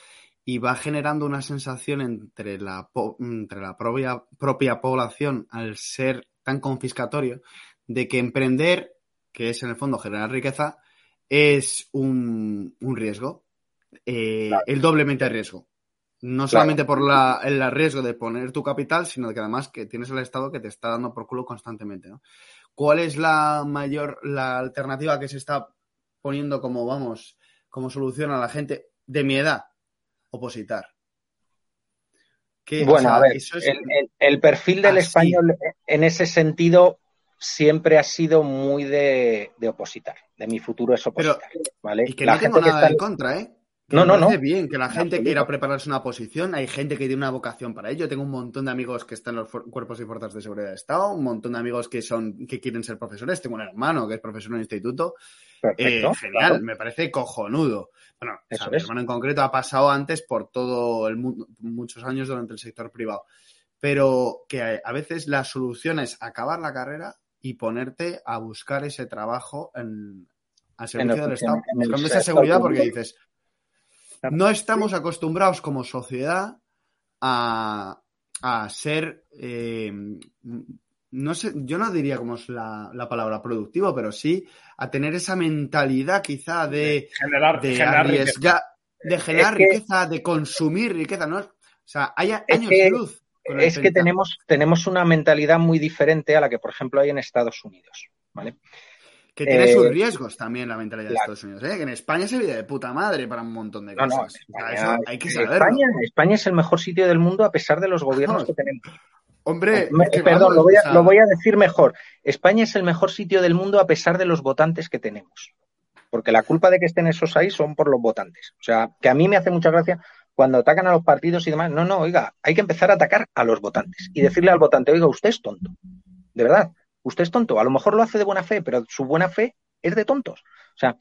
y va generando una sensación entre la, entre la propia, propia población al ser tan confiscatorio de que emprender, que es en el fondo generar riqueza, es un, un riesgo, eh, el doblemente riesgo. No solamente por la, el riesgo de poner tu capital, sino que además que tienes el Estado que te está dando por culo constantemente. ¿no? ¿Cuál es la mayor, la alternativa que se está poniendo como, vamos, como solución a la gente de mi edad? Opositar. bueno, a ver, el, perfil del español en ese sentido siempre ha sido muy de, opositar. De mi futuro es opositar. ¿vale? Y que no tengo nada en contra, ¿eh? No, no, no. bien que la gente quiera prepararse una posición. Hay gente que tiene una vocación para ello. Tengo un montón de amigos que están en los cuerpos y fuerzas de seguridad de Estado, un montón de amigos que son que quieren ser profesores. Tengo un hermano que es profesor en el instituto. Eh, genial, me parece cojonudo. Bueno, mi hermano en concreto ha pasado antes por todo el mundo, muchos años durante el sector privado. Pero que a veces la solución es acabar la carrera y ponerte a buscar ese trabajo en, al servicio del Estado, buscando esa seguridad porque dices, no estamos acostumbrados como sociedad a, ser, eh, no sé, yo no diría como es la, palabra productivo, pero sí a tener esa mentalidad quizá de, generar, de riqueza. de generar riqueza, de consumir riqueza, ¿no? O sea, hay años de luz. Es que tenemos, tenemos una mentalidad muy diferente a la que, por ejemplo, hay en Estados Unidos, ¿vale? Que tiene sus eh, riesgos también la mentalidad de Estados Unidos, ¿eh? que en España se vive de puta madre para un montón de cosas. hay que saberlo. España, es el mejor sitio del mundo a pesar de los gobiernos que tenemos. Hombre, perdón, lo, voy a, lo voy a decir mejor. España es el mejor sitio del mundo a pesar de los votantes que tenemos. Porque la culpa de que estén esos ahí son por los votantes. O sea, que a mí me hace mucha gracia cuando atacan a los partidos y demás. No, no, oiga, hay que empezar a atacar a los votantes y decirle al votante, oiga, usted es tonto. De verdad usted es tonto. A lo mejor lo hace de buena fe, pero su buena fe es de tontos. O sea,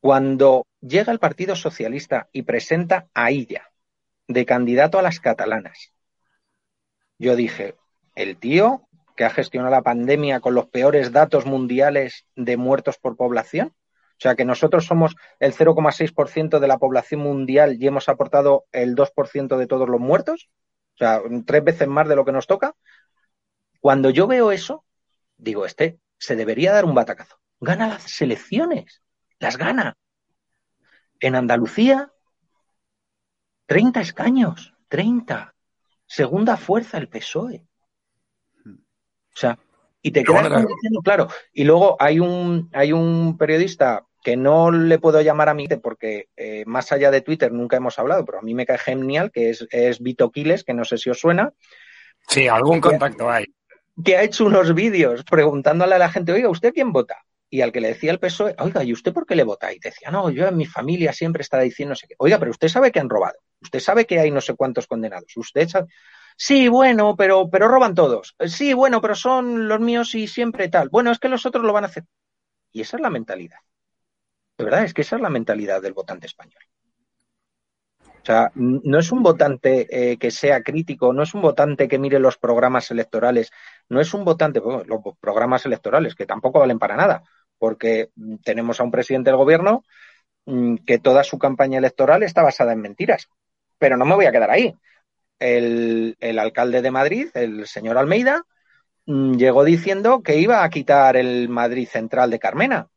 cuando llega el Partido Socialista y presenta a ella de candidato a las catalanas, yo dije, el tío que ha gestionado la pandemia con los peores datos mundiales de muertos por población, o sea que nosotros somos el 0,6% de la población mundial y hemos aportado el 2% de todos los muertos, o sea, tres veces más de lo que nos toca. Cuando yo veo eso, digo, este se debería dar un batacazo. Gana las elecciones, las gana. En Andalucía, 30 escaños, 30. Segunda fuerza el PSOE. O sea, y te quedas diciendo, claro. Y luego hay un, hay un periodista que no le puedo llamar a mí porque eh, más allá de Twitter nunca hemos hablado, pero a mí me cae genial, que es, es Vito Quiles, que no sé si os suena. Sí, algún contacto hay que ha hecho unos vídeos preguntándole a la gente, oiga, ¿usted quién vota? Y al que le decía el PSOE, oiga, ¿y usted por qué le vota? Y decía, no, yo en mi familia siempre estaba diciendo no sé qué. Oiga, pero usted sabe que han robado. Usted sabe que hay no sé cuántos condenados. Usted sabe... Sí, bueno, pero, pero roban todos. Sí, bueno, pero son los míos y siempre tal. Bueno, es que los otros lo van a hacer. Y esa es la mentalidad. De verdad, es que esa es la mentalidad del votante español. O sea, no es un votante eh, que sea crítico, no es un votante que mire los programas electorales, no es un votante, los programas electorales, que tampoco valen para nada, porque tenemos a un presidente del gobierno mm, que toda su campaña electoral está basada en mentiras. Pero no me voy a quedar ahí. El, el alcalde de Madrid, el señor Almeida, mm, llegó diciendo que iba a quitar el Madrid central de Carmena.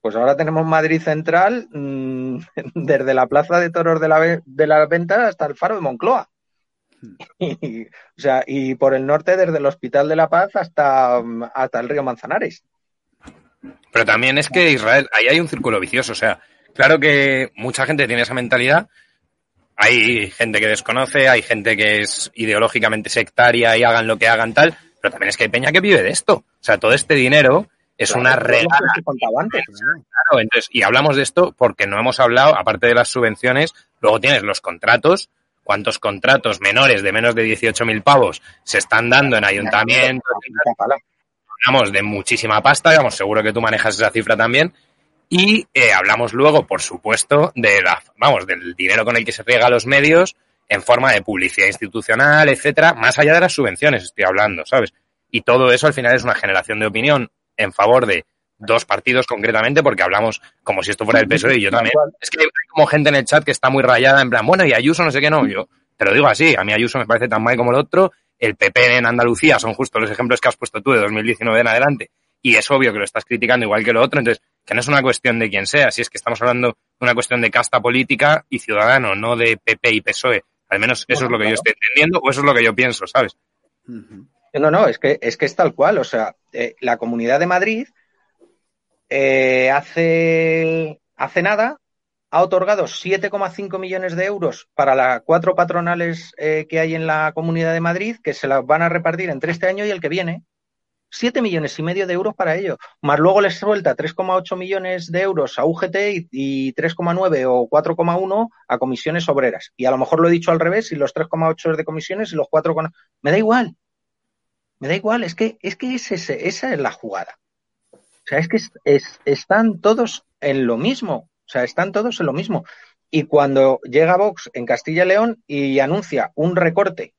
Pues ahora tenemos Madrid Central mm, desde la Plaza de Toros de la, de la Venta hasta el Faro de Moncloa. Y, o sea, y por el norte desde el Hospital de la Paz hasta, hasta el río Manzanares. Pero también es que Israel, ahí hay un círculo vicioso. O sea, claro que mucha gente tiene esa mentalidad. Hay gente que desconoce, hay gente que es ideológicamente sectaria y hagan lo que hagan tal, pero también es que hay peña que vive de esto. O sea, todo este dinero es una. Claro, entonces, y hablamos de esto porque no hemos hablado, aparte de las subvenciones, luego tienes los contratos, cuántos contratos menores de menos de 18.000 pavos se están dando en ayuntamientos. Hablamos de muchísima pasta, digamos, seguro que tú manejas esa cifra también. Y eh, hablamos luego, por supuesto, de la, vamos, del dinero con el que se riega a los medios en forma de publicidad institucional, etcétera, más allá de las subvenciones estoy hablando, ¿sabes? Y todo eso al final es una generación de opinión en favor de dos partidos concretamente, porque hablamos como si esto fuera el PSOE y yo también. Es que hay como gente en el chat que está muy rayada, en plan, bueno, y Ayuso no sé qué no. Yo te lo digo así, a mí Ayuso me parece tan mal como el otro. El PP en Andalucía son justo los ejemplos que has puesto tú de 2019 en adelante. Y es obvio que lo estás criticando igual que lo otro. Entonces, que no es una cuestión de quién sea, si es que estamos hablando de una cuestión de casta política y ciudadano, no de PP y PSOE. Al menos eso es lo que yo estoy entendiendo o eso es lo que yo pienso, ¿sabes? No, no, es que es, que es tal cual. O sea, eh, la Comunidad de Madrid eh, hace, hace nada ha otorgado 7,5 millones de euros para las cuatro patronales eh, que hay en la Comunidad de Madrid, que se las van a repartir entre este año y el que viene. 7 millones y medio de euros para ello. Más luego les suelta 3,8 millones de euros a UGT y, 3,9 o 4,1 a comisiones obreras. Y a lo mejor lo he dicho al revés, y los 3,8 es de comisiones y los 4, me da igual. Me da igual, es que, es que esa es la jugada. O sea, es que están todos en lo mismo. O sea, están todos en lo mismo. Y cuando llega Vox en Castilla y León y anuncia un recorte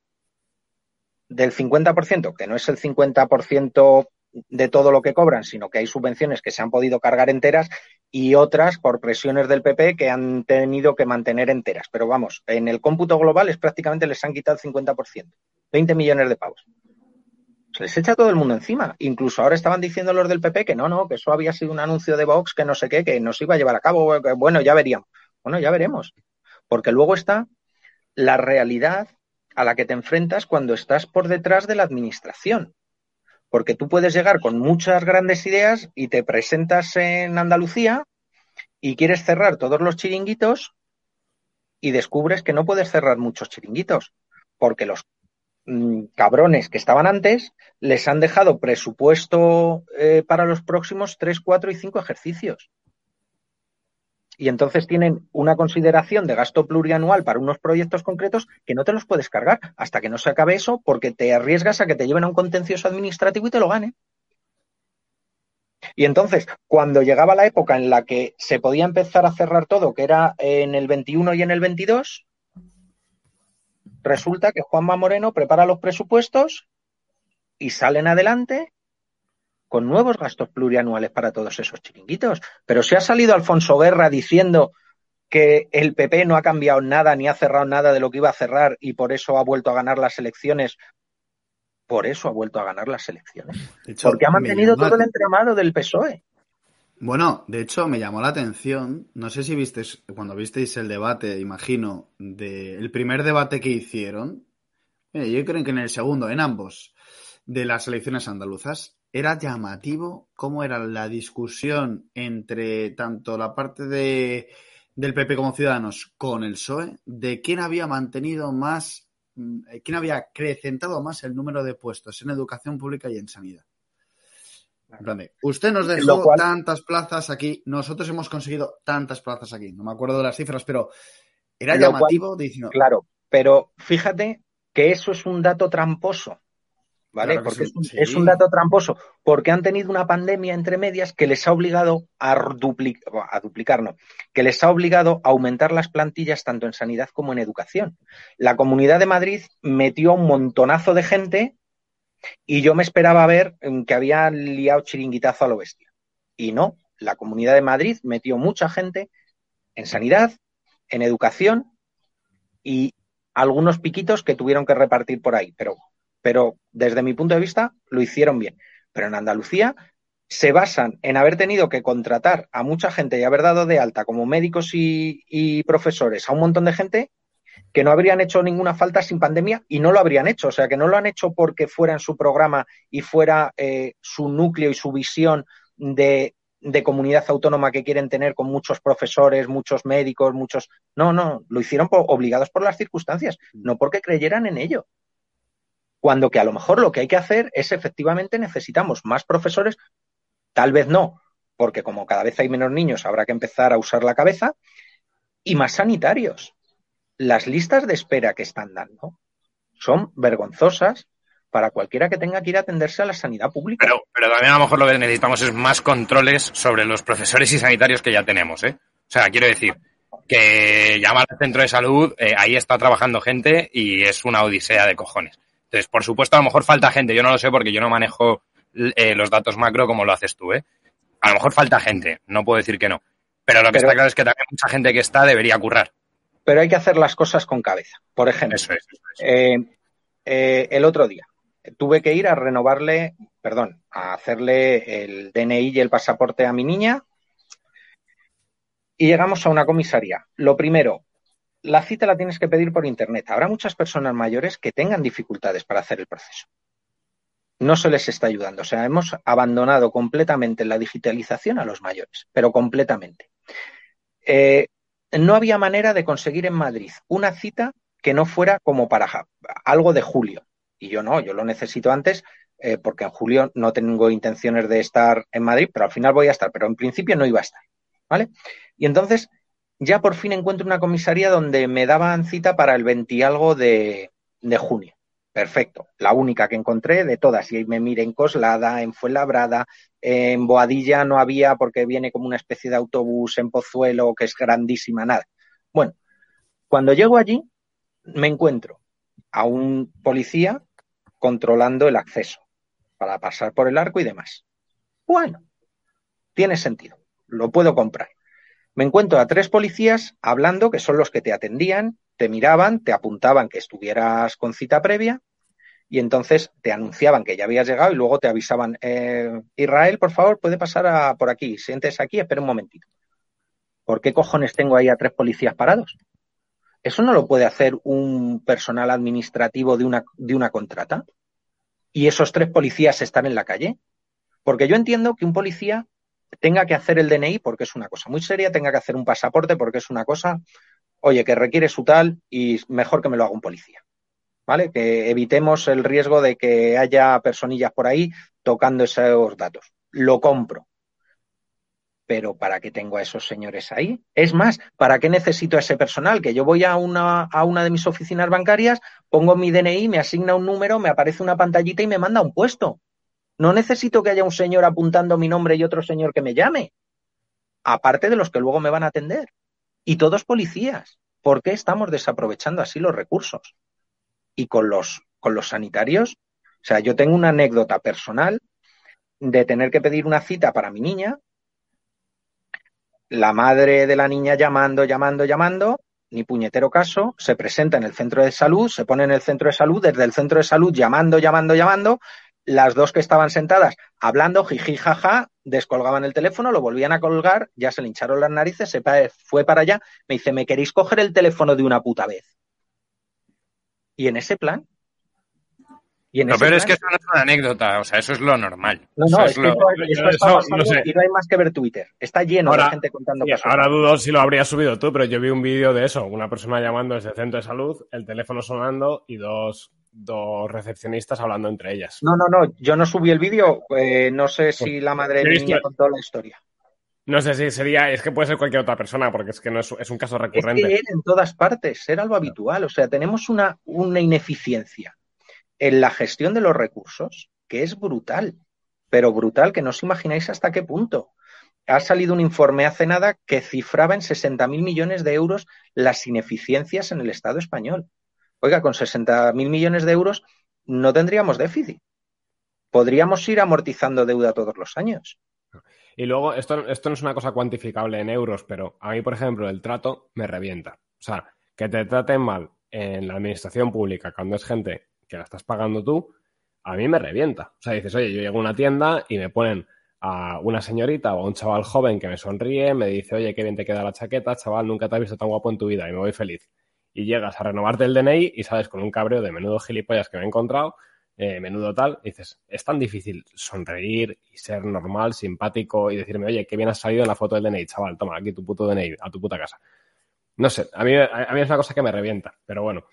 del 50%, que no es el 50% de todo lo que cobran, sino que hay subvenciones que se han podido cargar enteras y otras por presiones del PP que han tenido que mantener enteras. Pero vamos, en el cómputo global es prácticamente les han quitado el 50%, 20 millones de pavos. Se les echa todo el mundo encima. Incluso ahora estaban diciendo los del PP que no, no, que eso había sido un anuncio de Vox, que no sé qué, que no se iba a llevar a cabo. Bueno, ya veríamos. Bueno, ya veremos. Porque luego está la realidad a la que te enfrentas cuando estás por detrás de la administración. Porque tú puedes llegar con muchas grandes ideas y te presentas en Andalucía y quieres cerrar todos los chiringuitos y descubres que no puedes cerrar muchos chiringuitos porque los mm, cabrones que estaban antes les han dejado presupuesto eh, para los próximos tres, cuatro y cinco ejercicios y entonces tienen una consideración de gasto plurianual para unos proyectos concretos que no te los puedes cargar hasta que no se acabe eso porque te arriesgas a que te lleven a un contencioso administrativo y te lo gane. Y entonces, cuando llegaba la época en la que se podía empezar a cerrar todo, que era en el 21 y en el 22, resulta que Juanma Moreno prepara los presupuestos y salen adelante con nuevos gastos plurianuales para todos esos chiringuitos. Pero si ha salido Alfonso Guerra diciendo que el PP no ha cambiado nada ni ha cerrado nada de lo que iba a cerrar y por eso ha vuelto a ganar las elecciones. Por eso ha vuelto a ganar las elecciones. Porque ha mantenido todo el entramado del PSOE. Bueno, de hecho me llamó la atención, no sé si visteis, cuando visteis el debate, imagino, del primer debate que hicieron, yo creo que en el segundo, en ambos, de las elecciones andaluzas, era llamativo cómo era la discusión entre tanto la parte de, del PP como Ciudadanos con el PSOE de quién había mantenido más, mm, quién había acrecentado más el número de puestos en educación pública y en sanidad. Usted nos dejó tantas plazas aquí, nosotros hemos conseguido tantas plazas aquí. No me acuerdo de las cifras, pero era llamativo diciendo. Claro, pero fíjate que eso es un dato tramposo. ¿vale? porque es un, dato tramposo, porque han tenido una pandemia entre medias que les ha obligado a, duplicar, a duplicar, no, que les ha obligado a aumentar las plantillas tanto en sanidad como en educación. La Comunidad de Madrid metió un montonazo de gente y yo me esperaba ver mm, que había liado chiringuitazo a lo bestia. Y no, la Comunidad de Madrid metió mucha gente en sanidad, en educación y algunos piquitos que tuvieron que repartir por ahí, pero pero desde mi punto de vista lo hicieron bien. Pero en Andalucía se basan en haber tenido que contratar a mucha gente y haber dado de alta como médicos y, profesores a un montón de gente que no habrían hecho ninguna falta sin pandemia y no lo habrían hecho. O sea, que no lo han hecho porque fuera en su programa y fuera eh, su núcleo y su visión de, de, comunidad autónoma que quieren tener con muchos profesores, muchos médicos, muchos. No, no, lo hicieron obligados por las circunstancias, no porque creyeran en ello. Cuando que a lo mejor lo que hay que hacer es efectivamente necesitamos más profesores, tal vez no, porque como cada vez hay menos niños habrá que empezar a usar la cabeza, y más sanitarios. Las listas de espera que están dando son vergonzosas para cualquiera que tenga que ir a atenderse a la sanidad pública. Pero, pero también a lo mejor lo que necesitamos es más controles sobre los profesores y sanitarios que ya tenemos, ¿eh? O sea, quiero decir que llamar al centro de salud, eh, ahí está trabajando gente y es una odisea de cojones. Entonces, por supuesto, a lo mejor falta gente. Yo no lo sé porque yo no manejo eh, los datos macro como lo haces tú, ¿eh? A lo mejor falta gente, no puedo decir que no. Pero lo que Pero- está claro es que también mucha gente que está debería currar. Pero hay que hacer las cosas con cabeza. Por ejemplo, Eso es. eso es. Eh, eh, el otro día tuve que ir a renovarle, perdón, a hacerle el DNI y el pasaporte a mi niña y llegamos a una comisaría. Lo primero, la cita la tienes que pedir por internet. Habrá muchas personas mayores que tengan dificultades para hacer el proceso. No se les está ayudando. O sea, hemos abandonado completamente la digitalización a los mayores, pero completamente. Eh, no había manera de conseguir en Madrid una cita que no fuera como para algo de julio. Y yo no, yo lo necesito antes eh, porque en julio no tengo intenciones de estar en Madrid, pero al final voy a estar, pero en principio no iba a estar. ¿Vale? Y entonces ya por fin encuentro una comisaría donde me daban cita para el 20 y algo de, de junio. Perfecto, la única que encontré de todas. Y me miré en Coslada, en Fuenlabrada, en Boadilla no había porque viene como una especie de autobús en Pozuelo que es grandísima, nada. Bueno, cuando llego allí me encuentro a un policía controlando el acceso para pasar por el arco y demás. Bueno, tiene sentido, lo puedo comprar. Me encuentro a tres policías hablando, que son los que te atendían, te miraban, te apuntaban que estuvieras con cita previa y entonces te anunciaban que ya habías llegado y luego te avisaban, eh, Israel, por favor, puede pasar a, por aquí, siéntese aquí, espera un momentito. ¿Por qué cojones tengo ahí a tres policías parados? Eso no lo puede hacer un personal administrativo de una, de una contrata. Y esos tres policías están en la calle. Porque yo entiendo que un policía tenga que hacer el DNI porque es una cosa muy seria, tenga que hacer un pasaporte porque es una cosa, oye, que requiere su tal y mejor que me lo haga un policía. ¿Vale? Que evitemos el riesgo de que haya personillas por ahí tocando esos datos. Lo compro. Pero ¿para qué tengo a esos señores ahí? Es más, ¿para qué necesito ese personal? Que yo voy a una, a una de mis oficinas bancarias, pongo mi DNI, me asigna un número, me aparece una pantallita y me manda a un puesto. No necesito que haya un señor apuntando mi nombre y otro señor que me llame. Aparte de los que luego me van a atender. Y todos policías. ¿Por qué estamos desaprovechando así los recursos? Y con los, con los sanitarios, o sea, yo tengo una anécdota personal de tener que pedir una cita para mi niña, la madre de la niña llamando, llamando, llamando, ni puñetero caso, se presenta en el centro de salud, se pone en el centro de salud, desde el centro de salud llamando, llamando, llamando, las dos que estaban sentadas hablando, jiji, jaja, descolgaban el teléfono, lo volvían a colgar, ya se le hincharon las narices, se fue para allá, me dice, ¿me queréis coger el teléfono de una puta vez? Y en ese plan. Y en Lo ese peor es que eso no es una anécdota, o sea, eso es lo normal. No, no, es es que lo- esto, esto está eso, pasando no sé. y no hay más que ver Twitter. Está lleno Ahora- de gente contando cosas. ahora dudo si lo habrías subido tú, pero yo vi un vídeo de eso, una persona llamando desde el centro de salud, el teléfono sonando y dos, dos recepcionistas hablando entre ellas. No, no, no, yo no subí el vídeo, eh, no sé si la madre de He mi visto- niña contó la historia. No sé si sería, es que puede ser cualquier otra persona, porque es que no es, es un caso Es recurrente. que era en todas partes, era lo habitual. O sea, tenemos una, una ineficiencia en la gestión de los recursos que es brutal, pero brutal que no os imagináis hasta qué punto. Ha salido un informe hace nada que cifraba en 60.000 millones de euros las ineficiencias en el Estado español. Oiga, con 60.000 millones de euros no tendríamos déficit. Podríamos ir amortizando deuda todos los años. Y luego, esto, esto no es una cosa cuantificable en euros, pero a mí, por ejemplo, el trato me revienta. O sea, que te traten mal en la administración pública cuando es gente que la estás pagando tú, a mí me revienta. O sea, dices, oye, yo llego a una tienda y me ponen a una señorita o a un chaval joven que me sonríe, me dice, oye, qué bien te queda la chaqueta, chaval, nunca te has visto tan guapo en tu vida y me voy feliz. Y llegas a renovarte el DNI y sales con un cabreo de menudo gilipollas que me he encontrado, eh, menudo tal, y dices, es tan difícil sonreír y ser normal, simpático y decirme, oye, qué bien has salido en la foto del DNI, chaval, toma, aquí tu puto DNI, a tu puta casa. No sé, a mí, a mí es una cosa que me revienta, pero bueno.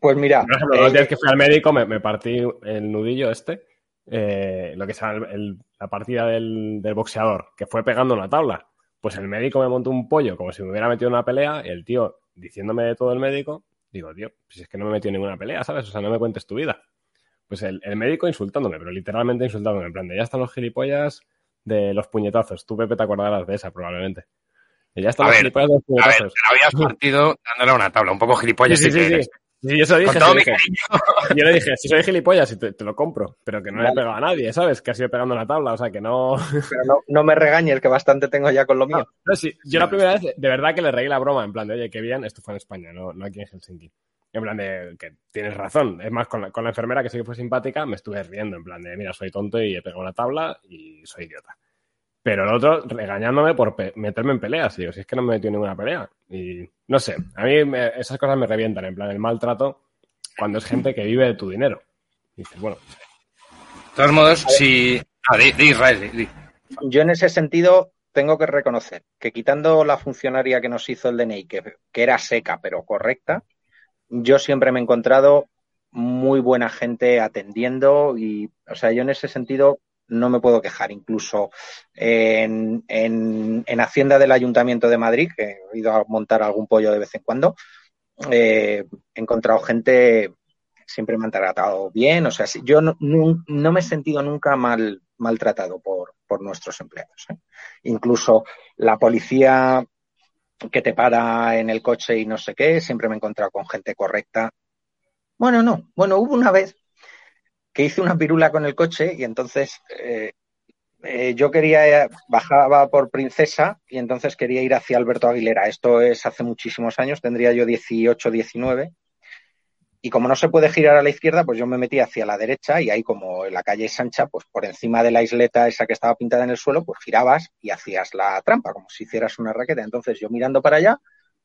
Pues mira, Por ejemplo, eh, los días que fui al médico me, me partí el nudillo este, eh, lo que sea el- el- la partida del, del boxeador, que fue pegando una tabla. Pues el médico me montó un pollo como si me hubiera metido en una pelea y el tío diciéndome de todo el médico, digo, tío, si es que no me en ninguna pelea, ¿sabes? O sea, no me cuentes tu vida. Pues el, el médico insultándome, pero literalmente insultándome, en plan de ya están los gilipollas de los puñetazos. Tú, Pepe, te acordarás de esa probablemente. Y ya están A los ver, gilipollas de los A ver, te puñetazos. lo habías partido dándole a una tabla, un poco gilipollas Sí, sí, sí. Sí, eso dije. Yo le dije, si soy gilipollas, te, te lo compro, pero que no le he pegado a nadie, ¿sabes? Que ha sido pegando la tabla, o sea, que no... Pero no, no me regañes, que bastante tengo ya con lo mío. No, sí, yo la primera vez, de verdad que le reí la broma, en plan de, oye, qué bien, esto fue en España, no, no aquí en Helsinki. En plan de, que tienes razón. Es más, con la, con la enfermera, que sí que fue simpática, me estuve riendo, en plan de, mira, soy tonto y he pegado una tabla y soy idiota. Pero el otro regañándome por pe- meterme en peleas. Y digo, si es que no me he metido en ninguna pelea. Y no sé, a mí me- esas cosas me revientan, en plan, el maltrato cuando es gente que vive de tu dinero. Y dices, bueno, De todos modos, si. Ah, di, di, Israel, di, di. Yo en ese sentido tengo que reconocer que quitando la funcionaria que nos hizo el DNI, que, que era seca pero correcta, yo siempre me he encontrado muy buena gente atendiendo y, o sea, yo en ese sentido no me puedo quejar. Incluso en, en, en Hacienda del Ayuntamiento de Madrid, que he ido a montar algún pollo de vez en cuando, eh, he encontrado gente siempre me han tratado bien. O sea, yo no, no, no me he sentido nunca mal, maltratado por, por nuestros empleados. ¿eh? Incluso la policía que te para en el coche y no sé qué, siempre me he encontrado con gente correcta. Bueno, no. Bueno, hubo una vez que hice una pirula con el coche y entonces eh, eh, yo quería, bajaba por Princesa y entonces quería ir hacia Alberto Aguilera. Esto es hace muchísimos años, tendría yo 18, 19. Y como no se puede girar a la izquierda, pues yo me metí hacia la derecha y ahí como la calle es ancha, pues por encima de la isleta esa que estaba pintada en el suelo, pues girabas y hacías la trampa, como si hicieras una raqueta. Entonces yo mirando para allá,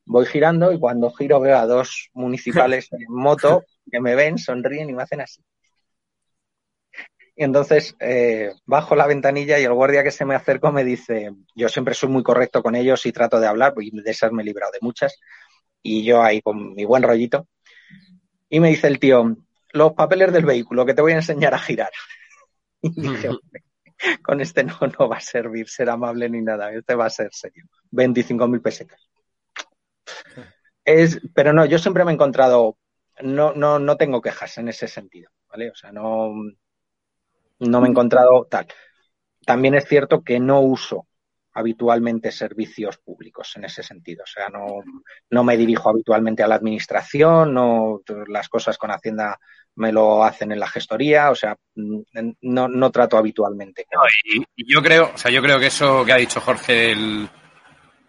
voy girando y cuando giro veo a dos municipales en moto que me ven, sonríen y me hacen así. Y entonces eh, bajo la ventanilla y el guardia que se me acercó me dice, yo siempre soy muy correcto con ellos y trato de hablar, y de esas me he librado de muchas, y yo ahí con mi buen rollito, y me dice el tío, los papeles del vehículo que te voy a enseñar a girar. Y dije, con este no, no va a servir ser amable ni nada, este va a ser serio. 25.000 pesetas. Es, pero no, yo siempre me he encontrado, no, no, no tengo quejas en ese sentido, ¿vale? O sea, no, no me he encontrado tal. También es cierto que no uso habitualmente servicios públicos en ese sentido. O sea, no, no me dirijo habitualmente a la administración, no las cosas con Hacienda me lo hacen en la gestoría, o sea, no, no trato habitualmente. No, y, yo creo, o sea, yo creo que eso que ha dicho Jorge,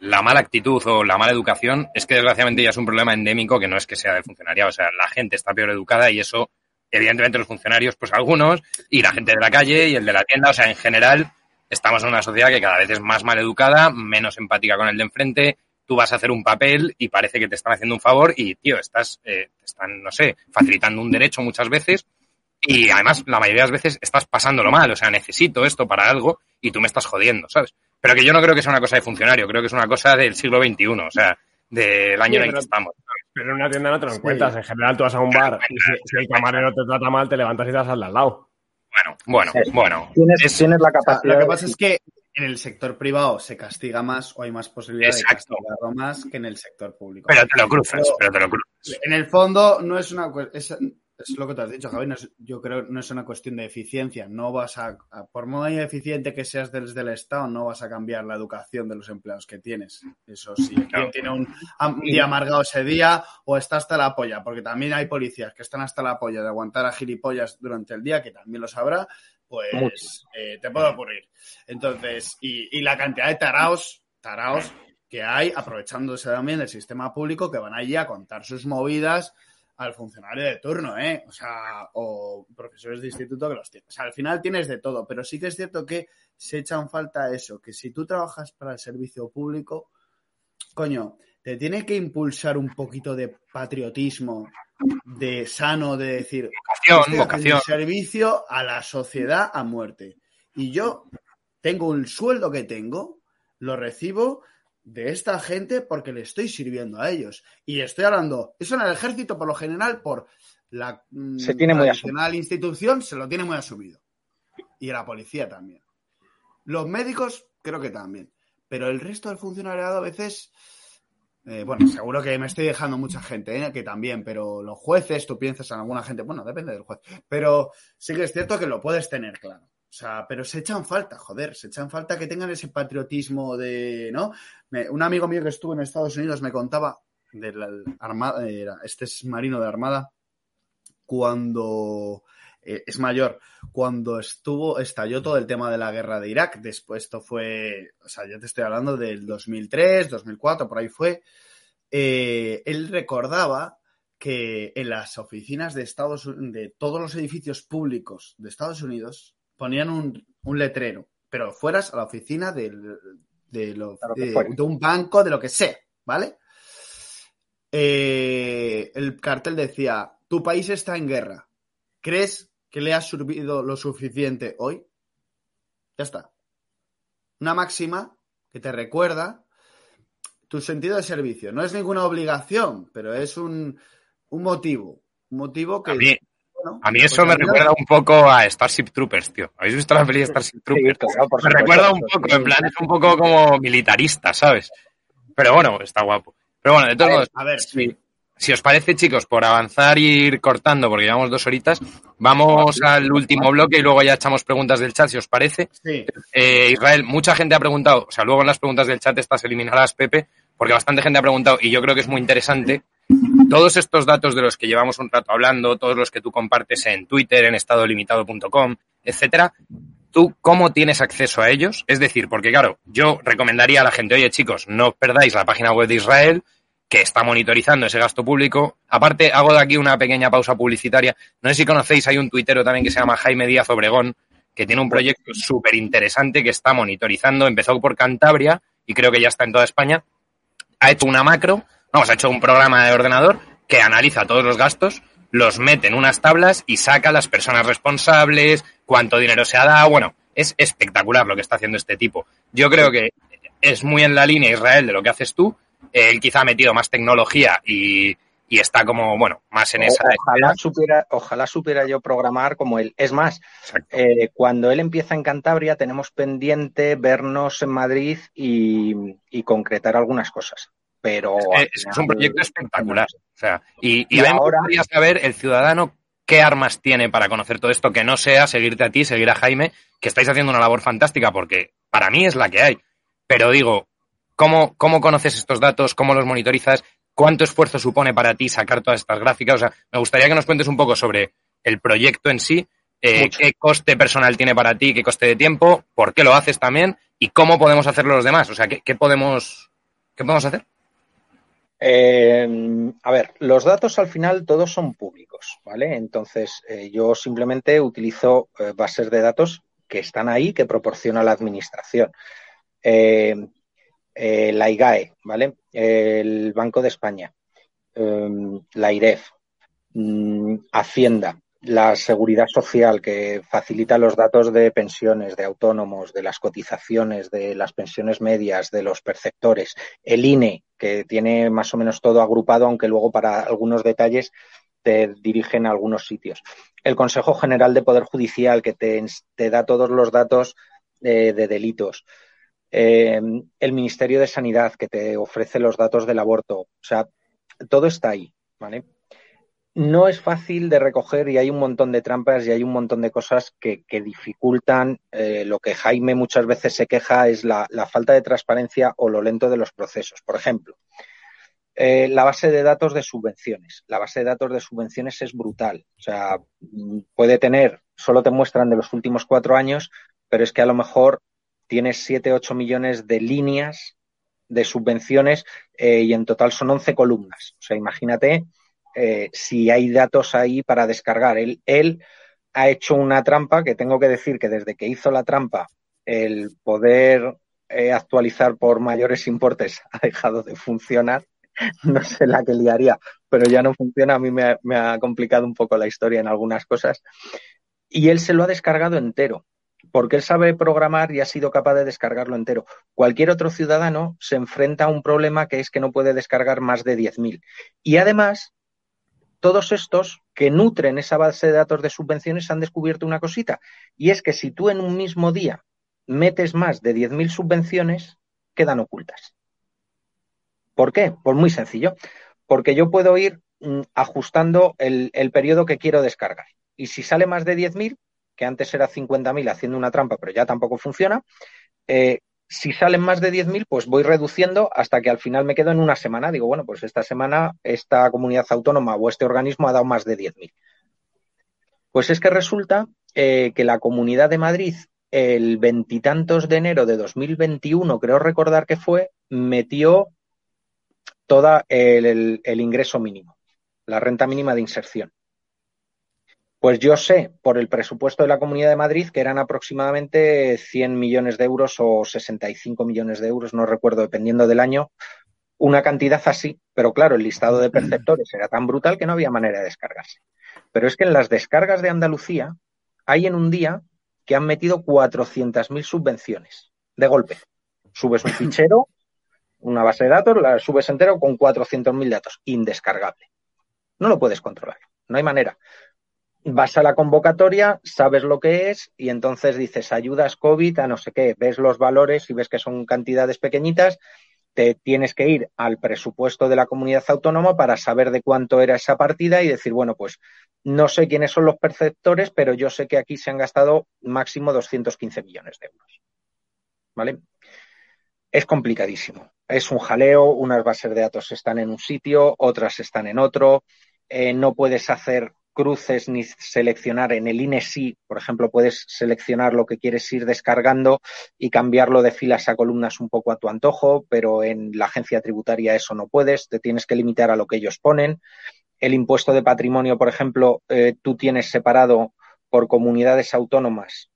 la mala actitud o la mala educación, es que desgraciadamente ya es un problema endémico que no es que sea del funcionariado, o sea, la gente está peor educada y eso, evidentemente los funcionarios, pues algunos, y la gente de la calle y el de la tienda, o sea, en general, estamos en una sociedad que cada vez es más mal educada, menos empática con el de enfrente. Tú vas a hacer un papel y parece que te están haciendo un favor y, tío, estás, eh, están, no sé, facilitando un derecho muchas veces y además la mayoría de las veces estás pasándolo mal. O sea, necesito esto para algo y tú me estás jodiendo, ¿sabes? Pero que yo no creo que sea una cosa de funcionario, creo que es una cosa del siglo XXI, o sea, del año sí, en el que estamos. Pero en una tienda no te lo encuentras. Sí. En general tú vas a un bar y si, si el camarero te trata mal, te levantas y te vas al lado. Bueno, bueno, sí. bueno. Tienes, es, tienes la capacidad. Lo que pasa es que en el sector privado se castiga más o hay más posibilidades de castigarlo más que en el sector público. Pero te lo cruzas, pero, pero te lo cruzas. En el fondo no es una es, es lo que te has dicho, Javi, no es, yo creo no es una cuestión de eficiencia. No vas a, a, por muy eficiente que seas desde el Estado, no vas a cambiar la educación de los empleados que tienes. Eso sí, quien tiene un, un, día amargado ese día o está hasta la polla, porque también hay policías que están hasta la polla de aguantar a gilipollas durante el día, que también lo sabrá, pues eh, te puede ocurrir. Entonces, y, y, la cantidad de taraos, taraos que hay aprovechándose también del sistema público que van allí a contar sus movidas al funcionario de turno, ¿eh? O sea, o profesores de instituto que los tienen. O sea, al final tienes de todo, pero sí que es cierto que se echan falta eso, que si tú trabajas para el servicio público, coño, te tiene que impulsar un poquito de patriotismo, de sano, de decir, vocación, vocación. servicio a la sociedad a muerte. Y yo tengo un sueldo que tengo, lo recibo de esta gente porque le estoy sirviendo a ellos. Y estoy hablando, eso en el ejército por lo general, por la se tiene tradicional muy institución, se lo tiene muy asumido. Y la policía también. Los médicos, creo que también. Pero el resto del funcionariado a veces eh, bueno, seguro que me estoy dejando mucha gente, ¿eh? que también, pero los jueces, tú piensas en alguna gente, bueno, depende del juez, pero sí que es cierto que lo puedes tener claro. O sea, pero se echan falta, joder, se echan falta que tengan ese patriotismo de, ¿no? Un amigo mío que estuvo en Estados Unidos me contaba de la Armada, este es marino de Armada, cuando eh, es mayor, cuando estuvo, estalló todo el tema de la guerra de Irak. Después esto fue, o sea, ya te estoy hablando del 2003, 2004, por ahí fue. Eh, él recordaba que en las oficinas de Estados de todos los edificios públicos de Estados Unidos ponían un, letrero, pero fueras a la oficina de, un banco, de lo que sea, ¿vale? Eh, el cartel decía, tu país está en guerra. ¿Crees que le has servido lo suficiente hoy? Ya está. Una máxima que te recuerda tu sentido de servicio. No es ninguna obligación, pero es un, un motivo. Un motivo que. A mí eso me recuerda un poco a Starship Troopers, tío. ¿Habéis visto la peli de Starship Troopers? me recuerda un poco, en plan, es un poco como militarista, ¿sabes? Pero bueno, está guapo. Pero bueno, de todos modos. A ver, Si os parece, chicos, por avanzar y ir cortando, porque llevamos dos horitas, vamos al último bloque y luego ya echamos preguntas del chat, si os parece. Sí. Eh, Israel, mucha gente ha preguntado, o sea, luego en las preguntas del chat estas eliminarás, Pepe, porque bastante gente ha preguntado, y yo creo que es muy interesante, todos estos datos de los que llevamos un rato hablando, todos los que tú compartes en Twitter, en estadolimitado.com, etcétera, ¿tú cómo tienes acceso a ellos? Es decir, porque claro, yo recomendaría a la gente, oye chicos, no perdáis la página web de Israel, que está monitorizando ese gasto público. Aparte, hago de aquí una pequeña pausa publicitaria. No sé si conocéis, hay un tuitero también que se llama Jaime Díaz Obregón, que tiene un proyecto súper interesante que está monitorizando. Empezó por Cantabria y creo que ya está en toda España. Ha hecho una macro Vamos, ha hecho un programa de ordenador que analiza todos los gastos, los mete en unas tablas y saca a las personas responsables, cuánto dinero se ha dado. Bueno, es espectacular lo que está haciendo este tipo. Yo creo que es muy en la línea Israel de lo que haces tú. Él quizá ha metido más tecnología y, está como, bueno, más en esa. Ojalá supiera, ojalá supiera yo programar como él. Es más, eh, cuando él empieza en Cantabria, tenemos pendiente vernos en Madrid y concretar algunas cosas pero... Es, un proyecto espectacular. O sea, y, y, ahora me saber el ciudadano qué armas tiene para conocer todo esto, que no sea seguirte a ti, seguir a Jaime, que estáis haciendo una labor fantástica, porque para mí es la que hay. Pero digo, ¿cómo, cómo conoces estos datos? ¿Cómo los monitorizas? ¿Cuánto esfuerzo supone para ti sacar todas estas gráficas? O sea, me gustaría que nos cuentes un poco sobre el proyecto en sí, eh, qué coste personal tiene para ti, qué coste de tiempo, por qué lo haces también y cómo podemos hacerlo los demás. O sea, ¿qué, podemos, qué podemos hacer? Eh, a ver, los datos al final todos son públicos, ¿vale? Entonces, eh, yo simplemente utilizo eh, bases de datos que están ahí, que proporciona la administración. la IGAE, ¿vale? El Banco de España, la IREF, mm, Hacienda, la seguridad social que facilita los datos de pensiones, de autónomos, de las cotizaciones, de las pensiones medias, de los perceptores, el INE, que tiene más o menos todo agrupado, aunque luego para algunos detalles te dirigen a algunos sitios. El Consejo General de Poder Judicial, que te, da todos los datos de, delitos. Eh, el Ministerio de Sanidad, que te ofrece los datos del aborto. O sea, todo está ahí, ¿vale? No es fácil de recoger y hay un montón de trampas y hay un montón de cosas que, dificultan. Eh, lo que Jaime muchas veces se queja es la, falta de transparencia o lo lento de los procesos. Por ejemplo, eh, la base de datos de subvenciones. La base de datos de subvenciones es brutal. O sea, puede tener, solo te muestran de los últimos cuatro años, pero es que a lo mejor tienes 7, 8 millones de líneas de subvenciones eh, y en total son 11 columnas. O sea, imagínate eh, si hay datos ahí para descargar. Él, ha hecho una trampa que tengo que decir que desde que hizo la trampa, el poder eh, actualizar por mayores importes ha dejado de funcionar. No sé la que liaría, pero ya no funciona. A mí me me ha complicado un poco la historia en algunas cosas. Y él se lo ha descargado entero porque él sabe programar y ha sido capaz de descargarlo entero. Cualquier otro ciudadano se enfrenta a un problema que es que no puede descargar más de 10.000. Y además, todos estos que nutren esa base de datos de subvenciones han descubierto una cosita, y es que si tú en un mismo día metes más de 10.000 subvenciones, quedan ocultas. ¿Por qué? Pues muy sencillo, porque yo puedo ir mm, ajustando el, periodo que quiero descargar. Y si sale más de 10.000, que antes era 50.000 haciendo una trampa, pero ya tampoco funciona, eh, Si salen más de 10.000, pues voy reduciendo hasta que al final me quedo en una semana. Digo, bueno, pues esta semana esta comunidad autónoma o este organismo ha dado más de 10.000. Pues es que resulta eh, que la Comunidad de Madrid, el veintitantos de enero de 2021, creo recordar que fue, metió todo el, el ingreso mínimo, la renta mínima de inserción. Pues yo sé por el presupuesto de la Comunidad de Madrid que eran aproximadamente 100 millones de euros o 65 millones de euros, no recuerdo, dependiendo del año, una cantidad así. Pero claro, el listado de perceptores era tan brutal que no había manera de descargarse. Pero es que en las descargas de Andalucía hay en un día que han metido 400.000 subvenciones de golpe. Subes un fichero, una base de datos, la subes entero con 400.000 datos, indescargable. No lo puedes controlar, no hay manera vas a la convocatoria, sabes lo que es y entonces dices ayudas COVID a no sé qué, ves los valores y ves que son cantidades pequeñitas, te tienes que ir al presupuesto de la comunidad autónoma para saber de cuánto era esa partida y decir, bueno, pues no sé quiénes son los perceptores, pero yo sé que aquí se han gastado máximo 215 millones de euros. ¿Vale? Es complicadísimo. Es un jaleo, unas bases de datos están en un sitio, otras están en otro. Eh, no puedes hacer cruces ni seleccionar en el INESI, por ejemplo, puedes seleccionar lo que quieres ir descargando y cambiarlo de filas a columnas un poco a tu antojo, pero en la agencia tributaria eso no puedes, te tienes que limitar a lo que ellos ponen. El impuesto de patrimonio, por ejemplo, eh, tú tienes separado por comunidades autónomas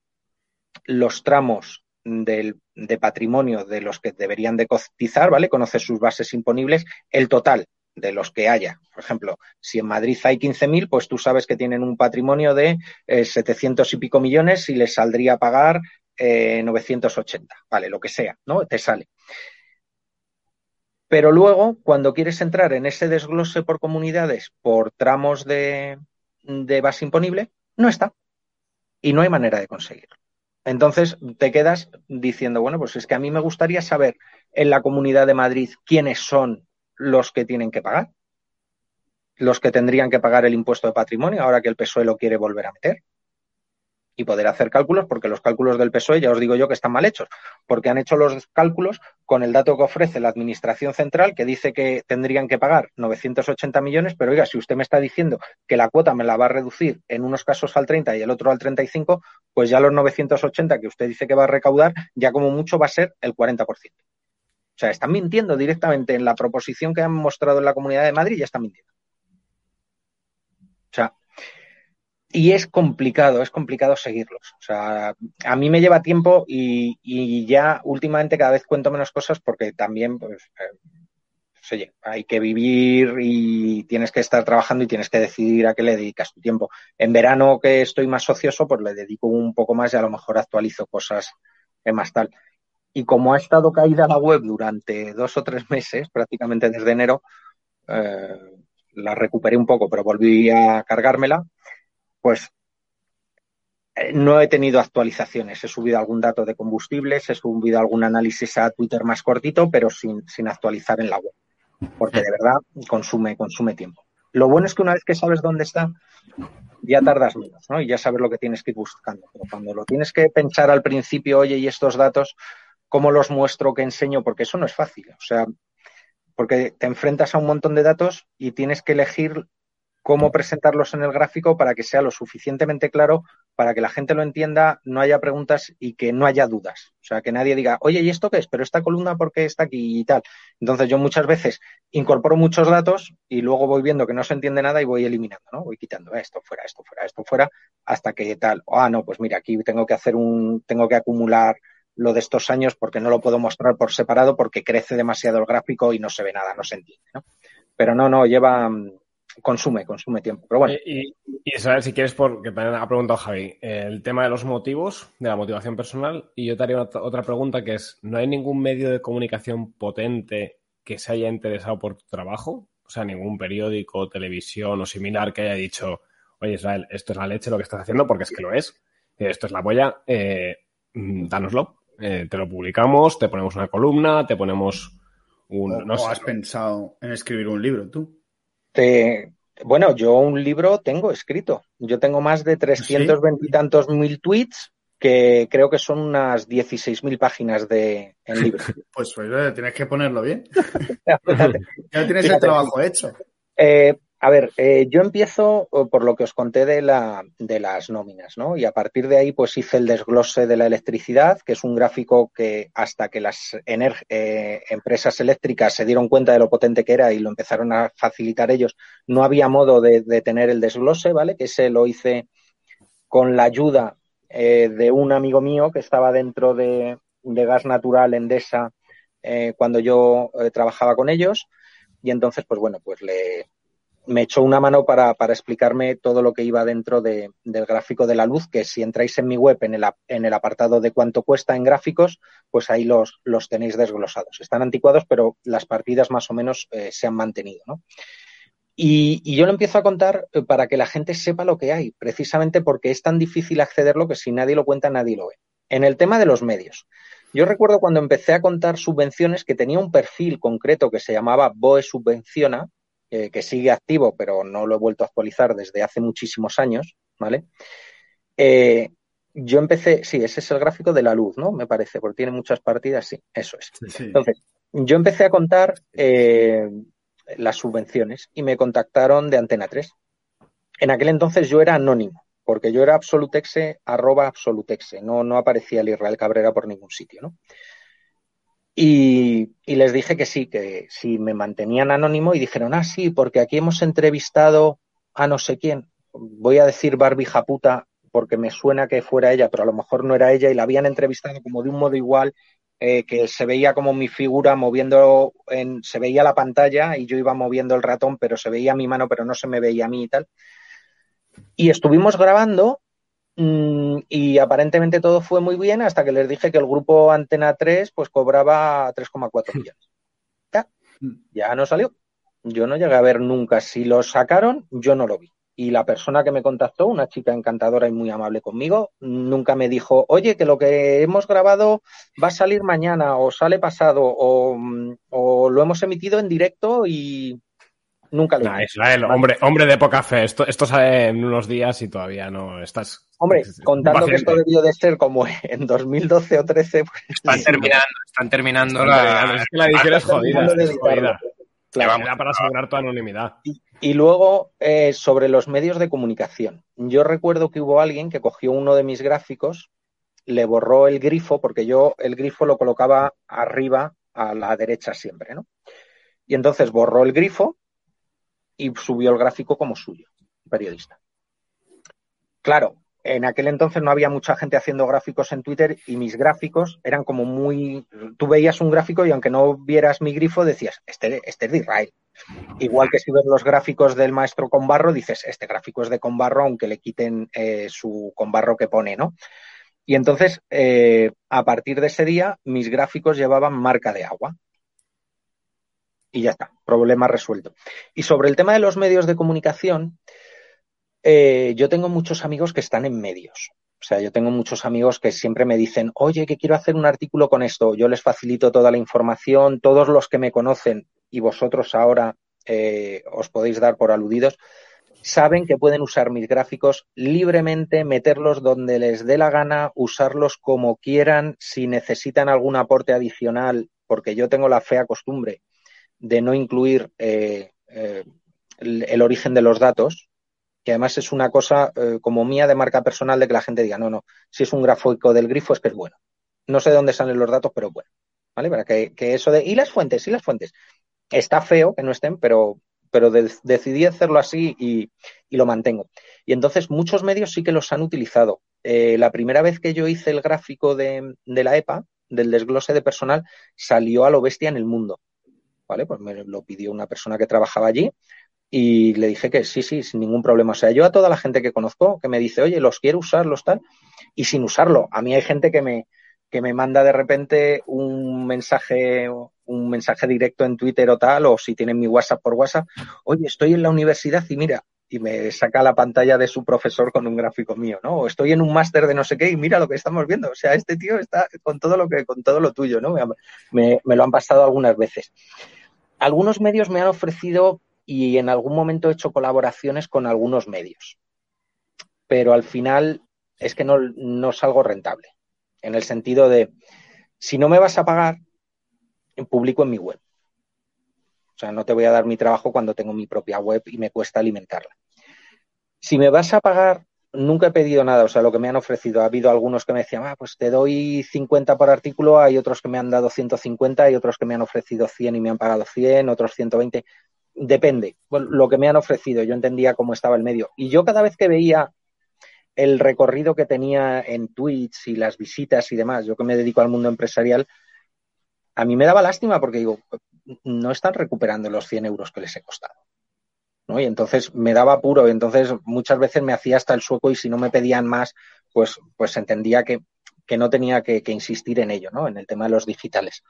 los tramos del, de patrimonio de los que deberían de cotizar, ¿vale? Conoces sus bases imponibles, el total de los que haya. Por ejemplo, si en Madrid hay 15.000, pues tú sabes que tienen un patrimonio de 700 eh, y pico millones y les saldría a pagar 980, eh, vale, lo que sea, ¿no? Te sale. Pero luego, cuando quieres entrar en ese desglose por comunidades, por tramos de, de base imponible, no está. Y no hay manera de conseguirlo. Entonces te quedas diciendo, bueno, pues es que a mí me gustaría saber en la comunidad de Madrid quiénes son los que tienen que pagar, los que tendrían que pagar el impuesto de patrimonio, ahora que el PSOE lo quiere volver a meter. Y poder hacer cálculos, porque los cálculos del PSOE ya os digo yo que están mal hechos, porque han hecho los cálculos con el dato que ofrece la Administración Central, que dice que tendrían que pagar 980 millones, pero oiga, si usted me está diciendo que la cuota me la va a reducir en unos casos al 30 y el otro al 35, pues ya los 980 que usted dice que va a recaudar, ya como mucho va a ser el 40%. O sea, están mintiendo directamente en la proposición que han mostrado en la Comunidad de Madrid, ya están mintiendo. O sea, y es complicado, es complicado seguirlos. O sea, a mí me lleva tiempo y, ya últimamente cada vez cuento menos cosas porque también, pues, eh, pues, hay que vivir y tienes que estar trabajando y tienes que decidir a qué le dedicas tu tiempo. En verano que estoy más ocioso, pues le dedico un poco más y a lo mejor actualizo cosas más tal. Y como ha estado caída la web durante dos o tres meses, prácticamente desde enero, eh, la recuperé un poco, pero volví a cargármela, pues eh, no he tenido actualizaciones. He subido algún dato de combustibles, he subido algún análisis a Twitter más cortito, pero sin, sin actualizar en la web. Porque de verdad consume, consume tiempo. Lo bueno es que una vez que sabes dónde está, ya tardas menos, ¿no? Y ya sabes lo que tienes que ir buscando. Pero cuando lo tienes que pensar al principio, oye, y estos datos, cómo los muestro, qué enseño, porque eso no es fácil. O sea, porque te enfrentas a un montón de datos y tienes que elegir cómo presentarlos en el gráfico para que sea lo suficientemente claro para que la gente lo entienda, no haya preguntas y que no haya dudas. O sea, que nadie diga, oye, ¿y esto qué es? Pero esta columna, ¿por qué está aquí y tal? Entonces yo muchas veces incorporo muchos datos y luego voy viendo que no se entiende nada y voy eliminando, ¿no? Voy quitando esto fuera, esto fuera, esto fuera, hasta que tal, ah, no, pues mira, aquí tengo que hacer un, tengo que acumular lo de estos años porque no lo puedo mostrar por separado porque crece demasiado el gráfico y no se ve nada, no se entiende, ¿no? Pero no, no, lleva, mm, consume, consume tiempo. Pero bueno. Y, y, saber si quieres, porque ha preguntado Javi, el tema de los motivos, de la motivación personal, y yo te haría otra pregunta que es, ¿no hay ningún medio de comunicación potente que se haya interesado por tu trabajo? O sea, ningún periódico, televisión o similar que haya dicho, oye Israel, esto es la leche lo que estás haciendo porque es que lo es, esto es la polla, eh, mm, dánoslo. Eh, te lo publicamos, te ponemos una columna, te ponemos un... no has pensado en escribir un libro tú? bueno, yo un libro tengo escrito. Yo tengo más de 320 y tantos mil tweets que creo que son unas 16.000 páginas de en libro. pues, pues eh, tienes que ponerlo bien. ya tienes el trabajo hecho. Eh, a ver, eh, yo empiezo por lo que os conté de, la, de las nóminas, ¿no? Y a partir de ahí, pues hice el desglose de la electricidad, que es un gráfico que hasta que las eh, empresas eléctricas se dieron cuenta de lo potente que era y lo empezaron a facilitar ellos, no había modo de, tener el desglose, ¿vale? Que ese lo hice con la ayuda eh, de un amigo mío que estaba dentro de, de gas natural Endesa cuando yo trabajaba con ellos. Y entonces, pues bueno, pues le, me echó una mano para, explicarme todo lo que iba dentro de, del gráfico de la luz, que si entráis en mi web en el, apartado de cuánto cuesta en gráficos, pues ahí los, los tenéis desglosados. Están anticuados, pero las partidas más o menos eh, se han mantenido, ¿no? Y, y, yo lo empiezo a contar eh, para que la gente sepa lo que hay, precisamente porque es tan difícil accederlo que si nadie lo cuenta, nadie lo ve. En el tema de los medios, yo recuerdo cuando empecé a contar subvenciones que tenía un perfil concreto que se llamaba BOE Subvenciona, que sigue activo, pero no lo he vuelto a actualizar desde hace muchísimos años, ¿vale? Eh, yo empecé, sí, ese es el gráfico de la luz, ¿no? Me parece, porque tiene muchas partidas, sí, eso es. Entonces, yo empecé a contar eh, las subvenciones y me contactaron de Antena 3. En aquel entonces yo era anónimo, porque yo era absolutexe, arroba absolutexe, no, no aparecía el Israel Cabrera por ningún sitio, ¿no? Y, les dije que sí, que si me mantenían anónimo y dijeron, ah, sí, porque aquí hemos entrevistado a no sé quién. Voy a decir Barbie Japuta porque me suena que fuera ella, pero a lo mejor no era ella y la habían entrevistado como de un modo igual, eh, que se veía como mi figura moviendo, en, se veía la pantalla y yo iba moviendo el ratón, pero se veía mi mano, pero no se me veía a mí y tal. Y estuvimos grabando y aparentemente todo fue muy bien hasta que les dije que el grupo Antena 3 pues cobraba 3,4 millones. Ya, ya no salió. Yo no llegué a ver nunca. Si lo sacaron, yo no lo vi. Y la persona que me contactó, una chica encantadora y muy amable conmigo, nunca me dijo, oye, que lo que hemos grabado va a salir mañana o sale pasado o, mm, o lo hemos emitido en directo y, Nunca lo Israel, hombre, hombre de poca fe. Esto, esto sale en unos días y todavía no estás. Hombre, contando que esto debió de ser como en 2012 o 13. Pues, están terminando, están terminando la. Es que la edición es jodida. Es jodida. Claro, para asegurar tu anonimidad. Y, luego, eh, sobre los medios de comunicación. Yo recuerdo que hubo alguien que cogió uno de mis gráficos, le borró el grifo, porque yo el grifo lo colocaba arriba a la derecha siempre, ¿no? Y entonces borró el grifo y subió el gráfico como suyo, periodista. Claro, en aquel entonces no había mucha gente haciendo gráficos en Twitter y mis gráficos eran como muy... Tú veías un gráfico y aunque no vieras mi grifo decías, este, este es de Israel. Igual que si ves los gráficos del maestro Conbarro, dices, este gráfico es de Conbarro, aunque le quiten eh, su Conbarro que pone, ¿no? Y entonces, eh, a partir de ese día, mis gráficos llevaban marca de agua y ya está, problema resuelto. Y sobre el tema de los medios de comunicación, eh, yo tengo muchos amigos que están en medios. O sea, yo tengo muchos amigos que siempre me dicen, oye, que quiero hacer un artículo con esto. Yo les facilito toda la información, todos los que me conocen y vosotros ahora eh, os podéis dar por aludidos, saben que pueden usar mis gráficos libremente, meterlos donde les dé la gana, usarlos como quieran, si necesitan algún aporte adicional, porque yo tengo la fea costumbre de no incluir eh, el, origen de los datos, que además es una cosa eh, como mía de marca personal de que la gente diga, no, no, si es un gráfico del grifo es que es bueno. No sé de dónde salen los datos, pero bueno. ¿Vale? Para que, eso de. Y las fuentes, y las fuentes. Está feo que no estén, pero, pero decidí hacerlo así y, lo mantengo. Y entonces muchos medios sí que los han utilizado. la primera vez que yo hice el gráfico de, de la EPA, del desglose de personal, salió a lo bestia en el mundo. ¿vale? Pues me lo pidió una persona que trabajaba allí y le dije que sí, sí, sin ningún problema. O sea, yo a toda la gente que conozco que me dice, oye, los quiero usar, los tal, y sin usarlo. A mí hay gente que me, que me manda de repente un mensaje, un mensaje directo en Twitter o tal, o si tienen mi WhatsApp por WhatsApp, oye, estoy en la universidad y mira, y me saca la pantalla de su profesor con un gráfico mío, ¿no? O estoy en un máster de no sé qué y mira lo que estamos viendo. O sea, este tío está con todo lo que, con todo lo tuyo, ¿no? Me, me lo han pasado algunas veces algunos medios me han ofrecido y en algún momento he hecho colaboraciones con algunos medios. Pero al final es que no, no salgo rentable. En el sentido de, si no me vas a pagar, publico en mi web. O sea, no te voy a dar mi trabajo cuando tengo mi propia web y me cuesta alimentarla. Si me vas a pagar, nunca he pedido nada, o sea, lo que me han ofrecido. Ha habido algunos que me decían, ah, pues te doy 50 por artículo, hay otros que me han dado 150, hay otros que me han ofrecido 100 y me han pagado 100, otros 120. Depende, lo que me han ofrecido. Yo entendía cómo estaba el medio. Y yo cada vez que veía el recorrido que tenía en tweets y las visitas y demás, yo que me dedico al mundo empresarial, a mí me daba lástima porque digo, no están recuperando los 100 euros que les he costado. ¿no? Y entonces me daba apuro, entonces muchas veces me hacía hasta el sueco y si no me pedían más, pues, pues entendía que, que no tenía que, insistir en ello, ¿no? En el tema de los digitales.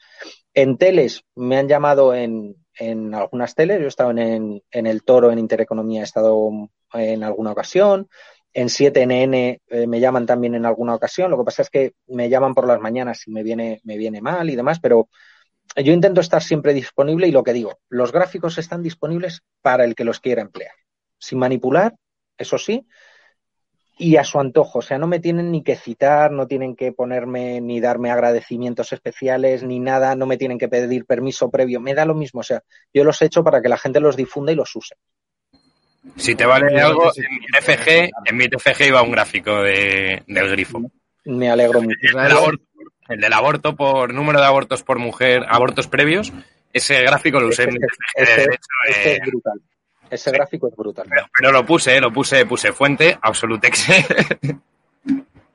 En teles me han llamado en, en algunas teles, yo he estado en, en, el Toro, en Intereconomía, he estado en alguna ocasión, en 7NN eh, me llaman también en alguna ocasión, lo que pasa es que me llaman por las mañanas y me viene, me viene mal y demás, pero yo intento estar siempre disponible y lo que digo, los gráficos están disponibles para el que los quiera emplear, sin manipular, eso sí, y a su antojo. O sea, no me tienen ni que citar, no tienen que ponerme ni darme agradecimientos especiales ni nada, no me tienen que pedir permiso previo, me da lo mismo. O sea, yo los he hecho para que la gente los difunda y los use. Si te vale algo, en mi TFG, en mi TFG iba un gráfico de, del grifo. Me alegro mucho. El del aborto por número de abortos por mujer, abortos previos, ese gráfico lo usé en ese, hecho, ese eh, es brutal. Ese gráfico es brutal. Pero, pero, lo puse, lo puse, puse fuente, Absolutex.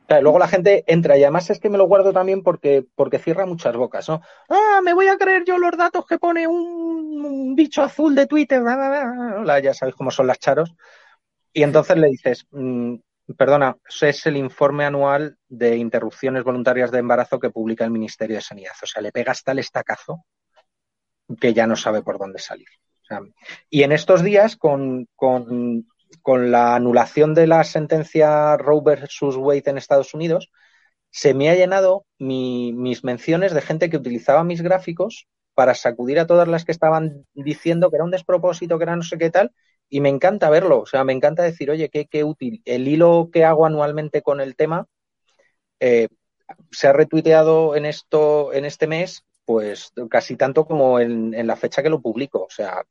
Claro, luego la gente entra y además es que me lo guardo también porque, porque cierra muchas bocas, ¿no? Ah, me voy a creer yo los datos que pone un, un bicho azul de Twitter, ya sabéis cómo son las charos. Y entonces le dices, mmm, perdona, es el informe anual de interrupciones voluntarias de embarazo que publica el Ministerio de Sanidad. O sea, le pega hasta el estacazo que ya no sabe por dónde salir. Y en estos días, con, con, con, la anulación de la sentencia Roe versus Wade en Estados Unidos, se me ha llenado mi, mis menciones de gente que utilizaba mis gráficos para sacudir a todas las que estaban diciendo que era un despropósito, que era no sé qué tal, y me encanta verlo, o sea, me encanta decir, oye, qué, qué útil. El hilo que hago anualmente con el tema eh, se ha retuiteado en esto, en este mes, pues casi tanto como en, en, la fecha que lo publico. O sea,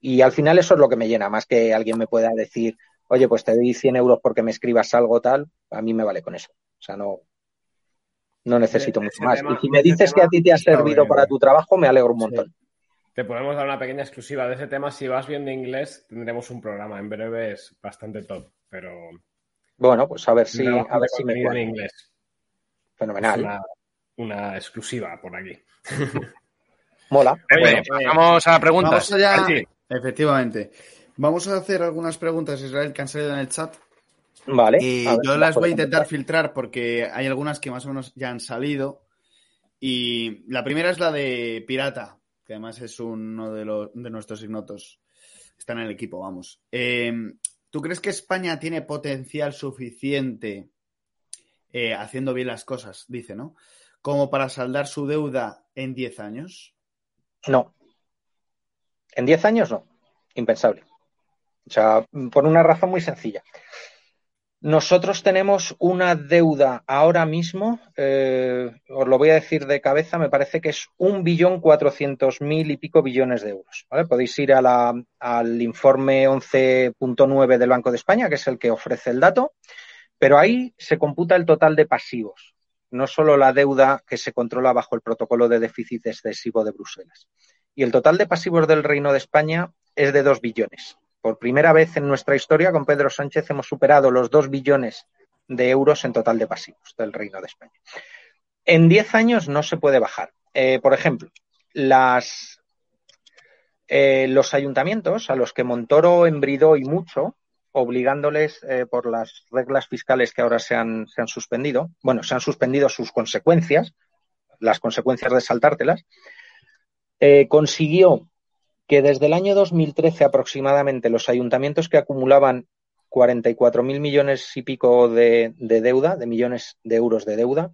y al final eso es lo que me llena, más que alguien me pueda decir, oye, pues te doy 100 euros porque me escribas algo tal, a mí me vale con eso. O sea, no, no necesito mucho más. Tema, y si me dices tema, que a ti te ha servido bien, para tu trabajo, me alegro un montón. Sí. Te podemos dar una pequeña exclusiva de ese tema. Si vas bien de inglés, tendremos un programa. En breve es bastante top, pero. Bueno, pues a ver si, a ver si me en inglés. Fenomenal. Una, una, exclusiva por aquí. Mola. Oye, vamos a preguntas. Vamos allá. Sí. Efectivamente. Vamos a hacer algunas preguntas, Israel, que han salido en el chat. Vale. Y ver, yo las voy a intentar filtrar porque hay algunas que más o menos ya han salido. Y la primera es la de Pirata, que además es uno de, los, de nuestros ignotos. Está en el equipo, vamos. Eh, ¿Tú crees que España tiene potencial suficiente eh, haciendo bien las cosas, dice, ¿no? Como para saldar su deuda en 10 años? No. En 10 años no. Impensable. O sea, por una razón muy sencilla. Nosotros tenemos una deuda ahora mismo, eh, os lo voy a decir de cabeza, me parece que es un billón cuatrocientos mil y pico billones de euros. Podéis ir a la, al informe 11.9 del Banco de España, que es el que ofrece el dato, pero ahí se computa el total de pasivos, no solo la deuda que se controla bajo el protocolo de déficit excesivo de Bruselas. Y el total de pasivos del Reino de España es de dos billones. Por primera vez en nuestra historia, con Pedro Sánchez hemos superado los 2 billones de euros en total de pasivos del Reino de España. En 10 años no se puede bajar. Eh, por ejemplo, las, eh, los ayuntamientos a los que Montoro embridó y mucho, obligándoles eh, por las reglas fiscales que ahora se han, se han suspendido, bueno, se han suspendido sus consecuencias, las consecuencias de saltártelas, consiguió que desde el año 2013 aproximadamente los ayuntamientos que acumulaban 44.000 millones y pico de, de, deuda, de millones de euros de deuda,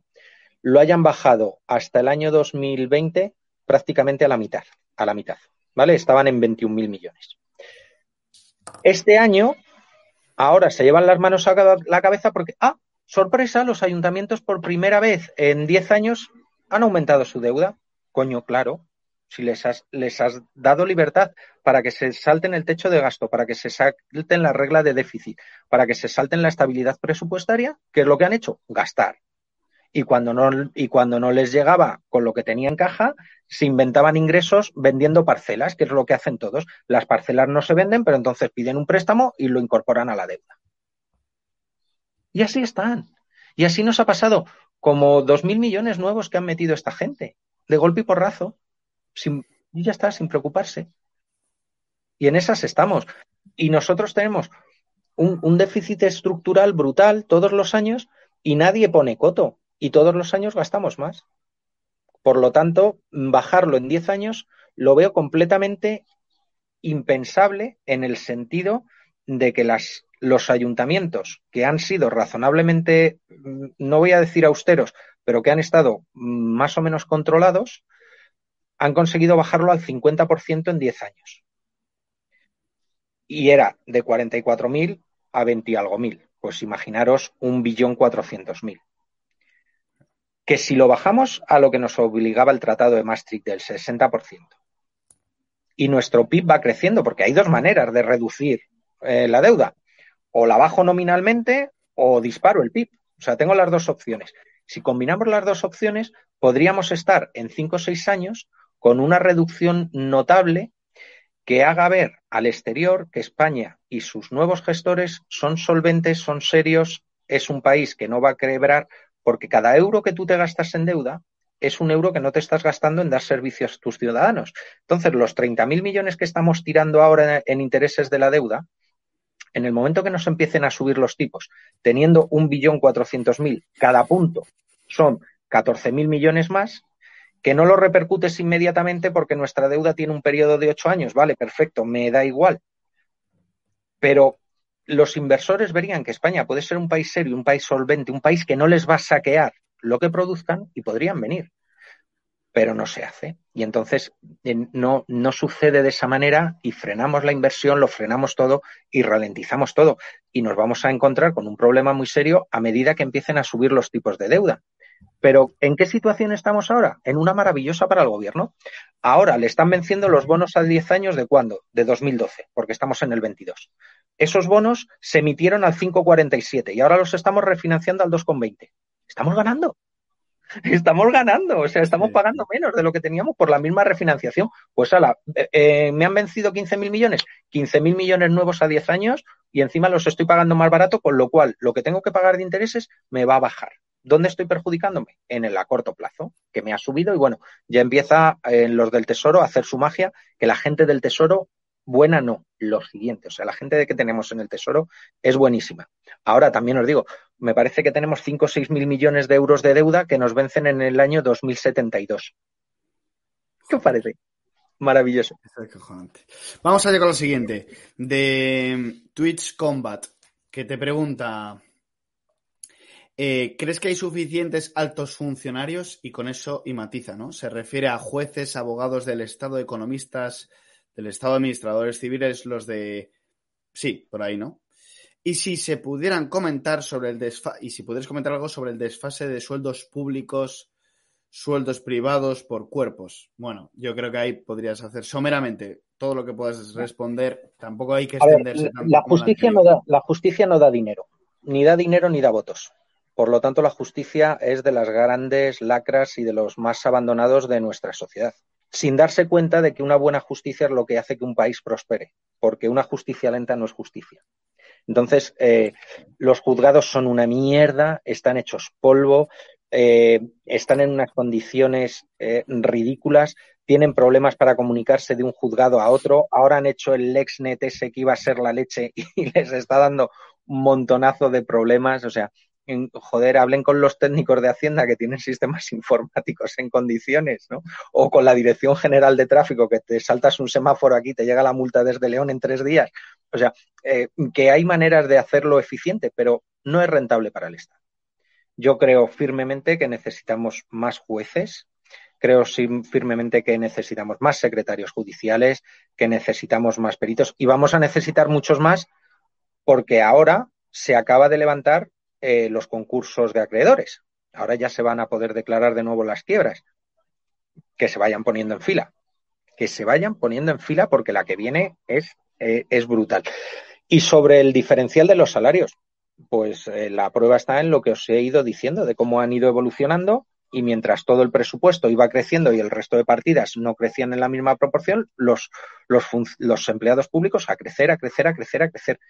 lo hayan bajado hasta el año 2020 prácticamente a la mitad, a la mitad, ¿vale? Estaban en 21.000 millones. Este año, ahora se llevan las manos a la cabeza porque, ah, sorpresa, los ayuntamientos por primera vez en 10 años han aumentado su deuda. Coño, claro, si les has, les has dado libertad para que se salten el techo de gasto, para que se salten la regla de déficit, para que se salten la estabilidad presupuestaria, ¿qué es lo que han hecho? Gastar. Y cuando no, y cuando no les llegaba con lo que tenía en caja, se inventaban ingresos vendiendo parcelas, que es lo que hacen todos. Las parcelas no se venden, pero entonces piden un préstamo y lo incorporan a la deuda. Y así están. Y así nos ha pasado como dos mil millones nuevos que han metido esta gente, de golpe y porrazo, y ya está, sin preocuparse. Y en esas estamos. Y nosotros tenemos un déficit estructural brutal todos los años y nadie pone coto. Y todos los años gastamos más. Por lo tanto, bajarlo en 10 años lo veo completamente impensable en el sentido de que los ayuntamientos que han sido razonablemente, mm, no voy a decir austeros, pero que han estado mm, más o menos controlados, han conseguido bajarlo al 50% en 10 años. Y era de 44.000 a 20 y algo mil. Pues imaginaros un billón 400.000. Que si lo bajamos a lo que nos obligaba el Tratado de Maastricht del 60%, y nuestro PIB va creciendo, porque hay dos maneras de reducir eh, la deuda o la bajo nominalmente o disparo el PIB. O sea, tengo las dos opciones. Si combinamos las dos opciones, podríamos estar en cinco o seis años con una reducción notable que haga ver al exterior que España y sus nuevos gestores son solventes, son serios, es un país que no va a quebrar, porque cada euro que tú te gastas en deuda es un euro que no te estás gastando en dar servicios a tus ciudadanos. Entonces, los 30.000 millones que estamos tirando ahora en intereses de la deuda, en el momento que nos empiecen a subir los tipos, teniendo un billón cuatrocientos mil cada punto, son catorce mil millones más, que no lo repercutes inmediatamente porque nuestra deuda tiene un periodo de ocho años. Vale, perfecto, me da igual. Pero los inversores verían que España puede ser un país serio, un país solvente, un país que no les va a saquear lo que produzcan y podrían venir pero no se hace. Y entonces no, no sucede de esa manera y frenamos la inversión, lo frenamos todo y ralentizamos todo. Y nos vamos a encontrar con un problema muy serio a medida que empiecen a subir los tipos de deuda. Pero ¿en qué situación estamos ahora? En una maravillosa para el gobierno. Ahora le están venciendo los bonos a 10 años de cuándo? De 2012, porque estamos en el 22. Esos bonos se emitieron al 5,47 y ahora los estamos refinanciando al 2,20. Estamos ganando estamos ganando, o sea, estamos pagando menos de lo que teníamos por la misma refinanciación. Pues ala, eh, eh, me han vencido 15.000 millones, 15.000 millones nuevos a 10 años y encima los estoy pagando más barato, con lo cual lo que tengo que pagar de intereses me va a bajar. ¿Dónde estoy perjudicándome? En el a corto plazo, que me ha subido y bueno, ya empieza en los del Tesoro a hacer su magia, que la gente del Tesoro buena no, lo siguiente, o sea, la gente que tenemos en el Tesoro es buenísima. Ahora también os digo, me parece que tenemos 5 o 6 mil millones de euros de deuda que nos vencen en el año 2072. ¿Qué os parece? Maravilloso. Vamos allá con lo siguiente, de Twitch Combat, que te pregunta, eh, ¿crees que hay suficientes altos funcionarios? Y con eso y matiza, ¿no? Se refiere a jueces, abogados del Estado, economistas, del Estado, administradores civiles, los de... Sí, por ahí, ¿no? Y si se pudieran comentar sobre el desfase, y si pudieras comentar algo sobre el desfase de sueldos públicos, sueldos privados por cuerpos. Bueno, yo creo que ahí podrías hacer someramente todo lo que puedas responder. Tampoco hay que extenderse tanto. La justicia, no da, la justicia no da dinero, ni da dinero ni da votos. Por lo tanto, la justicia es de las grandes lacras y de los más abandonados de nuestra sociedad sin darse cuenta de que una buena justicia es lo que hace que un país prospere, porque una justicia lenta no es justicia. Entonces, eh, los juzgados son una mierda, están hechos polvo, eh, están en unas condiciones eh, ridículas, tienen problemas para comunicarse de un juzgado a otro. Ahora han hecho el LexNet ese que iba a ser la leche y les está dando un montonazo de problemas. O sea, joder, hablen con los técnicos de Hacienda que tienen sistemas informáticos en condiciones, ¿no? O con la Dirección General de Tráfico, que te saltas un semáforo aquí, te llega la multa desde León en tres días. O sea, eh, que hay maneras de hacerlo eficiente, pero no es rentable para el Estado. Yo creo firmemente que necesitamos más jueces, creo firmemente que necesitamos más secretarios judiciales, que necesitamos más peritos y vamos a necesitar muchos más porque ahora se acaba de levantar eh, los concursos de acreedores. Ahora ya se van a poder declarar de nuevo las quiebras. Que se vayan poniendo en fila. Que se vayan poniendo en fila porque la que viene es, eh, es brutal. Y sobre el diferencial de los salarios, pues eh, la prueba está en lo que os he ido diciendo, de cómo han ido evolucionando y mientras todo el presupuesto iba creciendo y el resto de partidas no crecían en la misma proporción, los, los, los empleados públicos a crecer, a crecer, a crecer, a crecer,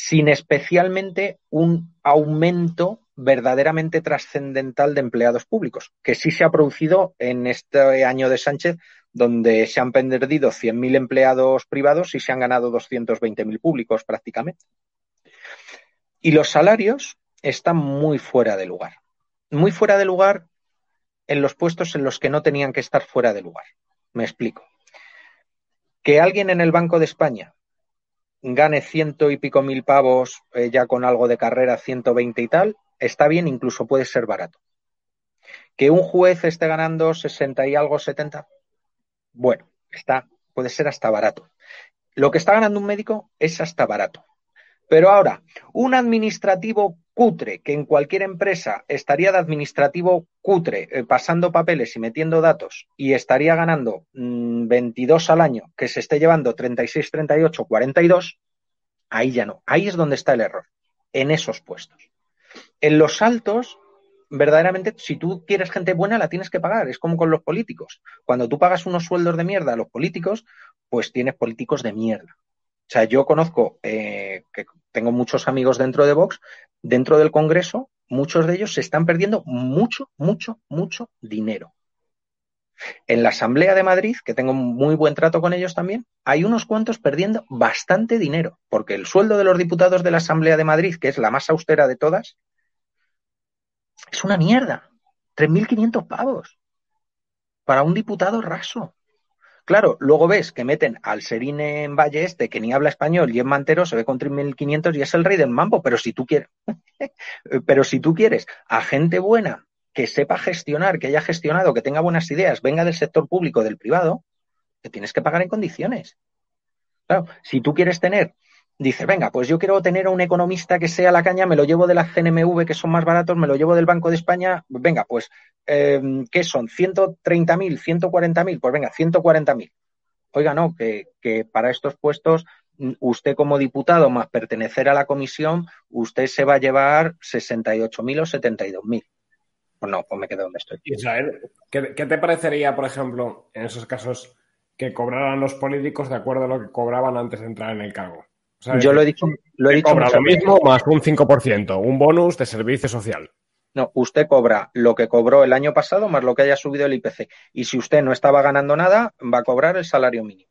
sin especialmente un aumento verdaderamente trascendental de empleados públicos, que sí se ha producido en este año de Sánchez, donde se han perdido 100.000 empleados privados y se han ganado 220.000 públicos prácticamente. Y los salarios están muy fuera de lugar. Muy fuera de lugar en los puestos en los que no tenían que estar fuera de lugar. Me explico. Que alguien en el Banco de España gane ciento y pico mil pavos eh, ya con algo de carrera, 120 y tal, está bien, incluso puede ser barato. Que un juez esté ganando 60 y algo, 70, bueno, está, puede ser hasta barato. Lo que está ganando un médico es hasta barato. Pero ahora, un administrativo cutre, que en cualquier empresa estaría de administrativo cutre, eh, pasando papeles y metiendo datos, y estaría ganando 22 mm, al año, que se esté llevando 36, 38, 42, ahí ya no. Ahí es donde está el error, en esos puestos. En los altos, verdaderamente, si tú quieres gente buena, la tienes que pagar. Es como con los políticos. Cuando tú pagas unos sueldos de mierda a los políticos, pues tienes políticos de mierda. O sea, yo conozco eh, que tengo muchos amigos dentro de Vox, dentro del Congreso, muchos de ellos se están perdiendo mucho, mucho, mucho dinero. En la Asamblea de Madrid, que tengo muy buen trato con ellos también, hay unos cuantos perdiendo bastante dinero, porque el sueldo de los diputados de la Asamblea de Madrid, que es la más austera de todas, es una mierda. 3.500 pavos para un diputado raso. Claro, luego ves que meten al Serine en Valle Este, que ni habla español y es mantero, se ve con 3.500 y es el rey del mambo, pero si tú quieres, pero si tú quieres a gente buena que sepa gestionar, que haya gestionado, que tenga buenas ideas, venga del sector público, del privado, te tienes que pagar en condiciones. Claro, si tú quieres tener dice, venga, pues yo quiero tener a un economista que sea la caña, me lo llevo de la CNMV, que son más baratos, me lo llevo del Banco de España, venga, pues, eh, ¿qué son? ¿130.000, 140.000? Pues venga, 140.000. Oiga, no, que, para estos puestos, usted como diputado más pertenecer a la comisión, usted se va a llevar 68.000 o 72.000. Pues no, pues me quedo donde estoy. Israel, ¿qué, ¿qué te parecería, por ejemplo, en esos casos, que cobraran los políticos de acuerdo a lo que cobraban antes de entrar en el cargo? Yo lo he dicho. Lo he dicho cobra lo mismo más un 5%, un bonus de servicio social. No, usted cobra lo que cobró el año pasado más lo que haya subido el IPC. Y si usted no estaba ganando nada, va a cobrar el salario mínimo.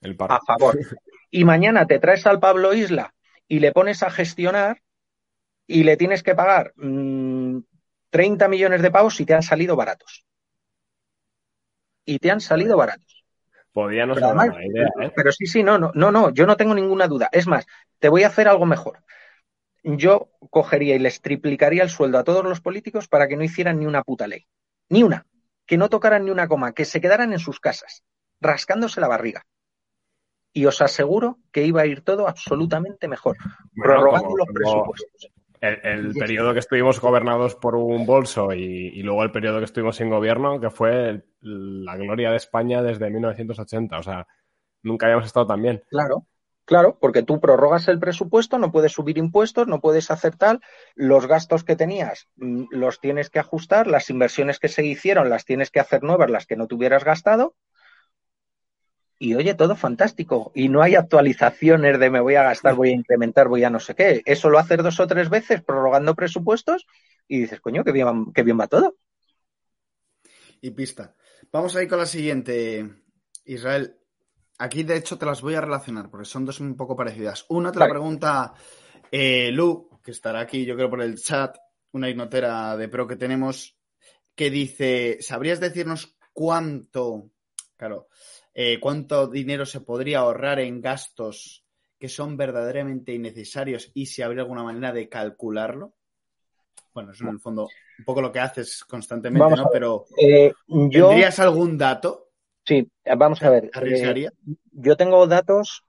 El A favor. Y mañana te traes al Pablo Isla y le pones a gestionar y le tienes que pagar 30 mm, millones de pavos y te han salido baratos. Y te han salido baratos. Podía no ser una idea, ¿eh? Pero sí, sí, no, no, no, no, yo no tengo ninguna duda. Es más, te voy a hacer algo mejor. Yo cogería y les triplicaría el sueldo a todos los políticos para que no hicieran ni una puta ley. Ni una. Que no tocaran ni una coma, que se quedaran en sus casas, rascándose la barriga. Y os aseguro que iba a ir todo absolutamente mejor, prorrogando los presupuestos. El, periodo que estuvimos gobernados por un bolso y, luego el periodo que estuvimos sin gobierno, que fue la gloria de España desde 1980. O sea, nunca habíamos estado tan bien. Claro, claro, porque tú prorrogas el presupuesto, no puedes subir impuestos, no puedes hacer tal, los gastos que tenías mm, los tienes que ajustar, las inversiones que se hicieron las tienes que hacer nuevas, las que no te hubieras gastado, y oye, todo fantástico. Y no hay actualizaciones de me voy a gastar, voy a incrementar, voy a no sé qué. Eso lo haces dos o tres veces prorrogando presupuestos y dices, coño, qué bien, qué bien va todo. Y pista. Vamos a ir con la siguiente, Israel. Aquí, de hecho, te las voy a relacionar porque son dos un poco parecidas. Una te la pregunta eh, Lu, que estará aquí, yo creo, por el chat, una ignotera de pro que tenemos, que dice: ¿Sabrías decirnos cuánto? Claro, eh, cuánto dinero se podría ahorrar en gastos que son verdaderamente innecesarios y si habría alguna manera de calcularlo. Bueno, eso en el fondo un poco lo que haces constantemente, ¿no? Pero eh, ¿tendrías algún dato? Sí, vamos a ver. ¿Arriesgaría? Eh, yo tengo datos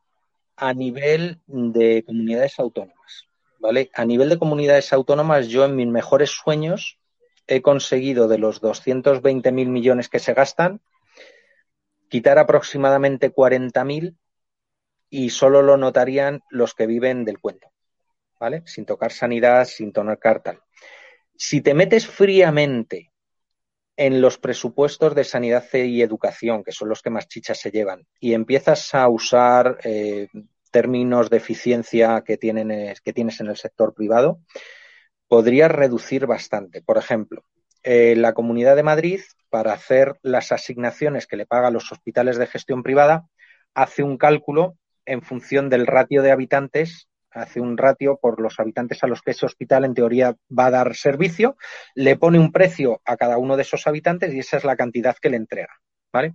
a nivel de comunidades autónomas. ¿vale? A nivel de comunidades autónomas, yo en mis mejores sueños he conseguido de los 220.000 millones que se gastan, quitar aproximadamente 40.000 y solo lo notarían los que viven del cuento, ¿vale? Sin tocar sanidad, sin tocar tal. Si te metes fríamente en los presupuestos de sanidad y educación, que son los que más chichas se llevan, y empiezas a usar eh, términos de eficiencia que, tienen, que tienes en el sector privado, podrías reducir bastante. Por ejemplo, eh, la Comunidad de Madrid, para hacer las asignaciones que le paga a los hospitales de gestión privada, hace un cálculo en función del ratio de habitantes hace un ratio por los habitantes a los que ese hospital en teoría va a dar servicio, le pone un precio a cada uno de esos habitantes y esa es la cantidad que le entrega. ¿Vale?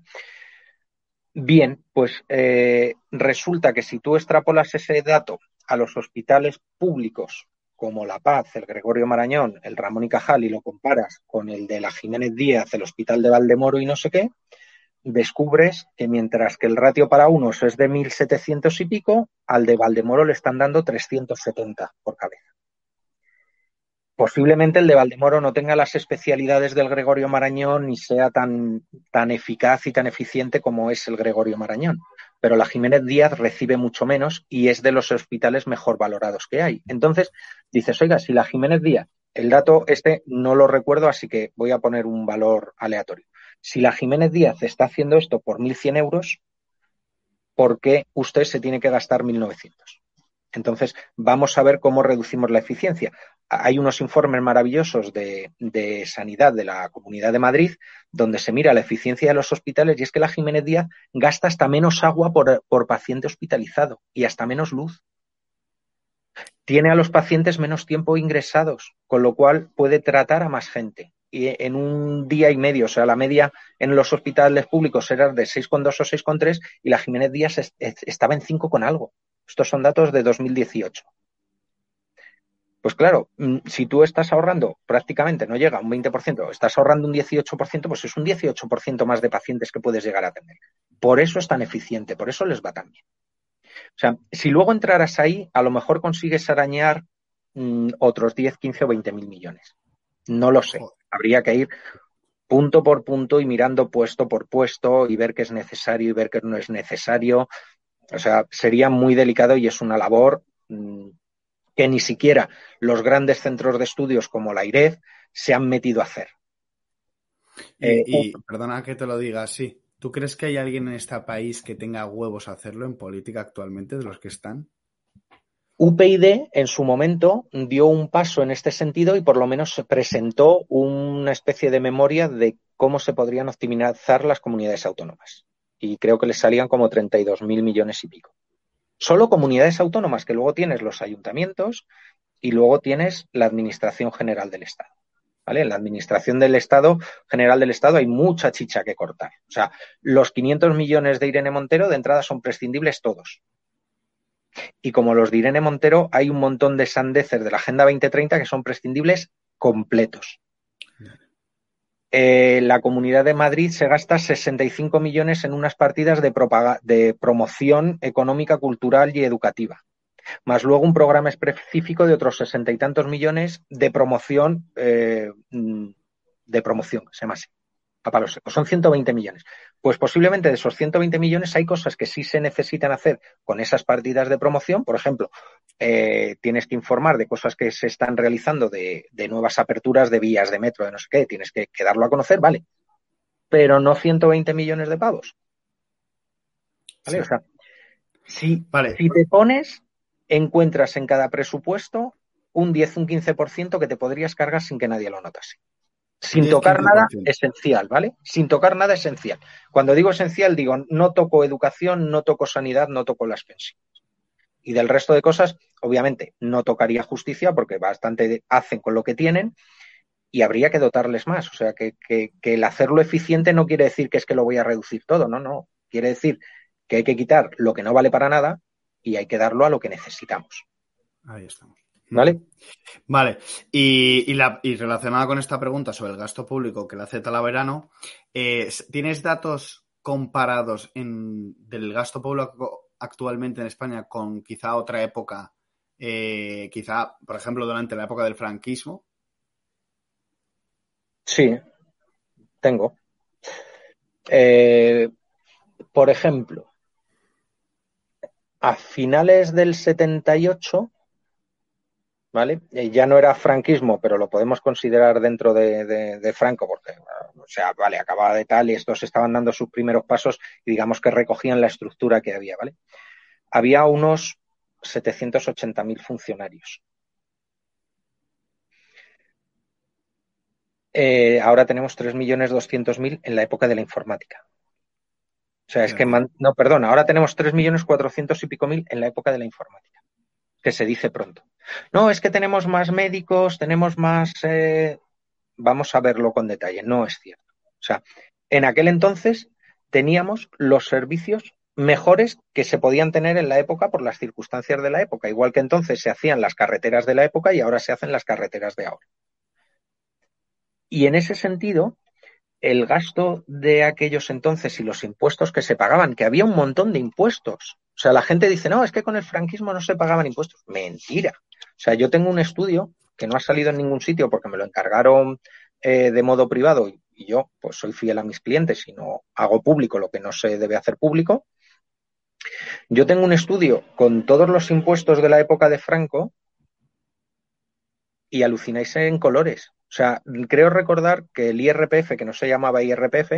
Bien, pues eh, resulta que si tú extrapolas ese dato a los hospitales públicos como La Paz, el Gregorio Marañón, el Ramón y Cajal y lo comparas con el de la Jiménez Díaz, el Hospital de Valdemoro y no sé qué, descubres que mientras que el ratio para unos es de 1.700 y pico, al de Valdemoro le están dando 370 por cabeza. Posiblemente el de Valdemoro no tenga las especialidades del Gregorio Marañón ni sea tan, tan eficaz y tan eficiente como es el Gregorio Marañón. Pero la Jiménez Díaz recibe mucho menos y es de los hospitales mejor valorados que hay. Entonces, dices, oiga, si la Jiménez Díaz, el dato este no lo recuerdo, así que voy a poner un valor aleatorio si la Jiménez Díaz está haciendo esto por 1.100 euros, ¿por qué usted se tiene que gastar 1.900? Entonces, vamos a ver cómo reducimos la eficiencia. Hay unos informes maravillosos de, sanidad de la Comunidad de Madrid donde se mira la eficiencia de los hospitales y es que la Jiménez Díaz gasta hasta menos agua por, por paciente hospitalizado y hasta menos luz. Tiene a los pacientes menos tiempo ingresados, con lo cual puede tratar a más gente en un día y medio, o sea, la media en los hospitales públicos era de 6,2 o 6,3 y la Jiménez Díaz estaba en 5 con algo. Estos son datos de 2018. Pues claro, mm, si tú estás ahorrando prácticamente, no llega a un 20%, estás ahorrando un 18%, pues es un 18% más de pacientes que puedes llegar a tener. Por eso es tan eficiente, por eso les va tan bien. O sea, si luego entraras ahí, a lo mejor consigues arañar mm, otros 10, 15 o 20 mil millones. No lo sé. Habría que ir punto por punto y mirando puesto por puesto y ver qué es necesario y ver qué no es necesario. O sea, sería muy delicado y es una labor mm, que ni siquiera los grandes centros de estudios como la IRED se han metido a hacer. Y, eh, perdona que te lo diga así. ¿Tú crees que hay alguien en este país que tenga huevos a hacerlo en política actualmente de los que están? UPyD en su momento dio un paso en este sentido y por lo menos presentó una especie de memoria de cómo se podrían optimizar las comunidades autónomas. Y creo que le salían como 32 mil millones y pico. Solo comunidades autónomas, que luego tienes los ayuntamientos y luego tienes la Administración General del Estado. ¿Vale? En la Administración del Estado, General del Estado, hay mucha chicha que cortar. O sea, los 500 millones de Irene Montero de entrada son prescindibles todos. Y como los de Irene Montero, hay un montón de sandeces de la Agenda 2030 que son prescindibles completos. Eh, la Comunidad de Madrid se gasta 65 millones en unas partidas de, de promoción económica, cultural y educativa más luego un programa específico de otros sesenta y tantos millones de promoción, eh, de promoción, se llama así secos. Son 120 millones. Pues posiblemente de esos 120 millones hay cosas que sí se necesitan hacer con esas partidas de promoción. Por ejemplo, eh, tienes que informar de cosas que se están realizando, de, nuevas aperturas de vías de metro, de no sé qué. Tienes que, darlo a conocer, vale. Pero no 120 millones de pavos. ¿Vale? O sea, si, si te pones, encuentras en cada presupuesto un 10, un 15% que te podrías cargar sin que nadie lo notase. Sin tocar nada esencial, ¿vale? Sin tocar nada esencial. Cuando digo esencial, digo, no toco educación, no toco sanidad, no toco las pensiones. Y del resto de cosas, obviamente, no tocaría justicia porque bastante hacen con lo que tienen y habría que dotarles más. O sea, que, el hacerlo eficiente no quiere decir que es que lo voy a reducir todo, no, no. Quiere decir que hay que quitar lo que no vale para nada y hay que darlo a lo que necesitamos. Ahí estamos. ¿Vale? Vale. Y, y, la, y, relacionada con esta pregunta sobre el gasto público que le hace Talaverano, eh, ¿tienes datos comparados en, del gasto público actualmente en España con quizá otra época eh, quizá, por ejemplo, durante la época del franquismo. Sí, tengo. Eh, por ejemplo, a finales del 78, ¿vale? Eh, ya no era franquismo, pero lo podemos considerar dentro de, Franco, porque, o sea, vale, acababa de tal y estos estaban dando sus primeros pasos y digamos que recogían la estructura que había, ¿vale? Había unos 780.000 funcionarios. Eh, ahora tenemos 3.200.000 en la época de la informática. O sea, es que, no, perdón, ahora tenemos 3.400.000 y pico mil en la época de la informática, que se dice pronto. No, es que tenemos más médicos, tenemos más... Eh, vamos a verlo con detalle, no es cierto. O sea, en aquel entonces teníamos los servicios mejores que se podían tener en la época por las circunstancias de la época, igual que entonces se hacían las carreteras de la época y ahora se hacen las carreteras de ahora. Y en ese sentido, el gasto de aquellos entonces y los impuestos que se pagaban, que había un montón de impuestos. O sea, la gente dice, no, es que con el franquismo no se pagaban impuestos. Mentira. O sea, yo tengo un estudio que no ha salido en ningún sitio porque me lo encargaron eh, de modo privado y, yo pues soy fiel a mis clientes y no hago público lo que no se debe hacer público. Yo tengo un estudio con todos los impuestos de la época de Franco y alucináis en colores. O sea, creo recordar que el IRPF, que no se llamaba IRPF,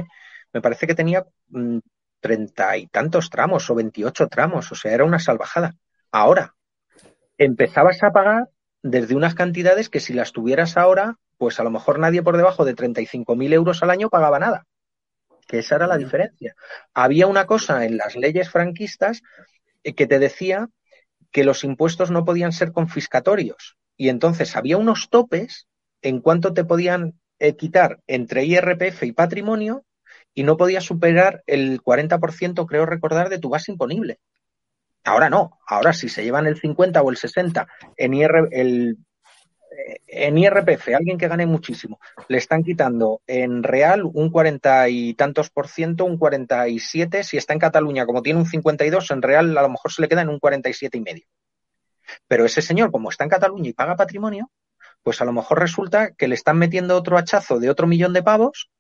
me parece que tenía mm, treinta y tantos tramos o veintiocho tramos, o sea, era una salvajada. Ahora, empezabas a pagar desde unas cantidades que si las tuvieras ahora, pues a lo mejor nadie por debajo de 35.000 euros al año pagaba nada. Que esa era la diferencia. Había una cosa en las leyes franquistas eh, que te decía que los impuestos no podían ser confiscatorios. Y entonces había unos topes en cuánto te podían eh, quitar entre IRPF y patrimonio y no podías superar el 40%, creo recordar, de tu base imponible. Ahora no, ahora si se llevan el 50 o el 60 en, el, eh, en IRPF, alguien que gane muchísimo, le están quitando en real un 40 y tantos por ciento, un 47, si está en Cataluña, como tiene un 52, en real a lo mejor se le queda en un 47 y medio. Pero ese señor, como está en Cataluña y paga patrimonio, pues a lo mejor resulta que le están metiendo otro hachazo de otro millón de pavos,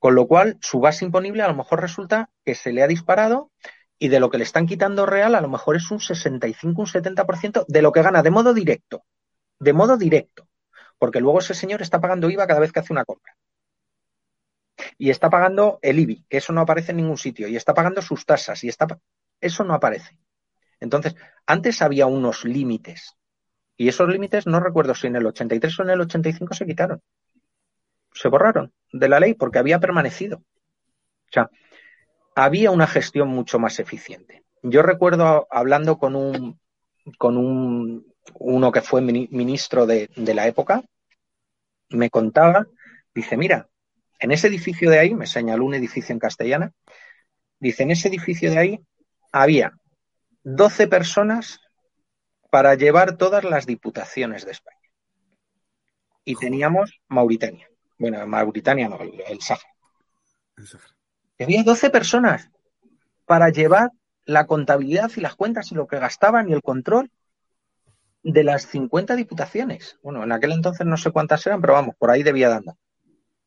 con lo cual su base imponible a lo mejor resulta que se le ha disparado y de lo que le están quitando real a lo mejor es un 65, un 70% de lo que gana de modo directo, de modo directo, porque luego ese señor está pagando IVA cada vez que hace una compra. Y está pagando el IBI, que eso no aparece en ningún sitio, y está pagando sus tasas, y está eso no aparece. Entonces, antes había unos límites y esos límites no recuerdo si en el 83 o en el 85 se quitaron. Se borraron de la ley porque había permanecido. O sea, había una gestión mucho más eficiente. Yo recuerdo hablando con un, con un, uno que fue ministro de, de la época, me contaba, dice, mira, en ese edificio de ahí, me señaló un edificio en castellana, dice, en ese edificio de ahí había 12 personas para llevar todas las diputaciones de España. Y teníamos Mauritania. Bueno, Mauritania no, el, el Había 12 personas para llevar la contabilidad y las cuentas y lo que gastaban y el control de las 50 diputaciones. Bueno, en aquel entonces no sé cuántas eran, pero vamos, por ahí debía de andar.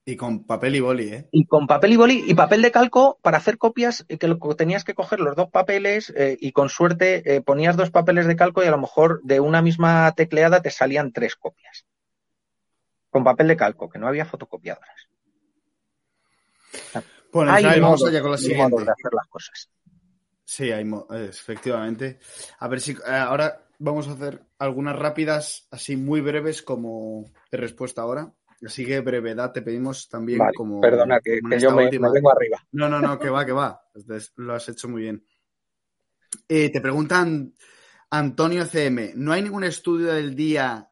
Y con papel y boli, ¿eh? Y con papel y boli y papel de calco para hacer copias, que tenías que coger los dos papeles eh, y con suerte eh, ponías dos papeles de calco y a lo mejor de una misma tecleada te salían tres copias. Con papel de calco, que no había fotocopiadoras. Bueno, hay vamos allá con la siguiente. De hacer las cosas. Sí, hay efectivamente. A ver si eh, ahora vamos a hacer algunas rápidas, así muy breves como de respuesta ahora. Así que brevedad te pedimos también como. Perdona, que, yo me, vengo arriba. No, no, no, que va, que va. Lo has hecho muy bien. Eh, te preguntan Antonio CM, ¿no hay ningún estudio del día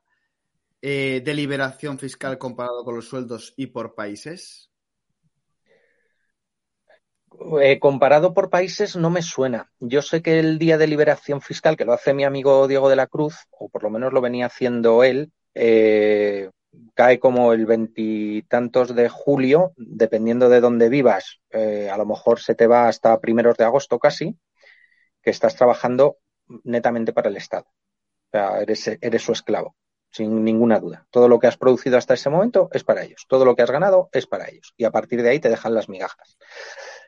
eh, de liberación fiscal comparado con los sueldos y por países? Eh, comparado por países no me suena. Yo sé que el día de liberación fiscal, que lo hace mi amigo Diego de la Cruz, o por lo menos lo venía haciendo él, cae como el veintitantos de julio, dependiendo de dónde vivas, eh, a lo mejor se te va hasta primeros de agosto casi, que estás trabajando netamente para el Estado. sea, eres, eres su esclavo, sin ninguna duda. Todo lo que has producido hasta ese momento es para ellos. Todo lo que has ganado es para ellos. Y a partir de ahí te dejan las migajas.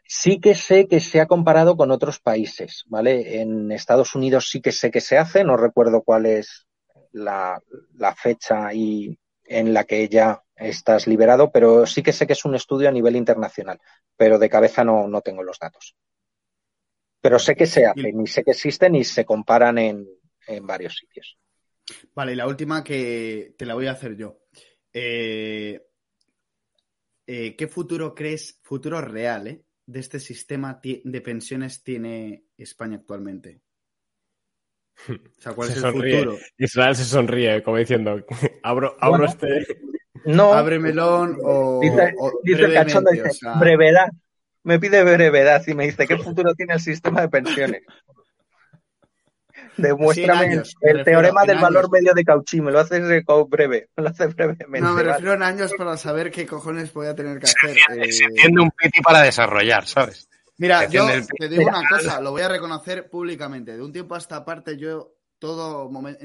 Sí que sé que se ha comparado con otros países, ¿vale? En Estados Unidos sí que sé que se hace, no recuerdo cuál es la, la fecha y en la que ya estás liberado, pero sí que sé que es un estudio a nivel internacional, pero de cabeza no, no tengo los datos. Pero sé que se hacen y sé que existen y se comparan en, en varios sitios. Vale, y la última que te la voy a hacer yo. Eh, eh, ¿Qué futuro crees, futuro real, eh, de este sistema de pensiones tiene España actualmente? O sea, ¿cuál Se es el sonríe. futuro? Israel se sonríe, como diciendo, abro, abro Bueno. este. No, ¿Abre melón o, dice, o dice el cachondo, brevemente? dice, O sea, brevedad. Me pide brevedad y me dice, ¿qué futuro tiene el sistema de pensiones? Demuéstrame años, el, teorema del valor medio de Cauchy, me lo haces eh, breve, me lo haces brevemente. no, me ¿vale? refiero en años para saber qué cojones voy a tener que hacer. Eh, Se entiende un piti para desarrollar, ¿sabes? Mira, Se yo el- te digo una cosa, lo voy a reconocer públicamente. De un tiempo a esta parte, yo todo momento,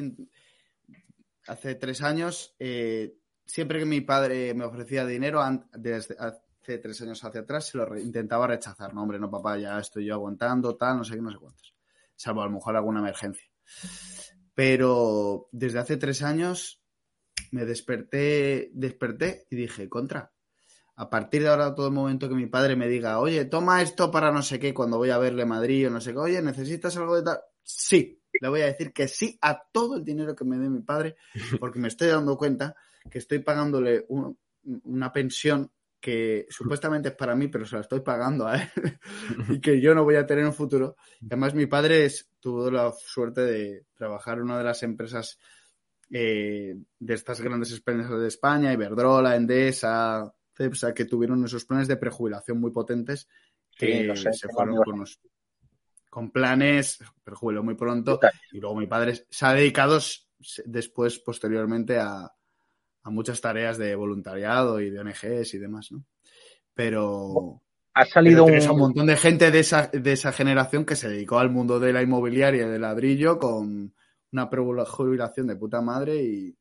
hace tres años, eh, siempre que mi padre me ofrecía dinero, desde hace tres años hacia atrás, se lo re- intentaba rechazar. No, hombre, no, papá, ya estoy yo aguantando, tal, no sé qué, no sé cuántos. Salvo a lo mejor alguna emergencia. Pero desde hace tres años me desperté, desperté y dije, contra. A partir de ahora, todo el momento que mi padre me diga, oye, toma esto para no sé qué, cuando voy a verle Madrid o no sé qué, oye, ¿necesitas algo de tal? Sí, le voy a decir que sí a todo el dinero que me dé mi padre, porque me estoy dando cuenta que estoy pagándole un- una pensión que supuestamente es para mí, pero se la estoy pagando a él y que yo no voy a tener en un futuro. Además, mi padre es- tuvo la suerte de trabajar en una de las empresas eh, de estas grandes empresas de España, Iberdrola, Endesa, Cepsa, que tuvieron esos planes de prejubilación muy potentes que Sí, sé, se fueron con, unos- con planes, prejubiló muy pronto, y luego mi padre se ha dedicado después, posteriormente, a, a muchas tareas de voluntariado y de ONGs y demás, ¿no? Pero, Ha salido un un, montón de gente de esa, de esa generación que se dedicó al mundo de la inmobiliaria y del ladrillo con una prejubilación de puta madre y...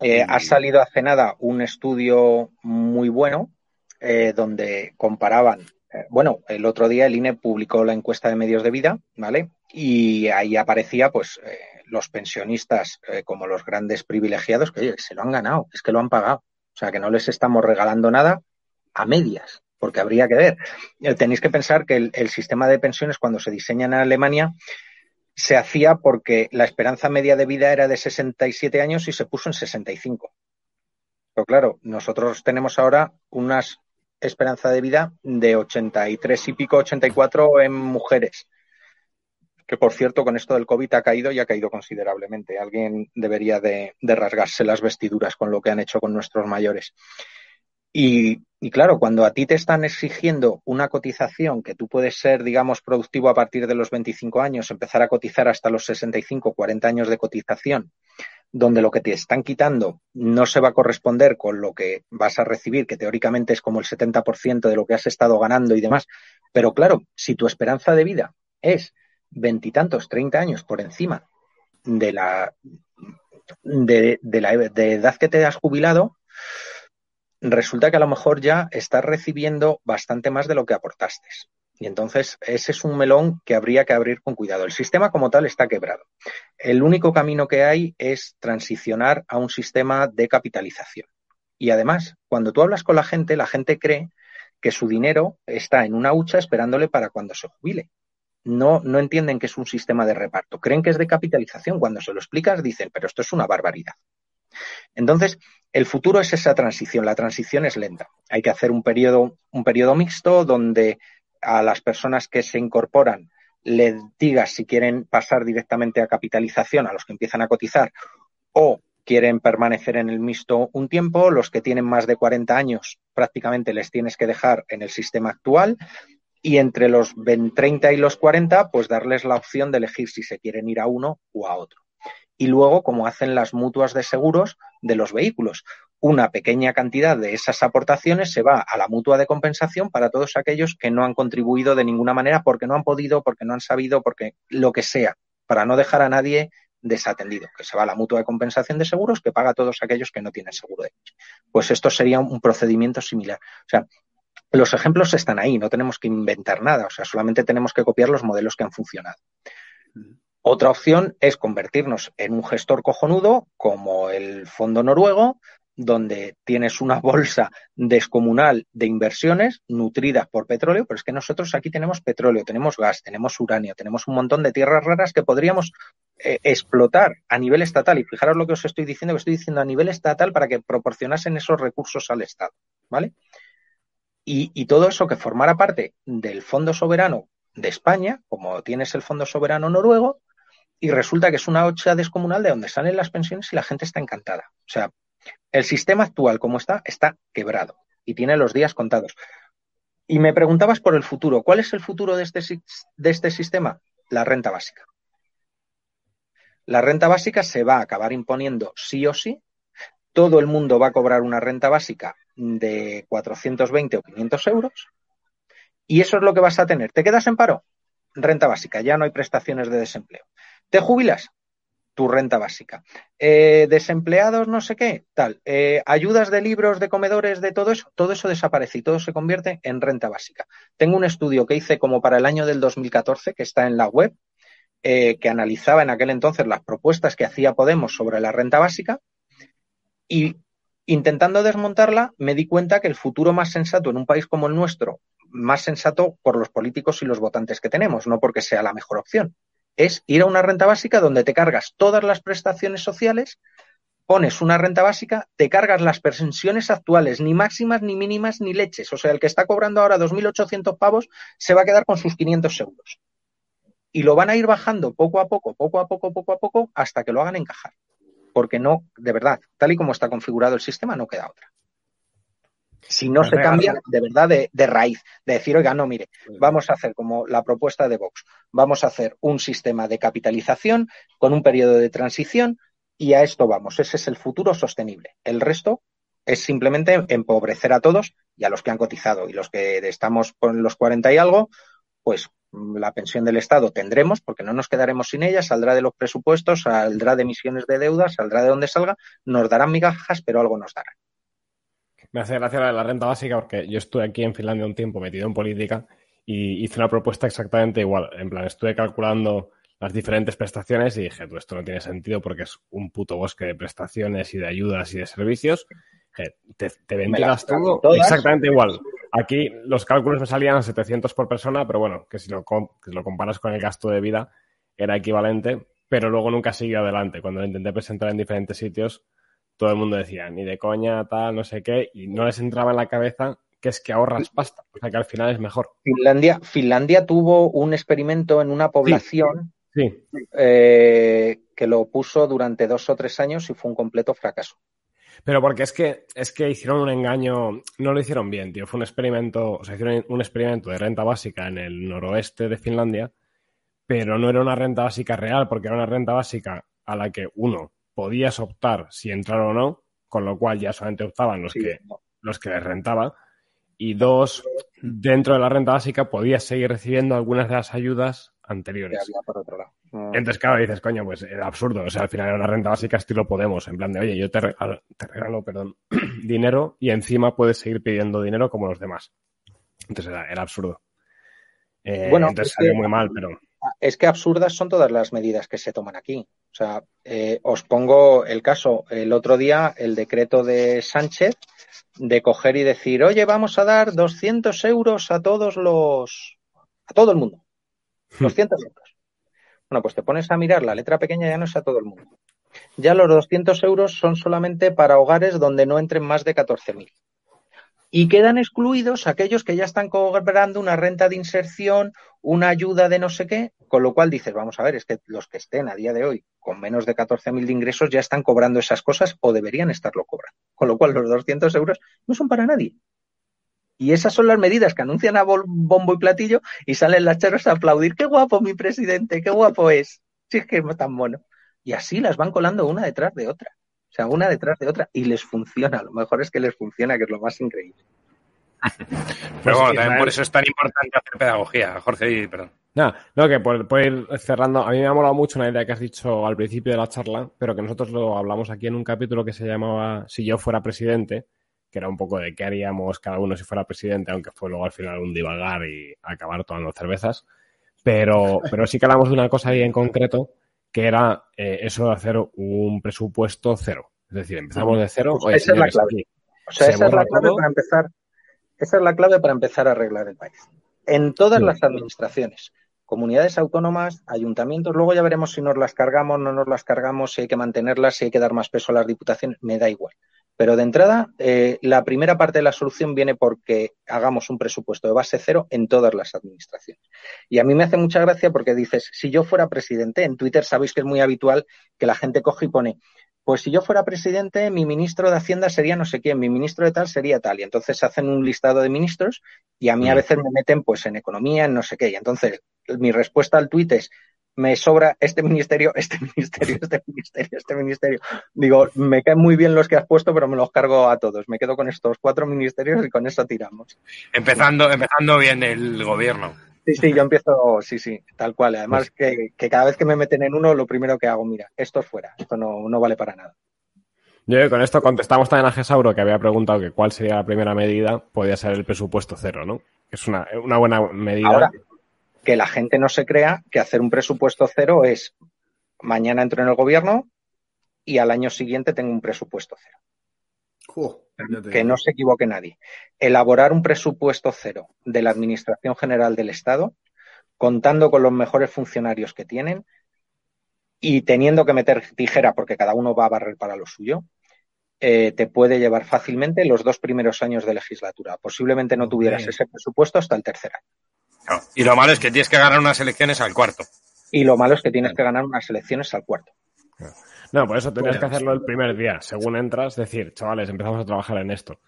Eh, Y- ha salido hace nada un estudio muy bueno eh, donde comparaban, eh, bueno, el otro día el INE publicó la encuesta de medios de vida, ¿vale? Y ahí aparecía, pues, eh, los pensionistas eh, como los grandes privilegiados que, oye, se lo han ganado, es que lo han pagado. O sea, que no les estamos regalando nada a medias, porque habría que ver. Eh, Tenéis que pensar que el, sistema de pensiones, cuando se diseña en Alemania, se hacía porque la esperanza media de vida era de 67 años y se puso en 65. Pero claro, nosotros tenemos ahora una esperanza de vida de 83 y pico, 84 en mujeres. Que por cierto, con esto del COVID ha caído y ha caído considerablemente. Alguien debería de, rasgarse las vestiduras con lo que han hecho con nuestros mayores. Y, y, claro, cuando a ti te están exigiendo una cotización que tú puedes ser, digamos, productivo a partir de los 25 años, empezar a cotizar hasta los 65, 40 años de cotización, donde lo que te están quitando no se va a corresponder con lo que vas a recibir, que teóricamente es como el 70% de lo que has estado ganando y demás. Pero claro, si tu esperanza de vida es veintitantos, 30 años por encima de la, de, la edad que te has jubilado, resulta que a lo mejor ya estás recibiendo bastante más de lo que aportaste. Y entonces ese es un melón que habría que abrir con cuidado. El sistema como tal está quebrado. El único camino que hay es transicionar a un sistema de capitalización. Y además, cuando tú hablas con la gente, la gente cree que su dinero está en una hucha esperándole para cuando se jubile. No, no entienden que es un sistema de reparto. Creen que es de capitalización. Cuando se lo explicas, dicen, pero esto es una barbaridad. Entonces, el futuro es esa transición. La transición es lenta. Hay que hacer un periodo, un periodo mixto donde a las personas que se incorporan les digas si quieren pasar directamente a capitalización, a los que empiezan a cotizar, o quieren permanecer en el mixto un tiempo. Los que tienen más de 40 años prácticamente les tienes que dejar en el sistema actual. Y entre los 30 y los 40, pues darles la opción de elegir si se quieren ir a uno o a otro y luego, como hacen las mutuas de seguros de los vehículos, una pequeña cantidad de esas aportaciones se va a la mutua de compensación para todos aquellos que no han contribuido de ninguna manera porque no han podido, porque no han sabido, porque lo que sea, para no dejar a nadie desatendido, que se va a la mutua de compensación de seguros que paga a todos aquellos que no tienen seguro de coche. Pues esto sería un procedimiento similar. O sea, los ejemplos están ahí, no tenemos que inventar nada, o sea, solamente tenemos que copiar los modelos que han funcionado. Otra opción es convertirnos en un gestor cojonudo como el Fondo Noruego, donde tienes una bolsa descomunal de inversiones nutridas por petróleo, pero es que nosotros aquí tenemos petróleo, tenemos gas, tenemos uranio, tenemos un montón de tierras raras que podríamos eh, explotar a nivel estatal. Y fijaros lo que os estoy diciendo, que estoy diciendo a nivel estatal para que proporcionasen esos recursos al Estado, ¿vale? Y, todo eso que formara parte del Fondo Soberano de España, como tienes el Fondo Soberano Noruego, y resulta que es una hocha descomunal de donde salen las pensiones y la gente está encantada. O sea, el sistema actual como está, está quebrado y tiene los días contados. Y me preguntabas por el futuro. ¿Cuál es el futuro de este, de este sistema? La renta básica. La renta básica se va a acabar imponiendo sí o sí. Todo el mundo va a cobrar una renta básica de 420 o 500 euros. Y eso es lo que vas a tener. ¿Te quedas en paro? Renta básica, ya no hay prestaciones de desempleo. ¿Te jubilas? tu renta básica. Eh, desempleados, no sé qué, tal. Eh, ayudas de libros, de comedores, de todo eso, todo eso desaparece y todo se convierte en renta básica. Tengo un estudio que hice como para el año del 2014, que está en la web, eh, que analizaba en aquel entonces las propuestas que hacía Podemos sobre la renta básica y intentando desmontarla me di cuenta que el futuro más sensato en un país como el nuestro, más sensato por los políticos y los votantes que tenemos, no porque sea la mejor opción, es ir a una renta básica donde te cargas todas las prestaciones sociales, pones una renta básica, te cargas las pensiones actuales, ni máximas, ni mínimas, ni leches. O sea, el que está cobrando ahora 2.800 pavos se va a quedar con sus 500 euros. Y lo van a ir bajando poco a poco, poco a poco, poco a poco, hasta que lo hagan encajar. Porque no, de verdad, tal y como está configurado el sistema, no queda otra. Si no se cambia de verdad de, raíz, de decir, oiga, no, mire, vamos a hacer como la propuesta de Vox, vamos a hacer un sistema de capitalización con un periodo de transición y a esto vamos. Ese es el futuro sostenible. El resto es simplemente empobrecer a todos y a los que han cotizado y los que estamos con los 40 y algo, pues la pensión del Estado tendremos, porque no nos quedaremos sin ella, saldrá de los presupuestos, saldrá de emisiones de deuda, saldrá de donde salga, nos darán migajas, pero algo nos darán. Me hace gracia la de la renta básica porque yo estuve aquí en Finlandia un tiempo metido en política y hice una propuesta exactamente igual. En plan, estuve calculando las diferentes prestaciones y dije, tú, esto no tiene sentido porque es un puto bosque de prestaciones y de ayudas y de servicios. te, te ventilas todo exactamente igual. Aquí los cálculos me salían a 700 por persona, pero bueno, que si lo, que si lo comparas con el gasto de vida era equivalente, pero luego nunca siguió adelante. Cuando lo intenté presentar en diferentes sitios, todo el mundo decía, ni de coña, tal, no sé qué, y no les entraba en la cabeza que es que ahorras pasta, o sea que al final es mejor. Finlandia, Finlandia tuvo un experimento en una población eh, que lo puso durante dos o tres años y fue un completo fracaso. Pero porque es que, es que hicieron un engaño, no lo hicieron bien, tío. Fue un experimento, o sea, hicieron un experimento de renta básica en el noroeste de Finlandia, pero no era una renta básica real, porque era una renta básica a la que uno podías optar si entrar o no, con lo cual ya solamente optaban los que los que les rentaba. Y dos, dentro de la renta básica podías seguir recibiendo algunas de las ayudas anteriores. Entonces, claro, dices, coño, pues era absurdo. O sea, al final era una renta básica estilo Podemos, en plan de, oye, yo te regalo, te regalo perdón, dinero y encima puedes seguir pidiendo dinero como los demás. Entonces era, absurdo. Eh, bueno, entonces salió muy mal, pero es que absurdas son todas las medidas que se toman aquí. O sea, eh, os pongo el caso, el otro día, el decreto de Sánchez de coger y decir, oye, vamos a dar 200 euros a todos los, a todo el mundo. 200 hmm. euros. Bueno, pues te pones a mirar, la letra pequeña ya no es a todo el mundo. Ya los 200 euros son solamente para hogares donde no entren más de 14.000 y quedan excluidos aquellos que ya están cobrando una renta de inserción, una ayuda de no sé qué, con lo cual dices, vamos a ver, es que los que estén a día de hoy con menos de 14.000 de ingresos ya están cobrando esas cosas o deberían estarlo cobrando. Con lo cual los 200 euros no son para nadie. Y esas son las medidas que anuncian a bombo y platillo y salen las charros a aplaudir. ¡Qué guapo mi presidente! ¡Qué guapo es! Si es que es tan mono. Y así las van colando una detrás de otra sea, una detrás de otra y les funciona. Lo mejor es que les funciona, que es lo más increíble. Pero bueno, también por eso es tan importante hacer pedagogía, Jorge, perdón. Nada, no, que por, por, ir cerrando, a mí me ha molado mucho una idea que has dicho al principio de la charla, pero que nosotros lo hablamos aquí en un capítulo que se llamaba Si yo fuera presidente, que era un poco de qué haríamos cada uno si fuera presidente, aunque fue luego al final un divagar y acabar tomando cervezas. Pero, pero sí que hablamos de una cosa ahí en concreto, que era eh, eso de hacer un presupuesto cero. Es decir, empezamos de cero. Oye, esa señores, es la clave. Aquí, o sea, esa es la clave todo. para empezar. Esa es la clave para empezar a arreglar el país. En todas sí. las administraciones comunidades autónomas, ayuntamientos, luego ya veremos si nos las cargamos, no nos las cargamos, si hay que mantenerlas, si hay que dar más peso a las diputaciones, me da igual. Pero de entrada, eh, la primera parte de la solución viene porque hagamos un presupuesto de base cero en todas las administraciones. Y a mí me hace mucha gracia porque dices, si yo fuera presidente, en Twitter sabéis que es muy habitual que la gente coge y pone, pues si yo fuera presidente, mi ministro de Hacienda sería no sé quién, mi ministro de tal sería tal. Y entonces hacen un listado de ministros y a mí a veces me meten pues en economía, en no sé qué. Y entonces mi respuesta al tuit es, me sobra este ministerio, este ministerio, este ministerio, este ministerio. Digo, me caen muy bien los que has puesto, pero me los cargo a todos. Me quedo con estos cuatro ministerios y con eso tiramos. Empezando, empezando bien el gobierno. Sí, sí, yo empiezo, sí, sí, tal cual. Además, que, que, cada vez que me meten en uno, lo primero que hago, mira, esto es fuera, esto no, no vale para nada. Yo con esto contestamos también a Gesauro, que había preguntado que cuál sería la primera medida, podía ser el presupuesto cero, ¿no? Es una, una buena medida. Ahora, que la gente no se crea que hacer un presupuesto cero es mañana entro en el gobierno y al año siguiente tengo un presupuesto cero. Que no se equivoque nadie. Elaborar un presupuesto cero de la Administración General del Estado, contando con los mejores funcionarios que tienen y teniendo que meter tijera porque cada uno va a barrer para lo suyo, eh, te puede llevar fácilmente los dos primeros años de legislatura. Posiblemente no tuvieras ese presupuesto hasta el tercer año. No. Y lo malo es que tienes que ganar unas elecciones al cuarto. Y lo malo es que tienes que ganar unas elecciones al cuarto. No, por eso tenías que hacerlo el primer día. Según entras, decir, chavales, empezamos a trabajar en esto.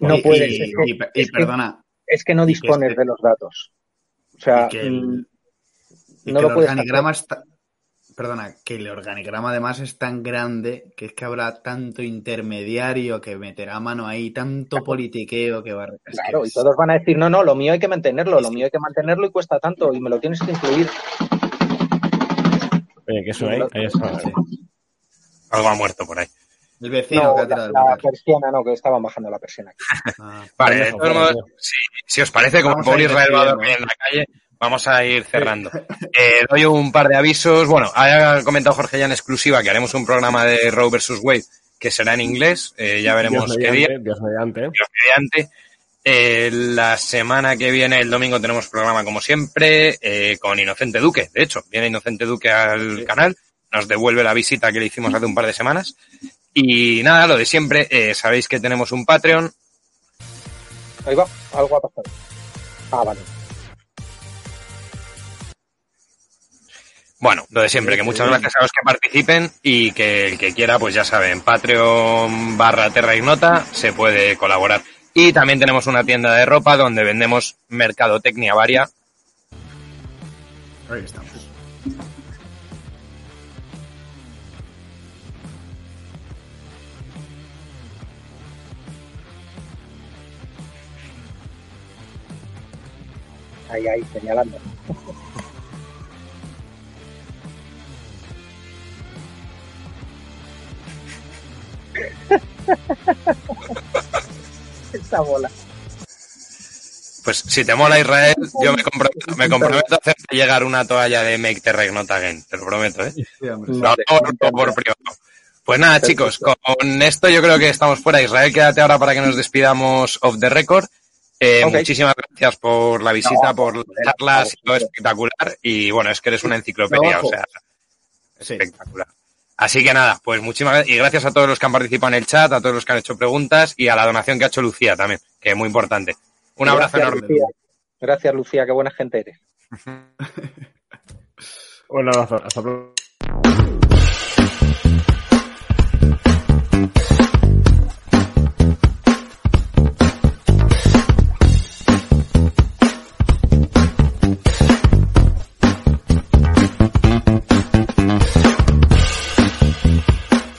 No y, puedes. Y, es, que, y, y es perdona. Que, es que no dispones que este, de los datos. O sea, que el, no lo el puedes organigrama está, Perdona, que el organigrama además es tan grande que es que habrá tanto intermediario que meterá mano ahí, tanto politiqueo que va a... Es claro, que es... y todos van a decir, no, no, lo mío hay que mantenerlo, lo mío hay que mantenerlo y cuesta tanto y me lo tienes que incluir. Oye, ¿qué suena ahí? Ahí está, sí. Algo ha muerto por ahí. El vecino no, que ha tirado la, la persiana, no, que estaban bajando la persiana. Ah, vale, de todos modos, si, si, os parece, como Paul Israel va a dormir en la calle, vamos a ir cerrando. Eh, doy un par de avisos. Bueno, ha comentado Jorge ya en exclusiva que haremos un programa de Roe vs. Wade que será en inglés. Eh, ya veremos Dios qué mediante, día. Dios mediante. Dios mediante. Eh, la semana que viene, el domingo, tenemos programa como siempre eh, con Inocente Duque. De hecho, viene Inocente Duque al sí. canal, nos devuelve la visita que le hicimos hace un par de semanas. Y nada, lo de siempre, eh, sabéis que tenemos un Patreon. Ahí va, algo ha pasado. Ah, vale. Bueno, lo de siempre, que muchas gracias a los que participen y que el que quiera, pues ya saben, Patreon barra Terra Ignota se puede colaborar. Y también tenemos una tienda de ropa donde vendemos mercadotecnia varia. Ahí estamos. Ahí, ahí, señalando. Esta bola. Pues si te mola Israel, yo me comprometo, me comprometo a hacerte llegar una toalla de Make the Reg Not Again, te lo prometo, ¿eh? Sí, hombre, no, por, por privado. Pues nada, chicos, con esto yo creo que estamos fuera. Israel, quédate ahora para que nos despidamos off the record. Eh, okay. Muchísimas gracias por la visita, no, por las charlas, ha sido espectacular. Y bueno, es que eres una enciclopedia, o sea, sí. espectacular. Así que nada, pues muchísimas gracias. Y gracias a todos los que han participado en el chat, a todos los que han hecho preguntas y a la donación que ha hecho Lucía también, que es muy importante. Un gracias, abrazo enorme. Lucía. Gracias, Lucía, qué buena gente eres. Un abrazo, hasta pronto.